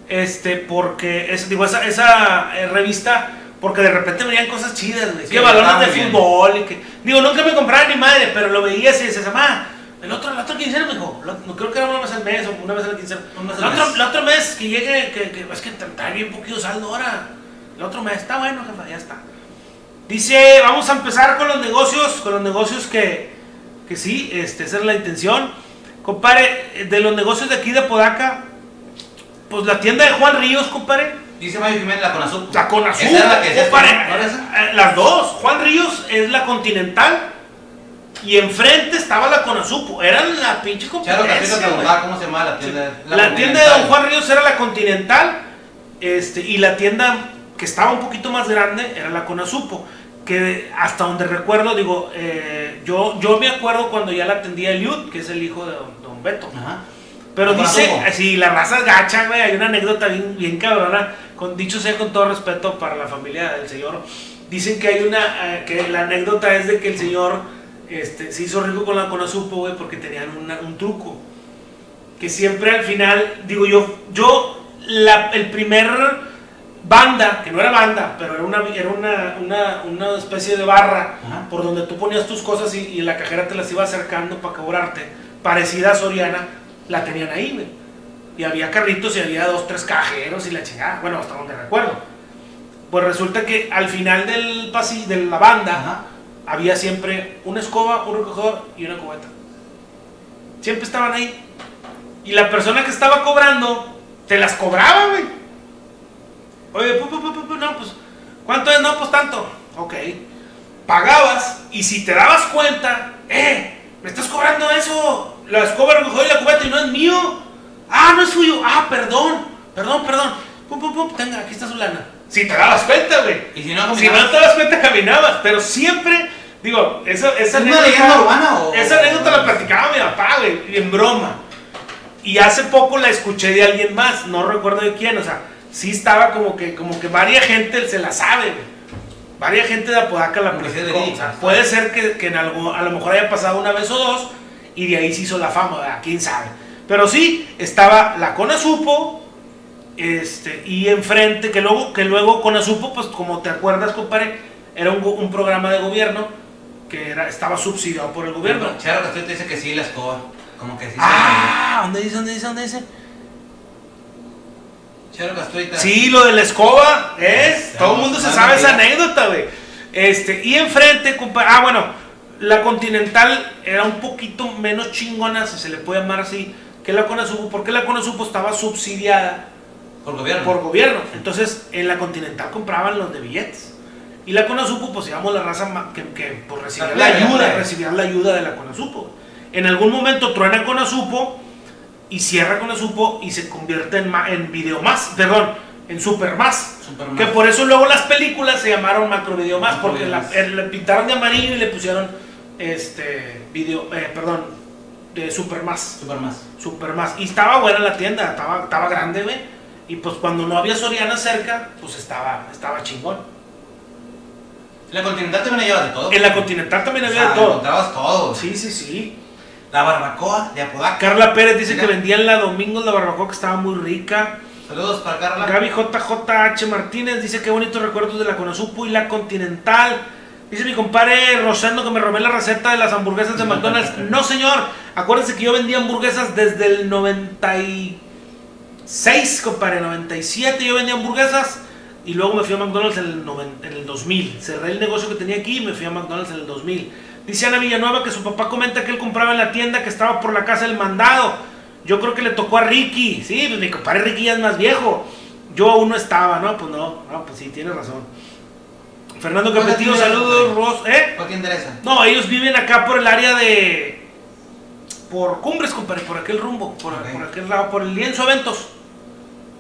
Este, porque, es, digo, esa, esa eh, revista, porque de repente venían cosas chidas, güey. Sí, que balones de bien. fútbol y que. Digo, nunca me compraban ni madre, pero lo veías y decías, mamá, el otro, la otra quincena, mijo. lo- No creo que era una vez al mes o una vez quincena. Una vez El otro, el otro mes que llegue, que, que es que tra- trae bien poquito saldo ahora. El otro mes, está bueno, jefa, ya está. Dice, vamos a empezar con los negocios, con los negocios que, que sí, este, esa es la intención. Compadre, de los negocios de aquí de Podaca, pues la tienda de Juan Ríos, compadre, Dice Mario Jiménez la Conazul. la era la compadre, no, ¿no eh, las dos. Juan Ríos es la Continental y enfrente estaba la Conazupo, eran la pinche competencia, preguntaba cómo se llamaba la tienda. La, tienda de Don Juan Ríos era la Continental este, y la tienda que estaba un poquito más grande era la Conazupo. Que hasta donde recuerdo, digo, eh, yo, yo me acuerdo cuando ya la atendía Eliud, que es el hijo de Don, don Beto. Ajá. Pero ¿La dice, sí, la raza es gacha, güey. Hay una anécdota bien, bien cabrona. Con, dicho sea con todo respeto para la familia del señor. Dicen que hay una, eh, que la anécdota es de que el señor este, se hizo rico con la Conazupo, güey, porque tenían una- un truco. Que siempre al final, digo yo, yo, la, el primer banda, que no era banda, pero era una, era una, una, una especie de barra Ajá. por donde tú ponías tus cosas y, y la cajera te las iba acercando para cobrarte, parecida a Soriana, la tenían ahí, güey. Y había carritos y había dos, tres cajeros y la chingada, bueno, hasta donde recuerdo. Pues resulta que al final del pasillo, de la banda, Ajá. Había siempre una escoba, un recogedor y una cubeta. Siempre estaban ahí. Y la persona que estaba cobrando, te las cobraba, güey. Oye, pu, no, pues, ¿cuánto es? No, pues tanto. Ok. Pagabas y si te dabas cuenta, eh, me estás cobrando eso. La escoba recogió y la cubeta y no es mío. Ah, no es suyo. Ah, perdón, perdón, perdón. Pum, pum, pum, tenga, aquí está su lana. Si te dabas cuenta, güey. Y si no, Si no te das cuenta, caminabas. Pero siempre, digo, esa, esa ¿Es una leyenda urbana o- Esa anécdota la platicaba mi papá, güey, en broma. Y hace poco la escuché de alguien más, no recuerdo de quién, o sea, sí estaba como que, como que varia gente se la sabe, güey. Varia gente de Apodaca la platicó. puede ser que, que en algo, a lo mejor haya pasado una vez o dos y de ahí se hizo la fama, ¿verdad? quién sabe. Pero sí, estaba la Conasupo, este, y enfrente, que luego, que luego Conasupo, pues como te acuerdas, compadre, era un, un programa de gobierno que era, estaba subsidiado por el gobierno. Charo Castillo te dice que sí, la escoba. Como que sí. Ah, ¿dónde dice? ¿Dónde dice? ¿Dónde dice? Charo Castruita. Sí, lo de la escoba, ¿eh? Todo el mundo se sabe esa anécdota, güey. Este, y enfrente, compa- ah, bueno, la Continental era un poquito menos chingona, si se le puede llamar así, que la Conasupo, porque la Conasupo estaba subsidiada Por gobierno. por gobierno. Entonces, en la Continental compraban los de billetes. Y la Conasupo, pues digamos la raza que, que pues, recibía La ayuda, pues. la ayuda de la Conasupo. En algún momento truena Conasupo y cierra Conasupo y se convierte en, en Video Más, perdón, en Super Más. Que por eso luego las películas se llamaron Macro Video Más, Macro porque la- Más. eh, le pintaron de amarillo y le pusieron este video, eh, perdón, de Super Más. Superman. Super más. Y estaba buena la tienda, estaba, estaba grande, güey. Y pues cuando no había Soriana cerca, pues estaba, estaba chingón. La Continental también lleva de todo. En la Continental también O había sea, de todo. Encontrabas todo. Sí, sí, sí. La barbacoa de Apodaca. Carla Pérez dice Mira. que vendían la Domingos la barbacoa que estaba muy rica. Saludos para Carla. Gaby JJH Martínez dice que bonitos recuerdos de la Conasupo y la Continental. Dice mi compadre Rosendo que me robé la receta de las hamburguesas de McDonald's. No, señor. Acuérdense que yo vendía hamburguesas desde el 96, compadre. 97 yo vendía hamburguesas. Y luego me fui a McDonald's en el, noven- en el 2000. Cerré el negocio que tenía aquí y me fui a McDonald's en el 2000. Dice Ana Villanueva que su papá comenta que él compraba en la tienda que estaba por la casa del mandado. Yo creo que le tocó a Ricky. Sí, pues mi compadre Ricky ya es más viejo. Yo aún no estaba, ¿no? Pues no. No, pues sí, tienes razón. Fernando ¿Cuál Capetillo, tienda saludos? Ros. ¿Eh? ¿Cuál te interesa? No, ellos viven acá por el área de. Por Cumbres, compadre, por aquel rumbo, por, por aquel lado, por el lienzo eventos.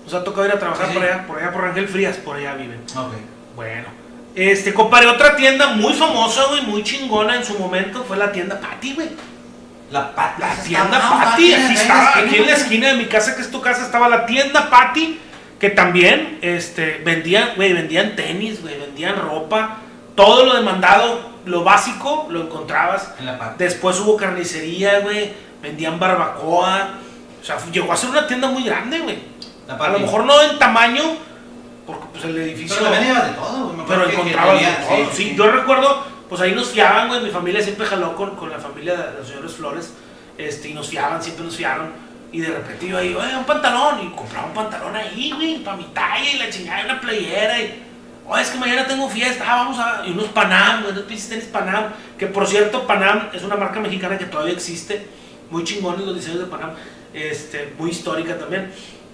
Nos ha tocado ir a trabajar Sí, sí. por allá, por allá, por Ángel Frías, por allá viven. Ok. Bueno. Este, compadre, otra tienda muy famosa, güey, muy chingona en su momento fue la tienda Patty, güey. La Pati. La tienda estaba- Patty, aquí en la estaba, esquina, aquí en la esquina de mi casa, que es tu casa, estaba la tienda Patty, que también este, vendían, güey, vendían tenis, güey, vendían ropa, todo lo demandado, lo básico, lo encontrabas. En la. Después hubo carnicería, güey, vendían barbacoa, o sea, llegó a ser una tienda muy grande, güey. La A lo mejor no en tamaño, porque pues el edificio... Pero también llevas de todo, güey. Pero encontrabas de todo. Sí, yo recuerdo, pues ahí nos fiaban, güey. Mi familia siempre jaló con, con la familia de los señores Flores. Este, y nos fiaban, siempre nos fiaron. Y de repente ahí, oye, un pantalón. Y compraba un pantalón ahí, güey, para mi talla y la chingada, y una playera. Y, oye, es que mañana tengo fiesta, ah, vamos a. Y unos Panam, güey, unos pinches tenis Panam. Que por cierto, Panam es una marca mexicana que todavía existe. Muy chingones los diseños de Panam. Este, muy histórica también.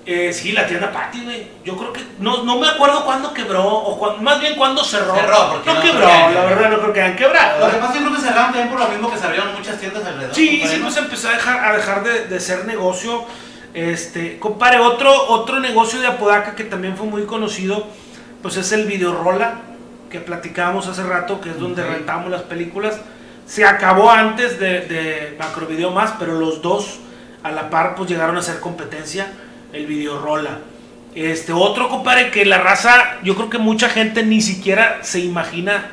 Eh, sí, la tienda Patty, güey. Yo creo que. No, no me acuerdo cuándo quebró, o más bien cuándo cerró. Cerró, porque no, no quebró, la verdad, no creo que hayan quebrado. Lo que pasa es que creo que cerraron también por lo mismo que se abrieron muchas tiendas alrededor. Sí, sí, ¿no? pues empezó a dejar, a dejar de, de ser negocio. Este, compare, otro, otro negocio de Apodaca que también fue muy conocido, pues es el Videorola, que platicábamos hace rato, que es donde Ok. rentamos las películas. Se acabó antes de, de Macrovideo más, pero los dos a la par pues llegaron a ser competencia, el Videorola. Este, otro compadre que la raza, yo creo que mucha gente ni siquiera se imagina,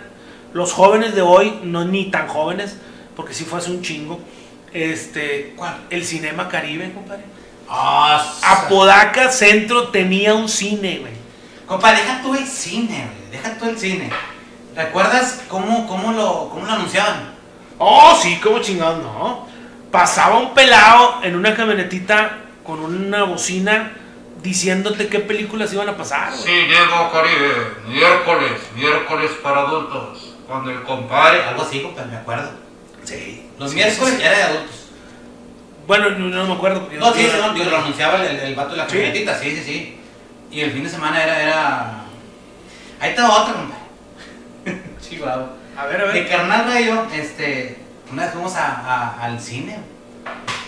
los jóvenes de hoy, no ni tan jóvenes, porque sí fue hace un chingo, este, ¿Cuál? el Cinema Caribe, compadre. Ah, Apodaca Centro tenía un cine, güey. Compa, deja tú el cine, güey. Deja tú el cine. ¿Recuerdas cómo, cómo, lo, cómo lo anunciaban? Oh, sí, como chingados, no. Pasaba un pelado en una camionetita con una bocina diciéndote qué películas iban a pasar. güey. Sí, Diego Caribe, miércoles, miércoles para adultos. Cuando el compadre. Algo así, compa, me acuerdo. Sí. Los sí, miércoles sí, era de adultos. Bueno, no, no me acuerdo. porque No, sí, yo- no, yo lo anunciaba el, el vato de la ¿Sí? camionetita, sí, sí, sí. Y el fin de semana era, era... Ahí está otra, compadre. Chihuahua. A ver, a De ver. carnal Rayo, este, una vez fuimos a, a- al cine.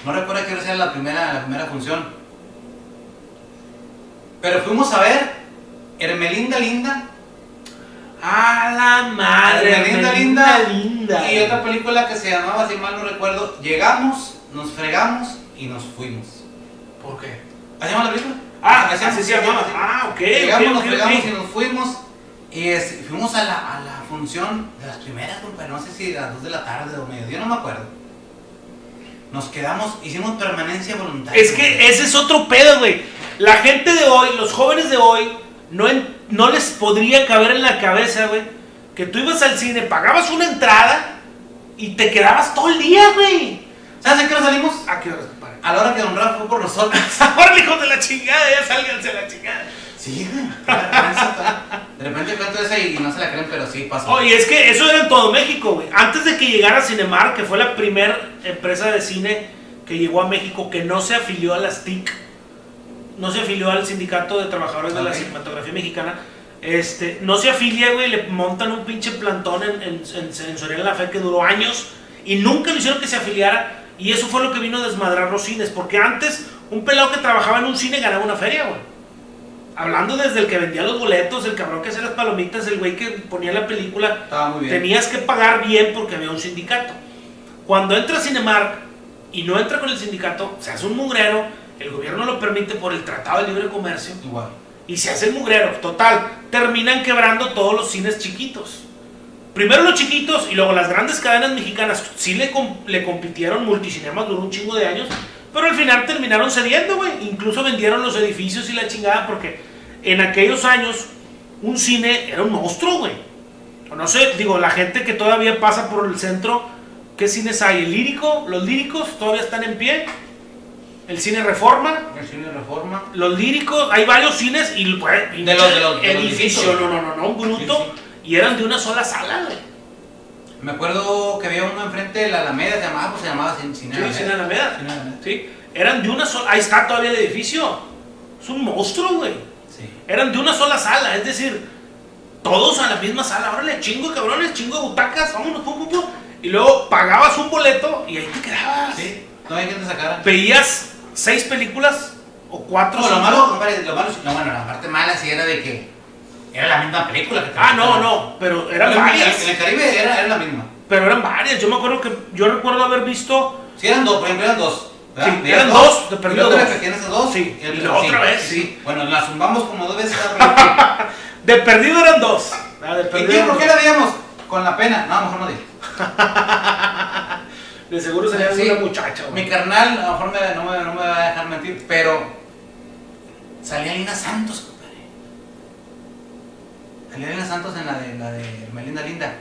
No recuerdo hora era la primera, la primera función. Pero fuimos a ver Hermelinda Linda A la madre. Hermelinda Hermelinda Linda, linda. y otra película que se llamaba, si mal no recuerdo, Llegamos, nos fregamos y nos fuimos. ¿Por qué? ¿Así llama la película? Ah, Así así se llamaba. Ah, ok. Llegamos, nos fregamos y nos fuimos. Y fuimos a la, a la función de las primeras, no sé si a las 2 de la tarde o medio, yo no me acuerdo. Nos quedamos, hicimos permanencia voluntaria. Es que ese es otro pedo, güey. La gente de hoy, los jóvenes de hoy, no, en- no les podría caber en la cabeza, güey, que tú ibas al cine, pagabas una entrada y te quedabas todo el día, güey. ¿Sabes a qué hora salimos? ¿A qué compadre? A la hora que Don Rafa fue por nosotros. Ahora, hijos de la chingada, ya sálganse a la chingada. Sí, güey. De repente cuento esa y no se la creen, pero sí pasó. Oye, es que eso era en todo México, güey. Antes de que llegara Cinemar, que fue la primera empresa de cine que llegó a México, que no se afilió a las TIC, no se afilió al Sindicato de Trabajadores de la. Cinematografía Mexicana, este, no se afilia, güey, le montan un pinche plantón en, en, en, en Soriana La Fe que duró años y nunca le hicieron que se afiliara. Y eso fue lo que vino a desmadrar los cines, porque antes un pelado que trabajaba en un cine ganaba una feria, güey. Hablando desde el que vendía los boletos, el cabrón que hacía las palomitas, el güey que ponía la película, Estaba muy bien. tenías que pagar bien porque había un sindicato. Cuando entra Cinemark y no entra con el sindicato, se hace un mugrero, el gobierno lo permite por el Tratado de Libre Comercio Igual. y se hace el mugrero. Total, terminan quebrando todos los cines chiquitos. Primero los chiquitos y luego las grandes cadenas mexicanas sí le, le compitieron, Multicinemas duró un chingo de años, pero al final terminaron cediendo, güey. Incluso vendieron los edificios y la chingada porque en aquellos años un cine era un monstruo, güey. O no sé, digo, la gente que todavía pasa por el centro, ¿qué cines hay? El lírico, los líricos todavía están en pie. El cine Reforma, El cine Reforma. los líricos, hay varios cines y pues, De los- de los- de los edificio, viejitos. no, no, no, no, un bruto, y eran de una sola sala, güey. Me acuerdo que había uno enfrente de la Alameda, se llamaba, pues se llamaba Cine Cine Sí, Cine Alameda. Cine Alameda. Sí, eran de una sola, ahí está todavía el edificio. Es un monstruo, güey. Sí. Eran de una sola sala, es decir, todos a la misma sala. Órale, chingo de cabrones, chingo de butacas, vámonos, pum, pum, pum. Y luego pagabas un boleto y ahí te quedabas. Sí. No hay quien te sacara. Veías seis películas o cuatro. No, lo malo, compadre, lo malo, no, bueno, la parte mala sí era de que era la misma película que te Ah, no, no, pero eran el- varias. En el Caribe era, era la misma. Pero eran varias. Yo me acuerdo que yo recuerdo haber visto. Sí, eran dos, por ejemplo, eran dos. Sí, eran dos, de y perdido luego dos. esas dos. Sí, y la otra vez, Sí. Bueno, la zumbamos como dos veces De perdido eran dos. De ¿Y perdido qué? eran ¿Por qué la veíamos? Con la pena. No, mejor no digo. De seguro sería Sí. una muchacha. güey. Mi carnal, a lo mejor me- no, me, no me va a dejar mentir, pero salía Lina Santos, Salía Lina Santos en la de, la de Melinda Linda.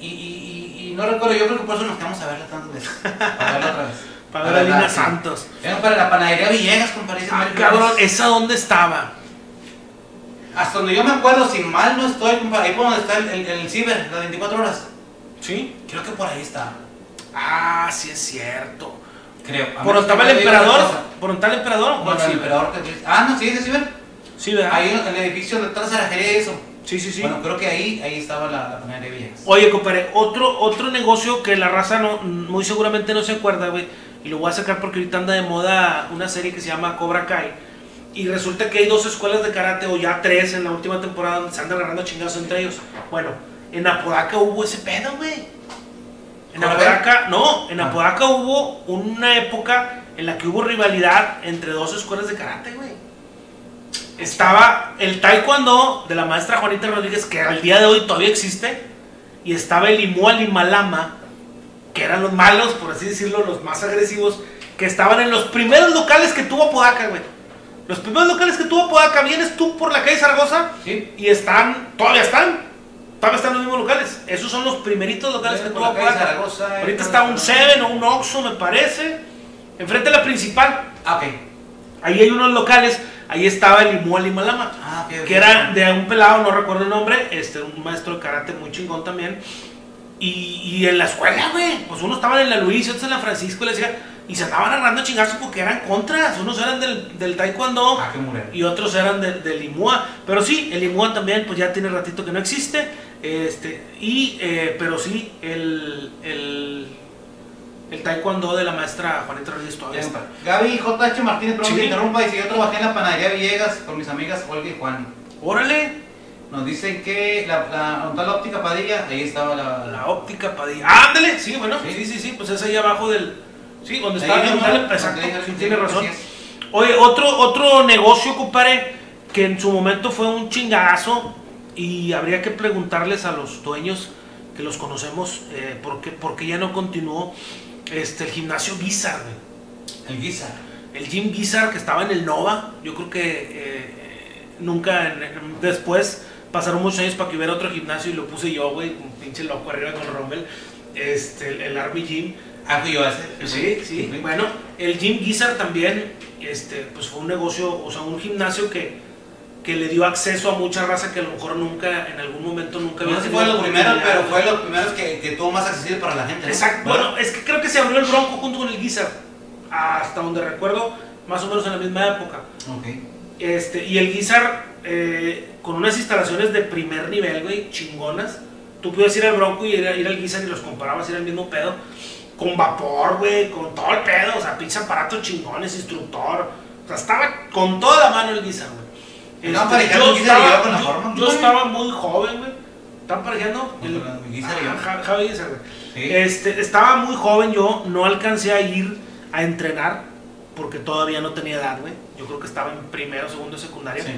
Y, y, no recuerdo, yo creo que por eso nos quedamos a verla tantas veces. Para verla otra vez. Para La ver a sí. Santos. Era para la panadería Villegas, compadre. Ah, cabrón. ¿esa dónde estaba? Hasta donde yo me acuerdo, si mal no estoy, compadre, ahí por donde está el, el, el ciber, las 24 horas. Sí. Creo que por ahí está. Ah, sí es cierto. Creo. ¿Por donde estaba el emperador? ¿Por donde está el emperador? cuál el emperador que Ah, no, sí, de ciber. Sí, ¿verdad? Ahí en el edificio detrás de la Jería y eso. Sí, sí, sí. Bueno, creo que ahí, ahí estaba la, la panadería Villegas. Oye, compadre, otro, otro negocio que la raza no, muy seguramente no se acuerda, güey, y lo voy a sacar porque ahorita anda de moda una serie que se llama Cobra Kai. Y resulta que hay dos escuelas de karate, o ya tres en la última temporada, donde se andan agarrando chingados entre ellos. Bueno, en Apodaca hubo ese pedo, güey. En ¿Cómo Apodaca, no, en Ah. Apodaca hubo una época en la que hubo rivalidad entre dos escuelas de karate, güey. Estaba el taekwondo de la maestra Juanita Rodríguez, que al día de hoy todavía existe, y estaba el Imual y Malama, que eran los malos, por así decirlo, los más agresivos, que estaban en los primeros locales que tuvo Apodaca, güey. Los primeros locales que tuvo Apodaca, vienes tú por la calle Zaragoza Sí. y están, todavía están, todavía están los mismos locales. Esos son los primeritos locales que tuvo Apodaca. Zaragoza, Ahorita eh, está un Seven o un Oxxo, me parece, enfrente de la principal. Ah, ok. Ahí hay unos locales, ahí estaba el Imual y Malama. Ah. Que era de un pelado, no recuerdo el nombre, este, un maestro de karate muy chingón también. Y, y en la escuela, güey, pues uno estaba en la Luis, otros en la Francisco, y le decía, y se andaban agarrando chingazos porque eran contras. Unos eran del, del taekwondo Ah, y otros eran de- del Imua. Pero sí, el Imua también, pues ya tiene ratito que no existe. Este, y, eh, pero sí, el, el, el taekwondo de la maestra Juanita Rodríguez todavía está. Gaby J.H. Martínez, perdón Sí. que interrumpa, dice, yo trabajé en la panadería Villegas con mis amigas Olga y Juan. Órale, Nos dicen que la, la, la óptica Padilla, ahí estaba la... la óptica Padilla. Ah, ándale, sí, bueno, Sí. sí, sí, sí, pues es ahí abajo del. Sí, donde está el Exacto, sí, tiene razón. Oye, otro, otro negocio, compadre, que en su momento fue un chingazo y habría que preguntarles a los dueños que los conocemos eh, por, qué, por qué ya no continuó este, el gimnasio Guizar, güey. El Guisa. El Gym Guizar que estaba en el Nova, yo creo que eh, nunca en- en- después pasaron muchos años para que hubiera otro gimnasio y lo puse yo, güey, un pinche loco arriba con Rommel, este, el, el Army Gym. Ah, yo ese. Sí, sí. Bueno, el Gym Guizar también, este, pues fue un negocio, o sea, un gimnasio que, que le dio acceso a mucha raza que a lo mejor nunca, en algún momento nunca No sé si fue lo primero, pero fue los primeros que, que tuvo más accesible para la gente. ¿no? Exacto. Bueno, es que creo que se abrió el Bronco junto con el Guizar, hasta donde recuerdo, más o menos en la misma época. Ok. Este, y el Guizar, eh, con unas instalaciones de primer nivel, güey, chingonas. Tú podías ir al Bronco y ir, al Guizar y los comparabas, era el mismo pedo. Con vapor, güey, con todo el pedo, o sea, pinches aparatos chingones, instructor. O sea, estaba con toda la mano el Guizar, güey. Este, parejando yo estaba, con la yo- forma. yo estaba muy joven, güey. Estaban parejando Javi. Este, estaba muy joven yo, no alcancé a ir a entrenar porque todavía no tenía edad, güey. Yo creo que estaba en primero, segundo, secundaria. Sí.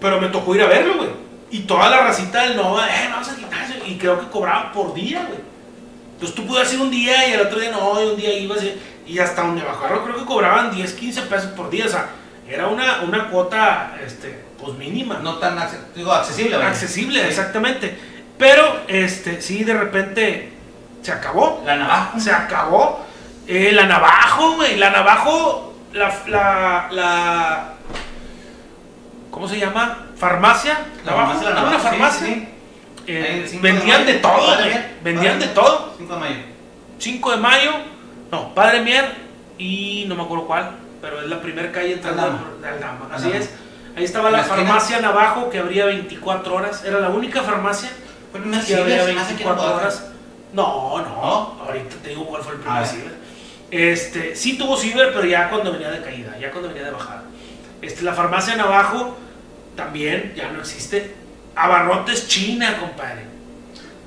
Pero me tocó ir a verlo, güey. Y toda la racita del Nova, eh, vamos al gimnasio. Y creo que cobraban por día, güey. Entonces tú podías ir un día y el otro día no, y un día ibas y, y hasta donde bajaron creo que cobraban 10, 15 pesos por día. O sea, era una, una cuota, este, pues mínima. No tan acce- digo, accesible, vaya. Accesible, Sí. exactamente. Pero, este, sí, de repente se acabó. La navaja. Se acabó. Eh, la navajo, güey. La navajo, la, la, la- ¿Cómo se llama? Farmacia. La Navajo, farmacia, la era navaja. una farmacia. sí, sí. Eh, de vendían de todo, güey. Vendían de todo. 5 de mayo. 5 de mayo. No, Padre Mier y no me acuerdo cuál, pero es la primera calle entrando de Aldama. Así es. Ahí estaba la, farmacia Navajo que abría 24 horas. Era la única farmacia que era 24 Guadalajara. horas. No, no, ¿No? Ahorita te digo cuál fue el primer ciber. Este, sí tuvo ciber, pero ya cuando venía de caída, ya cuando venía de bajada. Este, la farmacia Navajo también ya no existe. Abarrotes China, compadre.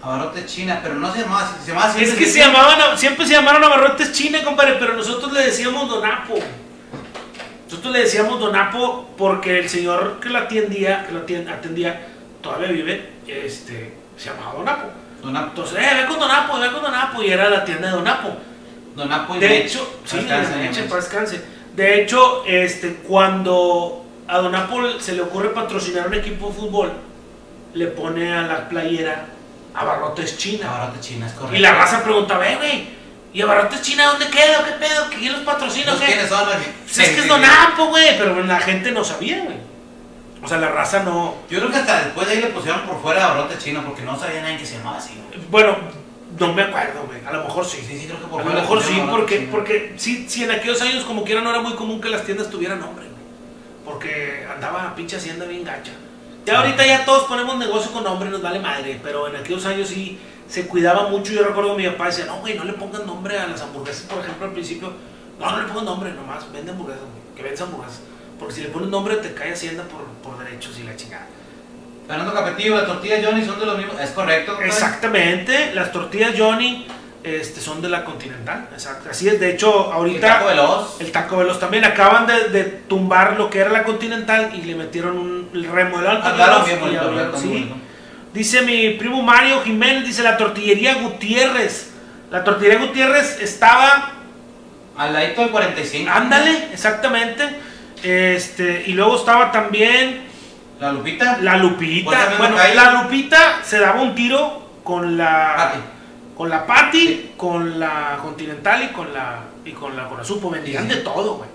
Abarrotes China, pero no se llamaba. Se llamaba. Es que se llamaban, siempre se llamaron abarrotes China, compadre, pero nosotros le decíamos Donapo. Nosotros le decíamos Donapo porque el señor que lo atendía, que lo atendía, todavía vive, este, se llamaba Donapo. Donapo. Entonces, eh, ve con Donapo, ve con Donapo, y era la tienda de Donapo. Donapo y De Mech. hecho, sí, Descansa, de hecho, Mech. para descanse. De hecho, este, cuando a Donapo se le ocurre patrocinar un equipo de fútbol, le pone a la playera Abarrotes China. Abarrotes China, es correcto. Y la raza preguntaba, eh, güey, ¿y Abarrotes China dónde queda? ¿Qué pedo? ¿Quién los patrocina? o ¿Los qué? quiénes son? Pues es que es Donapo, güey, pero la gente no sabía, güey. O sea, la raza no... Yo creo que hasta después de ahí le pusieron por fuera Abarrotes China porque no sabía nadie que se llamaba así. güey. Bueno, no me acuerdo, güey. A lo mejor sí. Sí, sí, creo que por A lo mejor sí, porque, porque sí, sí, en aquellos años como quiera no era muy común que las tiendas tuvieran nombre, güey. Porque andaba pinche hacienda bien gacha. Ya ahorita ya todos ponemos negocio con nombre, nos vale madre, pero en aquellos años sí se cuidaba mucho. Yo recuerdo que mi papá decía, no, güey, no le pongan nombre a las hamburguesas, por ejemplo, al principio. No, no le pongan nombre, nomás, vende hamburguesas, güey, que vende hamburguesas. Porque si le pones nombre te cae hacienda por, por derechos y la chingada. Fernando Capetillo, las tortillas Johnny son de los mismos. Es correcto. compadre? Exactamente, las tortillas Johnny este, son de la Continental, exacto. Así es, de hecho, El ahorita taco veloz. el Taco Veloz también acaban de, de tumbar lo que era la Continental y le metieron un el remodelaron el Hablaron Veloz bien sí. Dice mi primo Mario Jiménez, dice la tortillería Gutiérrez. La tortillería Gutiérrez estaba, Al ladito del 45. ándale, exactamente. Este, y luego estaba también La Lupita. la Pues Lupita. también Bueno, la calle. la Lupita se daba un tiro con la Pati. con la Patty, Sí. con la Continental y con la y con la con la Supo, vendían Sí, de todo, güey.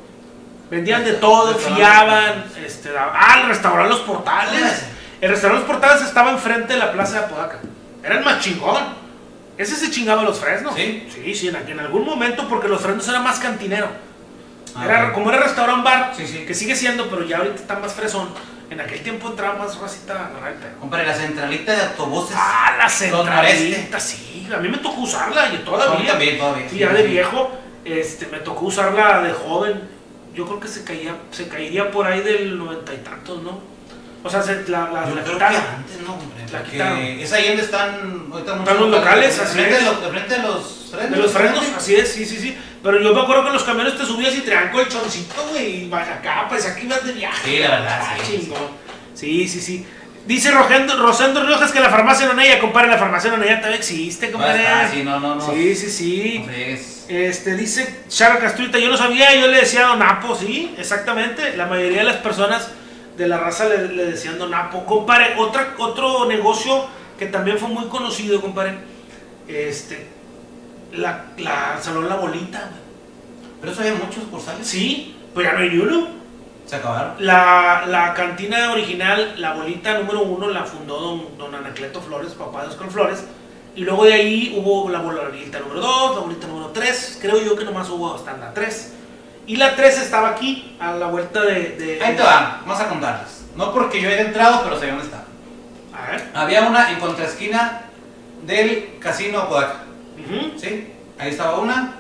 Vendían de todo, fiaban, este, daba- ah, el restaurante Los Portales. El restaurante Los Portales estaba enfrente de la Plaza de Apodaca. Era el más chingón. Ese se chingaba los fresnos. ¿Sí? Sí, sí, en, en algún momento, porque los fresnos era más cantinero. Ah, Era, como era restaurant bar, Sí, sí. que sigue siendo, pero ya ahorita está más fresón. En aquel tiempo entraba más racita norte. Compadre, la centralita de autobuses. Ah, la centralita, sí. A mí me tocó usarla y todavía. También, todavía. Sí, ya de viejo, este, me tocó usarla de joven. Yo creo que se caía, se caería por ahí del noventa y tantos, ¿no? O sea, se, la, la, Yo la creo quitaron. que antes no, hombre. La quitaron. Es ahí donde están ahorita Están los locales, así frente es. De, los, de frente los frenos. De los frenos, así es, sí, sí, sí. Pero yo me acuerdo que en los camiones te subías y traían colchoncito, güey, y vaya acá, pues aquí ibas de viaje. Sí, la verdad, Ah, sí, chingón. Sí, sí, sí. Dice Rosendo, Rosendo Riojas que la farmacia Nonella, compadre, la farmacia Nonella todavía existe, No, compadre. está, sí, no, no, no. Sí, sí, sí. No. Este, dice Charo Castruita, yo no sabía, yo le decía Don Apo, sí, exactamente. La mayoría de las personas de la raza le, le decían Don Apo. Compadre, otra, otro negocio que también fue muy conocido, compadre, este, la, la Salón La Bolita, güey. Pero eso había muchos cursales. Sí, pues ya no hay ni uno. Se acabaron. La, la cantina original, la bolita número uno, la fundó don, don Anacleto Flores, papá de Oscar Flores. Y luego de ahí hubo la bolita número dos, la bolita número tres. Creo yo que nomás hubo hasta la tres. Y la tres estaba aquí, a la vuelta de. de- Ahí te va, vamos a contarles. No porque yo haya entrado, pero sé dónde está. A ver. Había una en contraesquina del casino Apodaca. Ujú. ¿Sí? Ahí estaba una.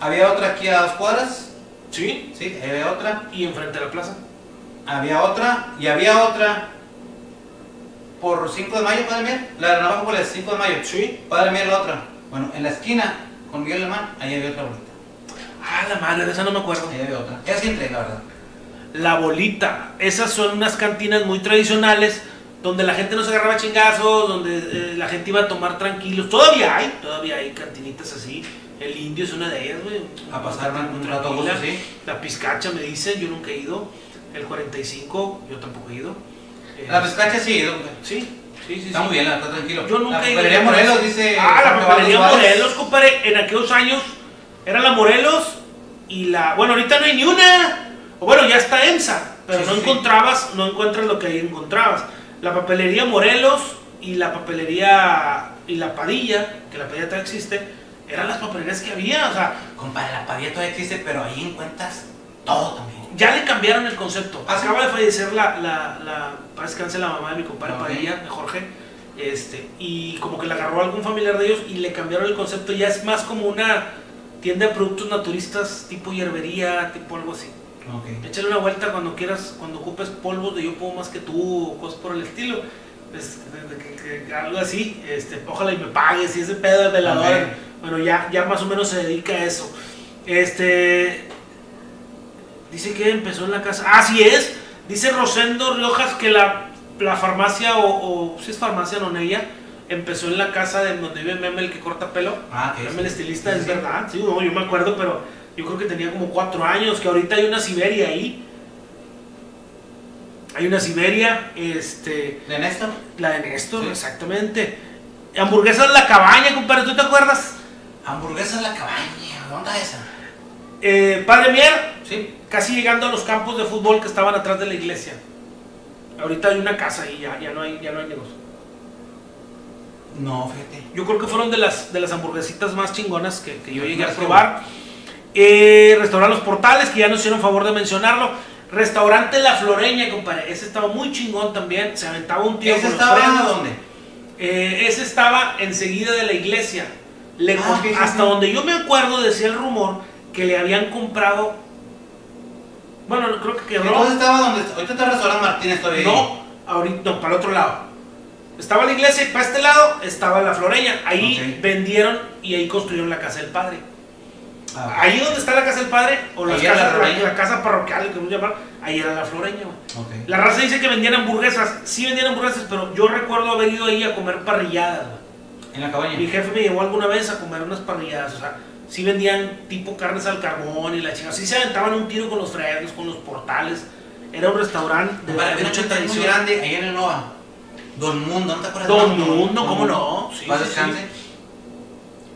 Había otra aquí a dos cuadras. Sí. ¿Sí? Ahí había otra. Y enfrente de la plaza. Había otra. Y había otra por 5 de mayo, Padre Mier. La de Navajo por el 5 de mayo. Sí. Padre Mier la otra. Bueno, en la esquina con Miguel Alemán, ahí había otra. Ah, la madre, de esa no me acuerdo. Ahí había otra. Esa sí entré, la verdad. La bolita. Esas son unas cantinas muy tradicionales donde la gente no se agarraba chingazos, donde eh, la gente iba a tomar tranquilos. Todavía hay, todavía hay cantinitas así. El indio es una de ellas, güey. A pasar un rato tranquila. sí. La pizcacha me dicen, yo nunca he ido. El 45, yo tampoco he ido. Eh, La pescacha sí, don- Sí, sí, sí. está sí. muy bien, está tranquilo. Yo nunca la he ido. papelería Morelos dice. Ah, la papelería. Morelos, compadre. En aquellos años era la Morelos y la. Bueno, ahorita no hay ni una. O bueno, ya está EMSA, pero Sí, no sí, encontrabas, no encuentras lo que ahí encontrabas. La papelería Morelos y la papelería. Y la Padilla, que la Padilla todavía existe, eran las papelerías que había. O sea, Compadre, la padilla todavía existe, pero ahí encuentras todo también. ya le cambiaron el concepto. ¿Ah? Acaba de fallecer la, la, la, para descanse la mamá de mi compadre Ok. Padilla, de Jorge, este, y como que la agarró algún familiar de ellos y le cambiaron el concepto. Ya es más como una tienda de productos naturistas, tipo hierbería, tipo algo así. Ok. Échale una vuelta cuando quieras, cuando ocupes polvos de yo puedo más que tú o cosas por el estilo. Pues, que- que algo así, este, ojalá y me pagues y ese pedo de velador. Ok. Bueno, ya, ya más o menos se dedica a eso. Este. Dice que empezó en la casa. Así es. Dice Rosendo Riojas que la, la farmacia, o, o si es farmacia Nonella, empezó en la casa de donde vive Meme el que corta pelo. Ah, Meme el estilista, Sí, es sí. verdad. Sí, no, yo me acuerdo, pero yo creo que tenía como cuatro años. Que ahorita hay una Siberia ahí. Hay una Siberia, este. ¿De Néstor? La de Néstor, Sí. exactamente. Hamburguesas La Cabaña, compadre, ¿tú te acuerdas? Hamburguesa en la cabaña. ¿Dónde está esa? Eh, Padre Mier, Sí. casi llegando a los campos de fútbol que estaban atrás de la iglesia. Ahorita hay una casa y ya, ya no hay, ya no hay negocio. No, fíjate. Yo creo que fueron de las, de las hamburguesitas más chingonas que, que yo llegué a probar. Eh, restaurante Los Portales, que ya nos hicieron favor de mencionarlo. Restaurante La Floreña, compadre. Ese estaba muy chingón también. Se aventaba un tiro ¿Ese estaba dónde? Eh, ese estaba enseguida de la iglesia. Le Ah, sí, hasta sí. donde yo me acuerdo decía el rumor que le habían comprado. Bueno, creo que quedó. Entonces estaba donde. Ahorita está el restaurante Martínez todavía. No, ahorita, no, para el otro lado. Estaba la iglesia y para este lado estaba la floreña. Ahí Ok. vendieron y ahí construyeron la casa del padre. Ah, Ahí donde está la casa del padre, o las la casas- la, la casa parroquial, que llamar, ahí era la floreña. güey. ok. La raza dice que vendían hamburguesas. Sí vendían hamburguesas, pero yo recuerdo haber ido ahí a comer parrilladas. En la cabaña. Mi jefe me llevó alguna vez a comer unas parrilladas, o sea, sí vendían tipo carnes al carbón y la chingada. Sí se aventaban un tiro con los frenos, con los portales. Era un restaurante de, mucha tradición. grande ahí en el Nova. Don Mundo, ¿no te acuerdas? de Don Mundo, ¿cómo no? Sí, Paz sí, descanse.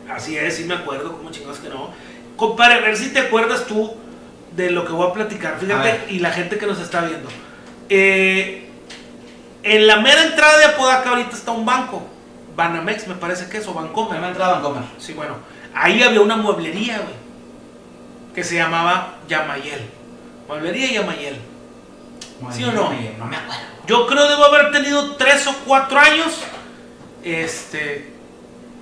Así es, sí me acuerdo, como chingados que no. Compadre, a ver si te acuerdas tú de lo que voy a platicar. Fíjate, y la gente que nos está viendo. Eh, en la mera entrada de Apodaca ahorita está un banco. Banamex, me parece que es, o Bancomer. Me entraba en comer. Sí, bueno. Ahí había una mueblería, güey. Que se llamaba Yamayel. Mueblería Yamayel. ¿Sí o no? No me acuerdo. Yo creo debo haber tenido tres o cuatro años. Este.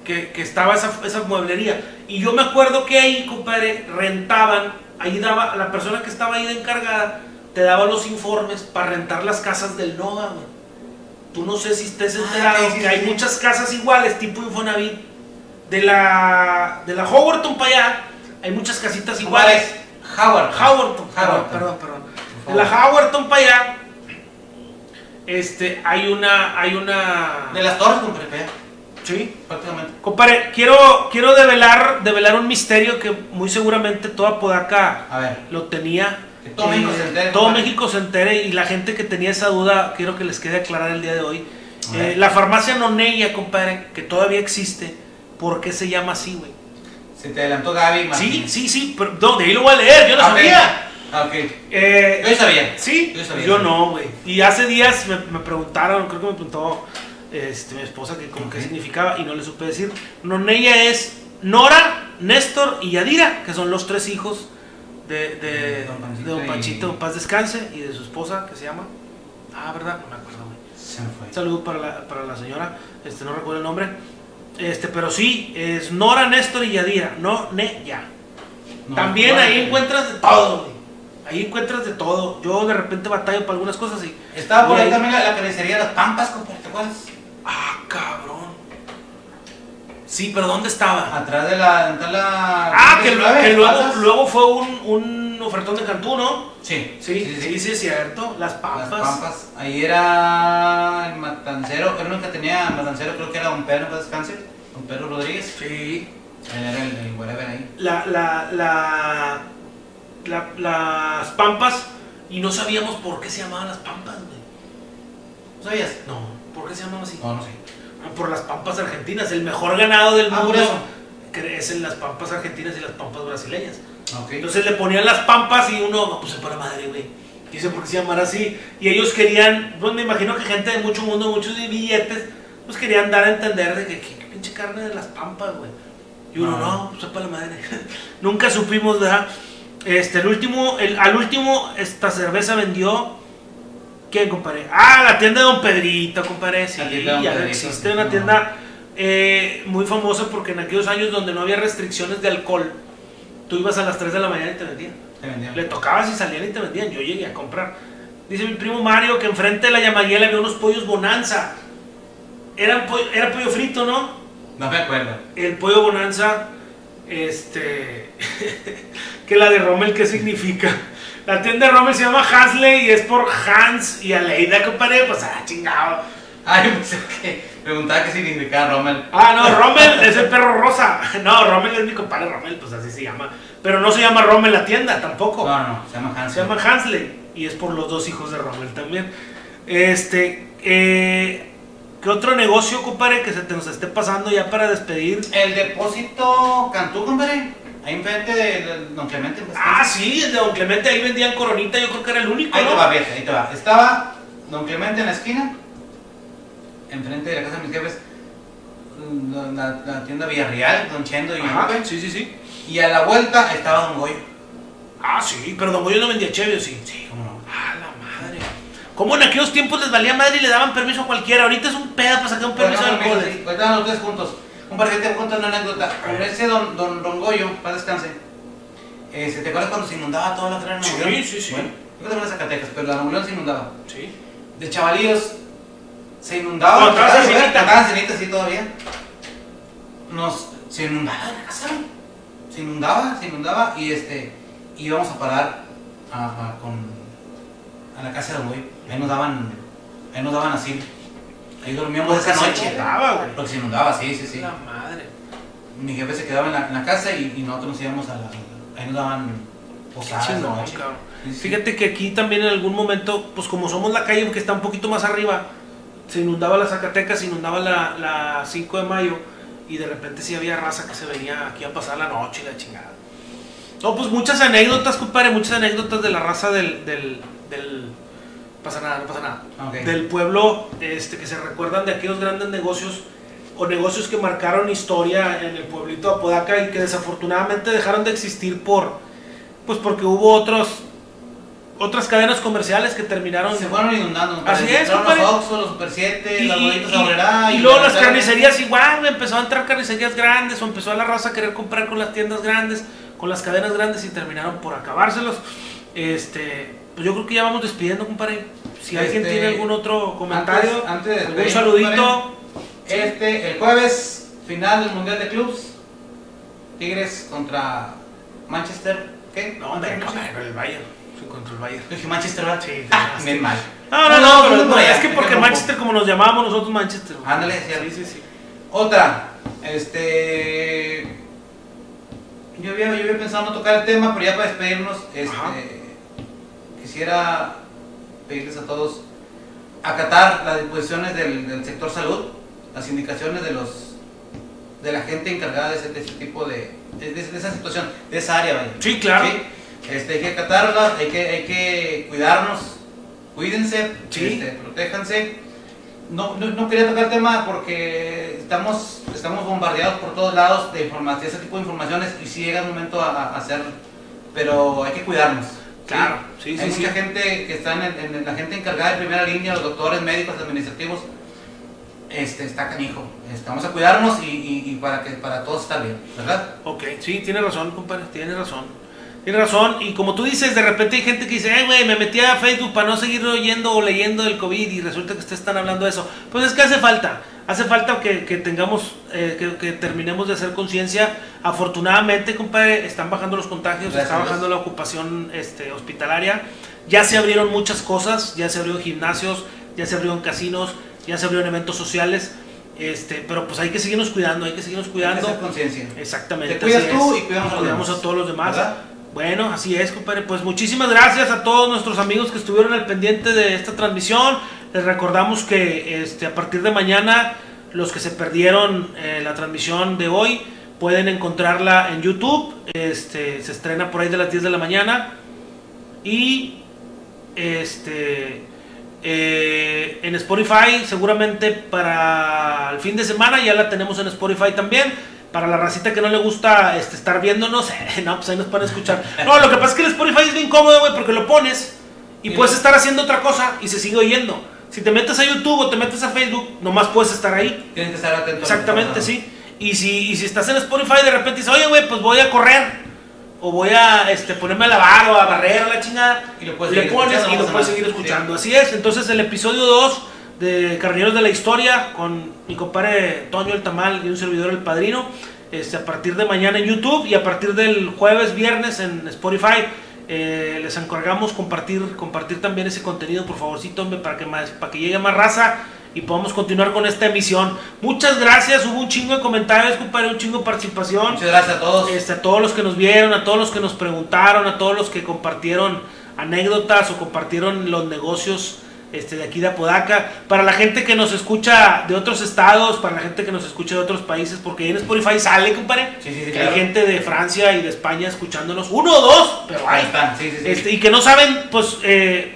Que, que estaba esa, esa mueblería. Y yo me acuerdo que ahí, compadre, rentaban. Ahí daba, la persona que estaba ahí de encargada, te daba los informes para rentar las casas del NOVA, güey. Tú no sé si estés Ah, enterado sí, que sí, hay sí. muchas casas iguales, tipo Infonavit. De la, de la Howerton para allá, hay muchas casitas iguales. Howard. Howerton, perdón, Howerton. perdón, perdón. De la. Howerton para allá, este, hay una, hay una... De las torres, compadre, Sí. prácticamente. Compadre, quiero, quiero develar, develar un misterio que muy seguramente toda Podaca A ver. lo tenía. Que todo México se entere, Todo compadre. México se entere y la gente que tenía esa duda, quiero que les quede aclarar el día de hoy. Eh, la farmacia Noneya, compadre, que todavía existe, ¿por qué se llama así, güey? Se te adelantó Gaby Sí, Martínez. sí, sí, pero no, de ahí lo voy a leer, yo no sabía. Ah, ok. Eh, Yo sabía. Sí, Yo sabía, yo sí. no, güey. Y hace días me, me preguntaron, creo que me preguntó este, mi esposa que como qué significaba y no le supe decir. Noneya es Nora, Néstor y Yadira, que son los tres hijos de, de, Don Panchito de Don y- Panchito, paz descanse, y de su esposa, que se llama... Ah, ¿verdad? No me acuerdo, güey. Se me fue. Un saludo para la, para la señora, este, no recuerdo el nombre. Este, pero sí, es Nora, Néstor y Yadira, no Neya. No, También ahí encuentras de todo, güey. Ahí encuentras de todo. Yo de repente batallo para algunas cosas y. Estaba por ahí también la, la carnicería de las Pampas, compadre, ¿te acuerdas? Ah, cabrón. Sí, pero ¿dónde estaba? Atrás de la. De la Ah, que, 19, que luego, luego fue un, un ofertón de Cantú, ¿no? Sí, Sí, sí, sí, es cierto. Las Las pampas. Pampas. Ahí era el matancero. Era uno que tenía matancero, creo que era Don Pedro, para descanse. Don Pedro Rodríguez. Sí. Él era el, el whatever ahí. La, la, la, la- las pampas. Y no sabíamos por qué se llamaban las pampas, güey. ¿No sabías? No, ¿por qué se llamaban así? No, no sé. Ah, Por las pampas argentinas. El mejor ganado del Ah, mundo por eso. crecen las pampas argentinas y las pampas brasileñas. Ok. Entonces le ponían las pampas y uno, no, pues se para madre, güey. Dice, ¿por qué se llamará así? Y ellos querían, pues me imagino que gente de mucho mundo, muchos billetes, pues querían dar a entender de que, que, pinche carne de las pampas, güey. Y uno, Ah. no, pues sepa la madre. Nunca supimos, ¿verdad? Este, el último, el, al último, esta cerveza vendió. ¿Quién, compadre? Ah, la tienda de Don Pedrito, compadre. Sí, La tienda ya Pedrito, existe una no. tienda eh, muy famosa porque en aquellos años donde no había restricciones de alcohol, tú ibas a las 3 de la mañana y te vendían. Te vendían. Le tocabas y salían y te vendían. Yo llegué a comprar. Dice mi primo Mario que enfrente de la Yamayela había unos pollos bonanza. Pollo- era pollo frito, ¿no? No me acuerdo. El pollo bonanza, este. que la de Rommel, ¿qué significa? La tienda de Rommel se llama Hasley y es por Hans y Aleida, compadre. Pues, ah, chingado. Pensé que preguntaba qué significaba Rommel. Ah, no, Rommel es el perro rosa. No, Rommel es mi compadre Rommel, pues así se llama. Pero no se llama Rommel la tienda tampoco. No, no, se llama Hans. Se llama Hansley y es por los dos hijos de Rommel también. Este, eh, ¿qué otro negocio, compadre, que se te nos esté pasando ya para despedir? El depósito Cantú, compadre. Ahí enfrente de Don Clemente. pues, Ah, sí, el de Don Clemente, ahí vendían coronita, yo creo que era el único, Ahí te va, fíjate, ahí te va. Estaba Don Clemente en la esquina, enfrente de la casa de mis jefes, mm, la, la tienda Villarreal, Don Chendo y Ajá, Lupe. sí, sí, sí. Y a la vuelta estaba Don Goyo. Ah, sí, pero Don Goyo no vendía chevio, sí. Sí, cómo no. Ah, la madre. ¿Cómo en aquellos tiempos les valía madre y le daban permiso a cualquiera? Ahorita es un pedo para sacar un permiso de alcohol. sí, Ahorita van los tres juntos. Un par de te cuento una anécdota. Con ese don, don, don Goyo, para descanse. Eh, ¿se ¿Te acuerdas cuando se inundaba toda la tierra de Nuevo Sí, sí, sí. Bueno, yo creo que también Zacatecas, pero la Nuevo se inundaba. Sí. De chavalillos se inundaba. Estaban cenitas, sí, todavía. Nos, se inundaba la casa. Se inundaba, se inundaba y este íbamos a parar a, a- con, a la casa de Goyo. Ahí nos daban, ahí nos daban asilo. Ahí dormíamos Porque esa se noche. inundaba, güey. Porque se inundaba, sí, sí, sí. La madre. Mi jefe se quedaba en la, en la casa y, y nosotros nos íbamos a la. Ahí nos daban posadas. Chingón, noche. Sí, sí. Fíjate que aquí también en algún momento, pues como somos la calle que está un poquito más arriba, se inundaba la Zacatecas, se inundaba la, la 5 de mayo y de repente sí había raza que se venía aquí a pasar la noche y la chingada. No, pues muchas anécdotas, compadre, muchas anécdotas de la raza del... del, del pasa nada, no pasa nada. Ok. Del pueblo este, que se recuerdan de aquellos grandes negocios o negocios que marcaron historia en el pueblito de Apodaca y que desafortunadamente dejaron de existir por, pues porque hubo otros, otras cadenas comerciales que terminaron. Se fueron inundando. Así es, los Oxxo, los Super 7, Y, las y- y- y luego la las carnicerías igual, empezó a entrar carnicerías grandes o empezó a la raza a querer comprar con las tiendas grandes, con las cadenas grandes y terminaron por acabárselos. Este, pues yo creo que ya vamos despidiendo, compadre. Si alguien Este, tiene algún otro comentario, antes- antes de despedirnos, saludito. Este, el jueves, final del Mundial de Clubs. Tigres contra Manchester. ¿Qué? No, hombre, no, el Bayern. Contra el Bayern. Dije Manchester, ¿verdad? Sí, Ah, bien mal. No, no, no, pero no, es que porque Manchester, como nos llamábamos nosotros Manchester. Ándale. Sí, sí, sí. Otra, este. Yo había, yo había pensado no tocar el tema, pero ya para despedirnos, este, Ajá. Quisiera pedirles a todos acatar las disposiciones del, del sector salud, las indicaciones de los de la gente encargada de ese, de ese tipo de, de, de esa situación, de esa área, vaya. Sí, claro. Este, hay que acatarlas, hay que, hay que cuidarnos, cuídense, Sí. este, protéjanse. No, no, no quería tocar el tema porque estamos, estamos bombardeados por todos lados de, información, ese tipo de informaciones y sí llega el momento a, a hacer, pero hay que cuidarnos. Claro, sí, sí, Hay sí. mucha gente que está en, en- la gente encargada de primera línea, los doctores, médicos, administrativos, este, está canijo. Este, vamos a cuidarnos y, y- y para que para todos estar bien, ¿verdad? Ok, sí, tiene razón, compadre, tiene razón. Tiene razón, y como tú dices, de repente hay gente que dice, eh, güey, me metí a Facebook para no seguir oyendo o leyendo del COVID y resulta que ustedes están hablando de eso. Pues es que hace falta, hace falta que, que tengamos, eh, que, que terminemos de hacer conciencia. Afortunadamente, compadre, están bajando los contagios, Gracias está bajando la ocupación este, hospitalaria. Ya se abrieron muchas cosas, ya se abrieron gimnasios, ya se abrieron casinos, ya se abrieron eventos sociales. Este, pero pues hay que seguirnos cuidando, hay que seguirnos Hay que cuidando. hacer conciencia. Exactamente. Te cuidas tú y cuidamos Cuidamos a todos los demás. ¿Verdad? Bueno, así es, compadre. Pues muchísimas gracias a todos nuestros amigos que estuvieron al pendiente de esta transmisión. Les recordamos que este, a partir de mañana, los que se perdieron eh, la transmisión de hoy pueden encontrarla en YouTube. Este, se estrena por ahí de las 10 de la mañana. Y este eh, en Spotify seguramente para el fin de semana ya la tenemos en Spotify también para la racita que no le gusta este, estar viéndonos no pues ahí nos pueden escuchar no lo que pasa es que el Spotify es bien cómodo güey porque lo pones y puedes estar haciendo otra cosa y se sigue oyendo si te metes a YouTube o te metes a Facebook nomás puedes estar ahí Tienes que estar atento. Exactamente, sí. Y si, y si estás en Spotify de repente dices, oye, güey, pues voy a correr. O voy a este, ponerme a lavar o a barrer la chingada. Y lo puedes le seguir pones y lo puedes seguir escuchando. Así es. Entonces el episodio 2 de Carneros de la Historia con mi compadre Toño el Tamal y un servidor el Padrino. Este, a partir de mañana en YouTube y a partir del jueves, viernes en Spotify. Eh, les encargamos compartir, compartir también ese contenido, por favorcito, hombre, para que, más, para que llegue más raza y podamos continuar con esta emisión. Muchas gracias, hubo un chingo de comentarios, compadre, un chingo de participación. Muchas gracias a todos. Este, a todos los que nos vieron, a todos los que nos preguntaron, a todos los que compartieron anécdotas o compartieron los negocios este, de aquí de Apodaca, para la gente que nos escucha de otros estados, para la gente que nos escucha de otros países, porque en Spotify sale, compadre. Sí, sí, sí, que hay gente de Francia y de España escuchándonos, uno o dos, pero Ahí están. Este, y que no saben, pues, eh,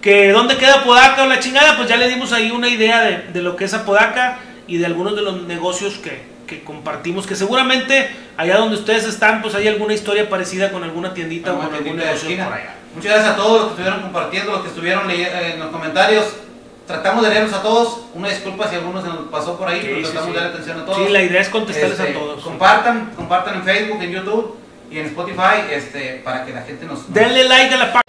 que dónde queda Apodaca o la chingada, pues ya le dimos ahí una idea de, de lo que es Apodaca y de algunos de los negocios que, que compartimos, que seguramente allá donde ustedes están, pues hay alguna historia parecida con alguna tiendita o con algún negocio por allá. Muchas gracias a todos los que estuvieron compartiendo, los que estuvieron eh, en los comentarios. Tratamos de leerlos a todos. Una disculpa si alguno se nos pasó por ahí, Sí, pero tratamos sí. de darle atención a todos. Sí, la idea es contestarles Este, a todos. Compartan, compartan en Facebook, en YouTube y en Spotify este, para que la gente nos- Denle like a la página.